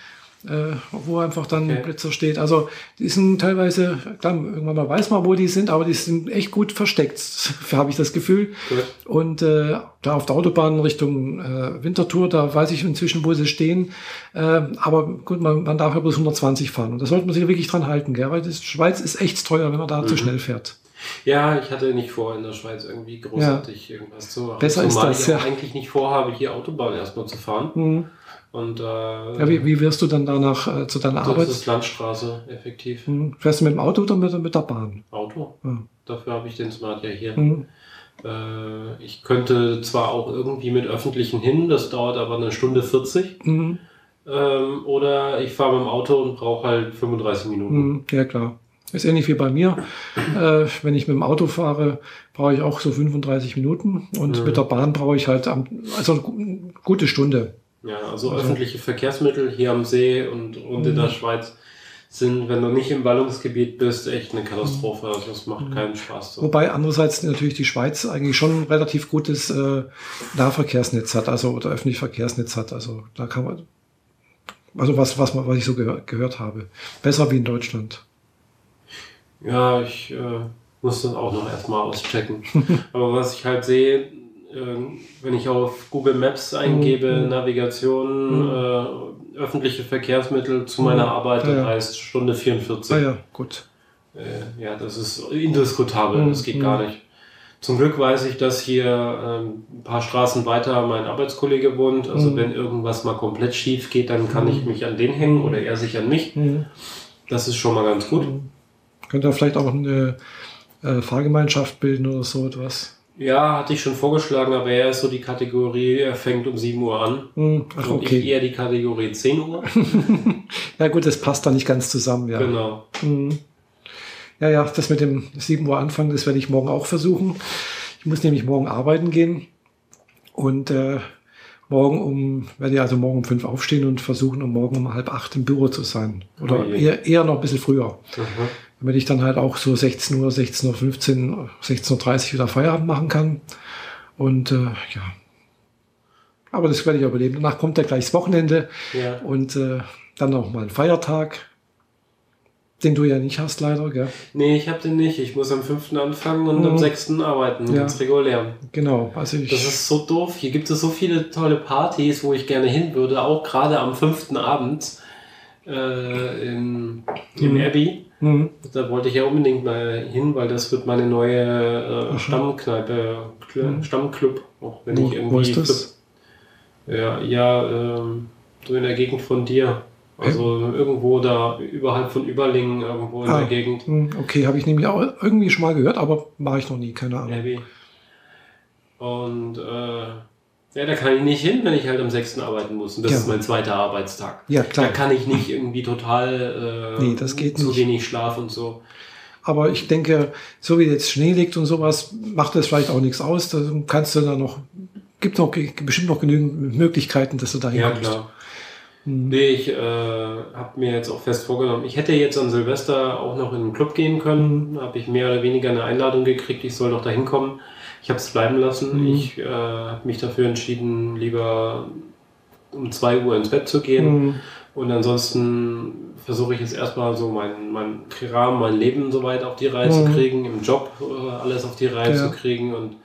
äh, wo einfach dann Okay. Blitzer steht. Also die sind teilweise, klar, irgendwann mal weiß man, wo die sind, aber die sind echt gut versteckt, *laughs* habe ich das Gefühl. Gut. Und äh, da auf der Autobahn Richtung äh, Winterthur, da weiß ich inzwischen, wo sie stehen. Äh, aber gut, man, man darf ja bloß 120 fahren. Und da sollte man sich wirklich dran halten, gell? weil das Schweiz ist echt teuer, wenn man da zu Mhm. schnell fährt. Ja, ich hatte nicht vor, in der Schweiz irgendwie großartig irgendwas zu machen. Besser ist Zumal das, ich ja. eigentlich nicht vorhabe, hier Autobahn erstmal zu fahren. Mhm. Und äh, Ja, wie, wie wirst du dann danach äh, zu deiner das Arbeit? ist Landstraße, effektiv. Mhm. Fährst du mit dem Auto oder mit, mit der Bahn? Auto. Ja. Dafür habe ich den Smart ja hier. Mhm. Äh, ich könnte zwar auch irgendwie mit öffentlichen hin, das dauert aber eine Stunde 40. Mhm. Ähm, oder ich fahre mit dem Auto und brauche halt 35 Minuten. Mhm. Ja, klar. Ist ähnlich wie bei mir. *clears throat* Äh, wenn ich mit dem Auto fahre, brauche ich auch so 35 Minuten. Und Mhm. mit der Bahn brauche ich halt am, also eine gu- gute Stunde. Ja, also Also- öffentliche Verkehrsmittel hier am See und, und in Mhm. der Schweiz sind, wenn du nicht im Ballungsgebiet bist, echt eine Katastrophe. Also das macht keinen Spaß. So. Wobei andererseits natürlich die Schweiz eigentlich schon ein relativ gutes äh, Nahverkehrsnetz hat, also oder öffentliches Verkehrsnetz hat. Also da kann man, also was, was, man- was ich so gehör, gehört habe. Besser wie in Deutschland. Ja, ich äh, muss das auch noch erstmal auschecken. *laughs* Aber was ich halt sehe, wenn ich auf Google Maps eingebe, Mhm. Navigation, äh, öffentliche Verkehrsmittel zu meiner Mhm. Arbeit, Ja, das ja. heißt Stunde 44. Ah ja, gut. Äh, ja, das ist indiskutabel, Mhm. das geht gar nicht. Zum Glück weiß ich, dass hier ähm, ein paar Straßen weiter mein Arbeitskollege wohnt. Also Mhm. wenn irgendwas mal komplett schief geht, dann kann ich mich an den hängen oder er sich an mich. Mhm. Das ist schon mal ganz gut. Könnte er vielleicht auch eine äh, Fahrgemeinschaft bilden oder so etwas. Ja, hatte ich schon vorgeschlagen, aber er ist so die Kategorie, er fängt um 7 Uhr an. Mhm. Ach, Und ich okay. eher die Kategorie 10 Uhr. *laughs* Ja gut, das passt da nicht ganz zusammen, ja. Genau. Mhm. Ja, ja, das mit dem 7 Uhr anfangen, das werde ich morgen auch versuchen. Ich muss nämlich morgen arbeiten gehen und äh, morgen um, werde ich also morgen um fünf aufstehen und versuchen, um morgen um halb acht im Büro zu sein. Oder Oh eher, eher noch ein bisschen früher. Mhm. Damit ich dann halt auch so 16 Uhr, 16.15 Uhr, 16.30 Uhr wieder Feierabend machen kann. Und äh, ja. Aber das werde ich überleben. Danach kommt ja gleich das Wochenende Ja. und äh, dann auch mal ein Feiertag, den du ja nicht hast leider, gell? Nee, ich habe den nicht. Ich muss am 5. anfangen und Mhm. am 6. arbeiten, Ja. ganz regulär. Genau, also ich. Das ist so doof. Hier gibt es so viele tolle Partys, wo ich gerne hin würde, auch gerade am 5. Abend äh, in, im Mhm. Abbey. Mhm. Da wollte ich ja unbedingt mal hin, weil das wird meine neue äh, Aha. Stammkneipe, Kl Mhm. Stammclub, auch wenn Wo- ich irgendwie wo ist das? Ja, ja, ähm, so in der Gegend von dir. Also irgendwo da überhalb von Überlingen, irgendwo in Ah. der Gegend. Hm, Okay, habe ich nämlich auch irgendwie schon mal gehört, aber war ich noch nie, keine Ahnung. Abbey. Und äh, ja, da kann ich nicht hin, wenn ich halt am 6. arbeiten muss. Und das Ja. ist mein zweiter Arbeitstag. Ja, Da klar. kann ich nicht irgendwie total äh, Nee, das geht zu nicht. wenig Schlaf und so. Aber ich denke, so wie jetzt Schnee liegt und sowas, macht das vielleicht auch nichts aus. Da kannst du dann noch, gibt noch bestimmt noch genügend Möglichkeiten, dass du da Ja, hinkommst. klar. Hm. Nee, ich äh, habe mir jetzt auch fest vorgenommen, ich hätte jetzt an Silvester auch noch in den Club gehen können. Da habe ich mehr oder weniger eine Einladung gekriegt, ich soll doch da hinkommen. Ich habe es bleiben lassen. Mhm. Ich äh, habe mich dafür entschieden, lieber um 2 Uhr ins Bett zu gehen. Hm, Und ansonsten versuche ich jetzt erstmal so mein, mein Kram, mein Leben soweit auf die Reihe zu Mhm. kriegen, im Job äh, alles auf die Reihe Ja. zu kriegen und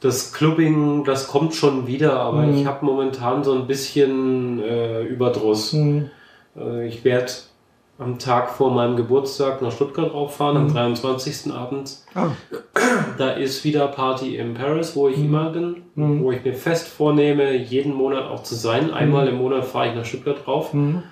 das Clubbing, das kommt schon wieder, aber Mhm. ich habe momentan so ein bisschen äh, Überdruss. hm, Äh, ich werde am Tag vor meinem Geburtstag nach Stuttgart rauffahren, am Mhm. 23. abends. Ah, Da ist wieder Party in Paris, wo ich Mhm. immer bin, Mhm. wo ich mir fest vornehme, jeden Monat auch zu sein. Einmal im Monat fahre ich nach Stuttgart rauf. hm,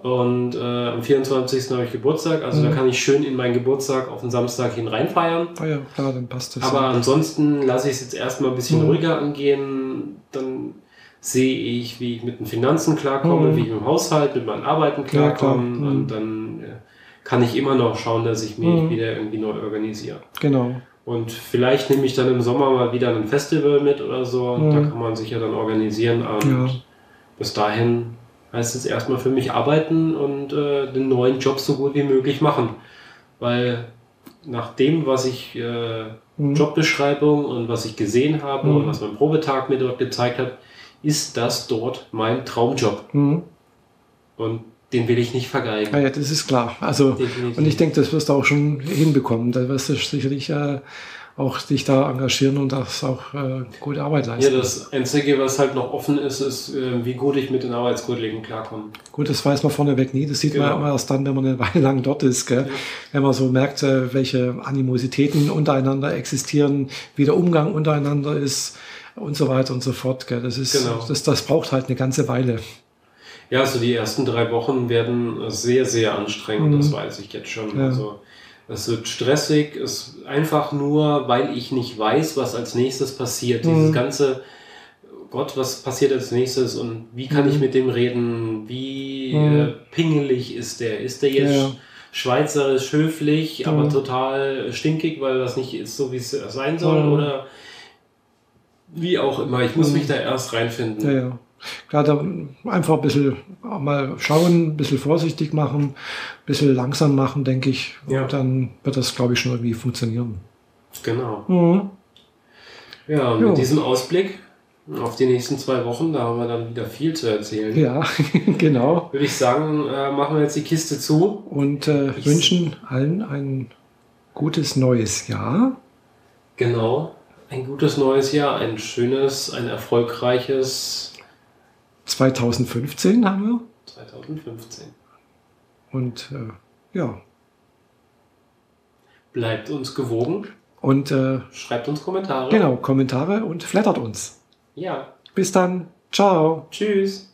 Und äh, am 24. habe ich Geburtstag, also da Mhm. kann ich schön in meinen Geburtstag auf den Samstag hin reinfeiern. ah ja, klar, dann passt das. Aber ja. ansonsten lasse ich es jetzt erstmal ein bisschen Mhm. ruhiger angehen. Dann sehe ich, wie ich mit den Finanzen klarkomme, Mhm. wie ich mit dem Haushalt, mit meinen Arbeiten Ja, klar. klarkomme. Mhm. Und dann äh, kann ich immer noch schauen, dass ich mich Mhm. wieder irgendwie neu organisiere. Genau. Und vielleicht nehme ich dann im Sommer mal wieder ein Festival mit oder so. Mhm. Da kann man sich ja dann organisieren. Und Ja. bis dahin heißt es erstmal für mich arbeiten und äh, den neuen Job so gut wie möglich machen. Weil nach dem, was ich äh, Hm. Jobbeschreibung und was ich gesehen habe Mhm. und was mein Probetag mir dort gezeigt hat, ist das dort mein Traumjob. Hm. Und den will ich nicht vergeigen. Ah ja, das ist klar. Also, Definitiv. und ich denke, das wirst du auch schon hinbekommen. Da wirst du sicherlich äh, auch dich da engagieren und das auch äh, gute Arbeit ja, leisten. das Einzige, was halt noch offen ist, ist, äh, wie gut ich mit den Arbeitskollegen klarkomme. Gut, das weiß man vorneweg nie. Das sieht Genau. man immer erst dann, wenn man eine *laughs* Weile lang dort ist. Gell? Wenn man so merkt, äh, welche Animositäten untereinander existieren, wie der Umgang untereinander ist und so weiter und so fort. Gell? Das, ist, Genau. das, das braucht halt eine ganze Weile. Ja, also die ersten drei Wochen werden sehr, sehr anstrengend, Mhm. das weiß ich jetzt schon. Ja. Also es wird stressig, es einfach nur, weil ich nicht weiß, was als nächstes passiert. Mhm. Dieses ganze, Gott, was passiert als nächstes und wie kann Mhm. ich mit dem reden? Wie Mhm. äh, pingelig ist der? Ist der jetzt Ja. schweizerisch höflich, aber Mhm. total stinkig, weil das nicht ist so, wie es sein soll? Mhm. Oder wie auch immer. Ich muss mich da erst reinfinden. Ja, ja. Klar, da einfach ein bisschen auch mal schauen, ein bisschen vorsichtig machen, ein bisschen langsam machen, denke ich. Ja. Und dann wird das, glaube ich, schon irgendwie funktionieren. Genau. Mhm. Ja, und Jo. mit diesem Ausblick auf die nächsten zwei Wochen, da haben wir dann wieder viel zu erzählen. Ja, *laughs* genau. Würde ich sagen, äh, machen wir jetzt die Kiste zu. Und äh, wünschen allen ein gutes neues Jahr. Genau. Ein gutes neues Jahr, ein schönes, ein erfolgreiches 2015 haben wir. 2015. Und äh, ja. Bleibt uns gewogen. Und äh, schreibt uns Kommentare. Genau, Kommentare und flattert uns. Ja. Bis dann. Ciao. Tschüss.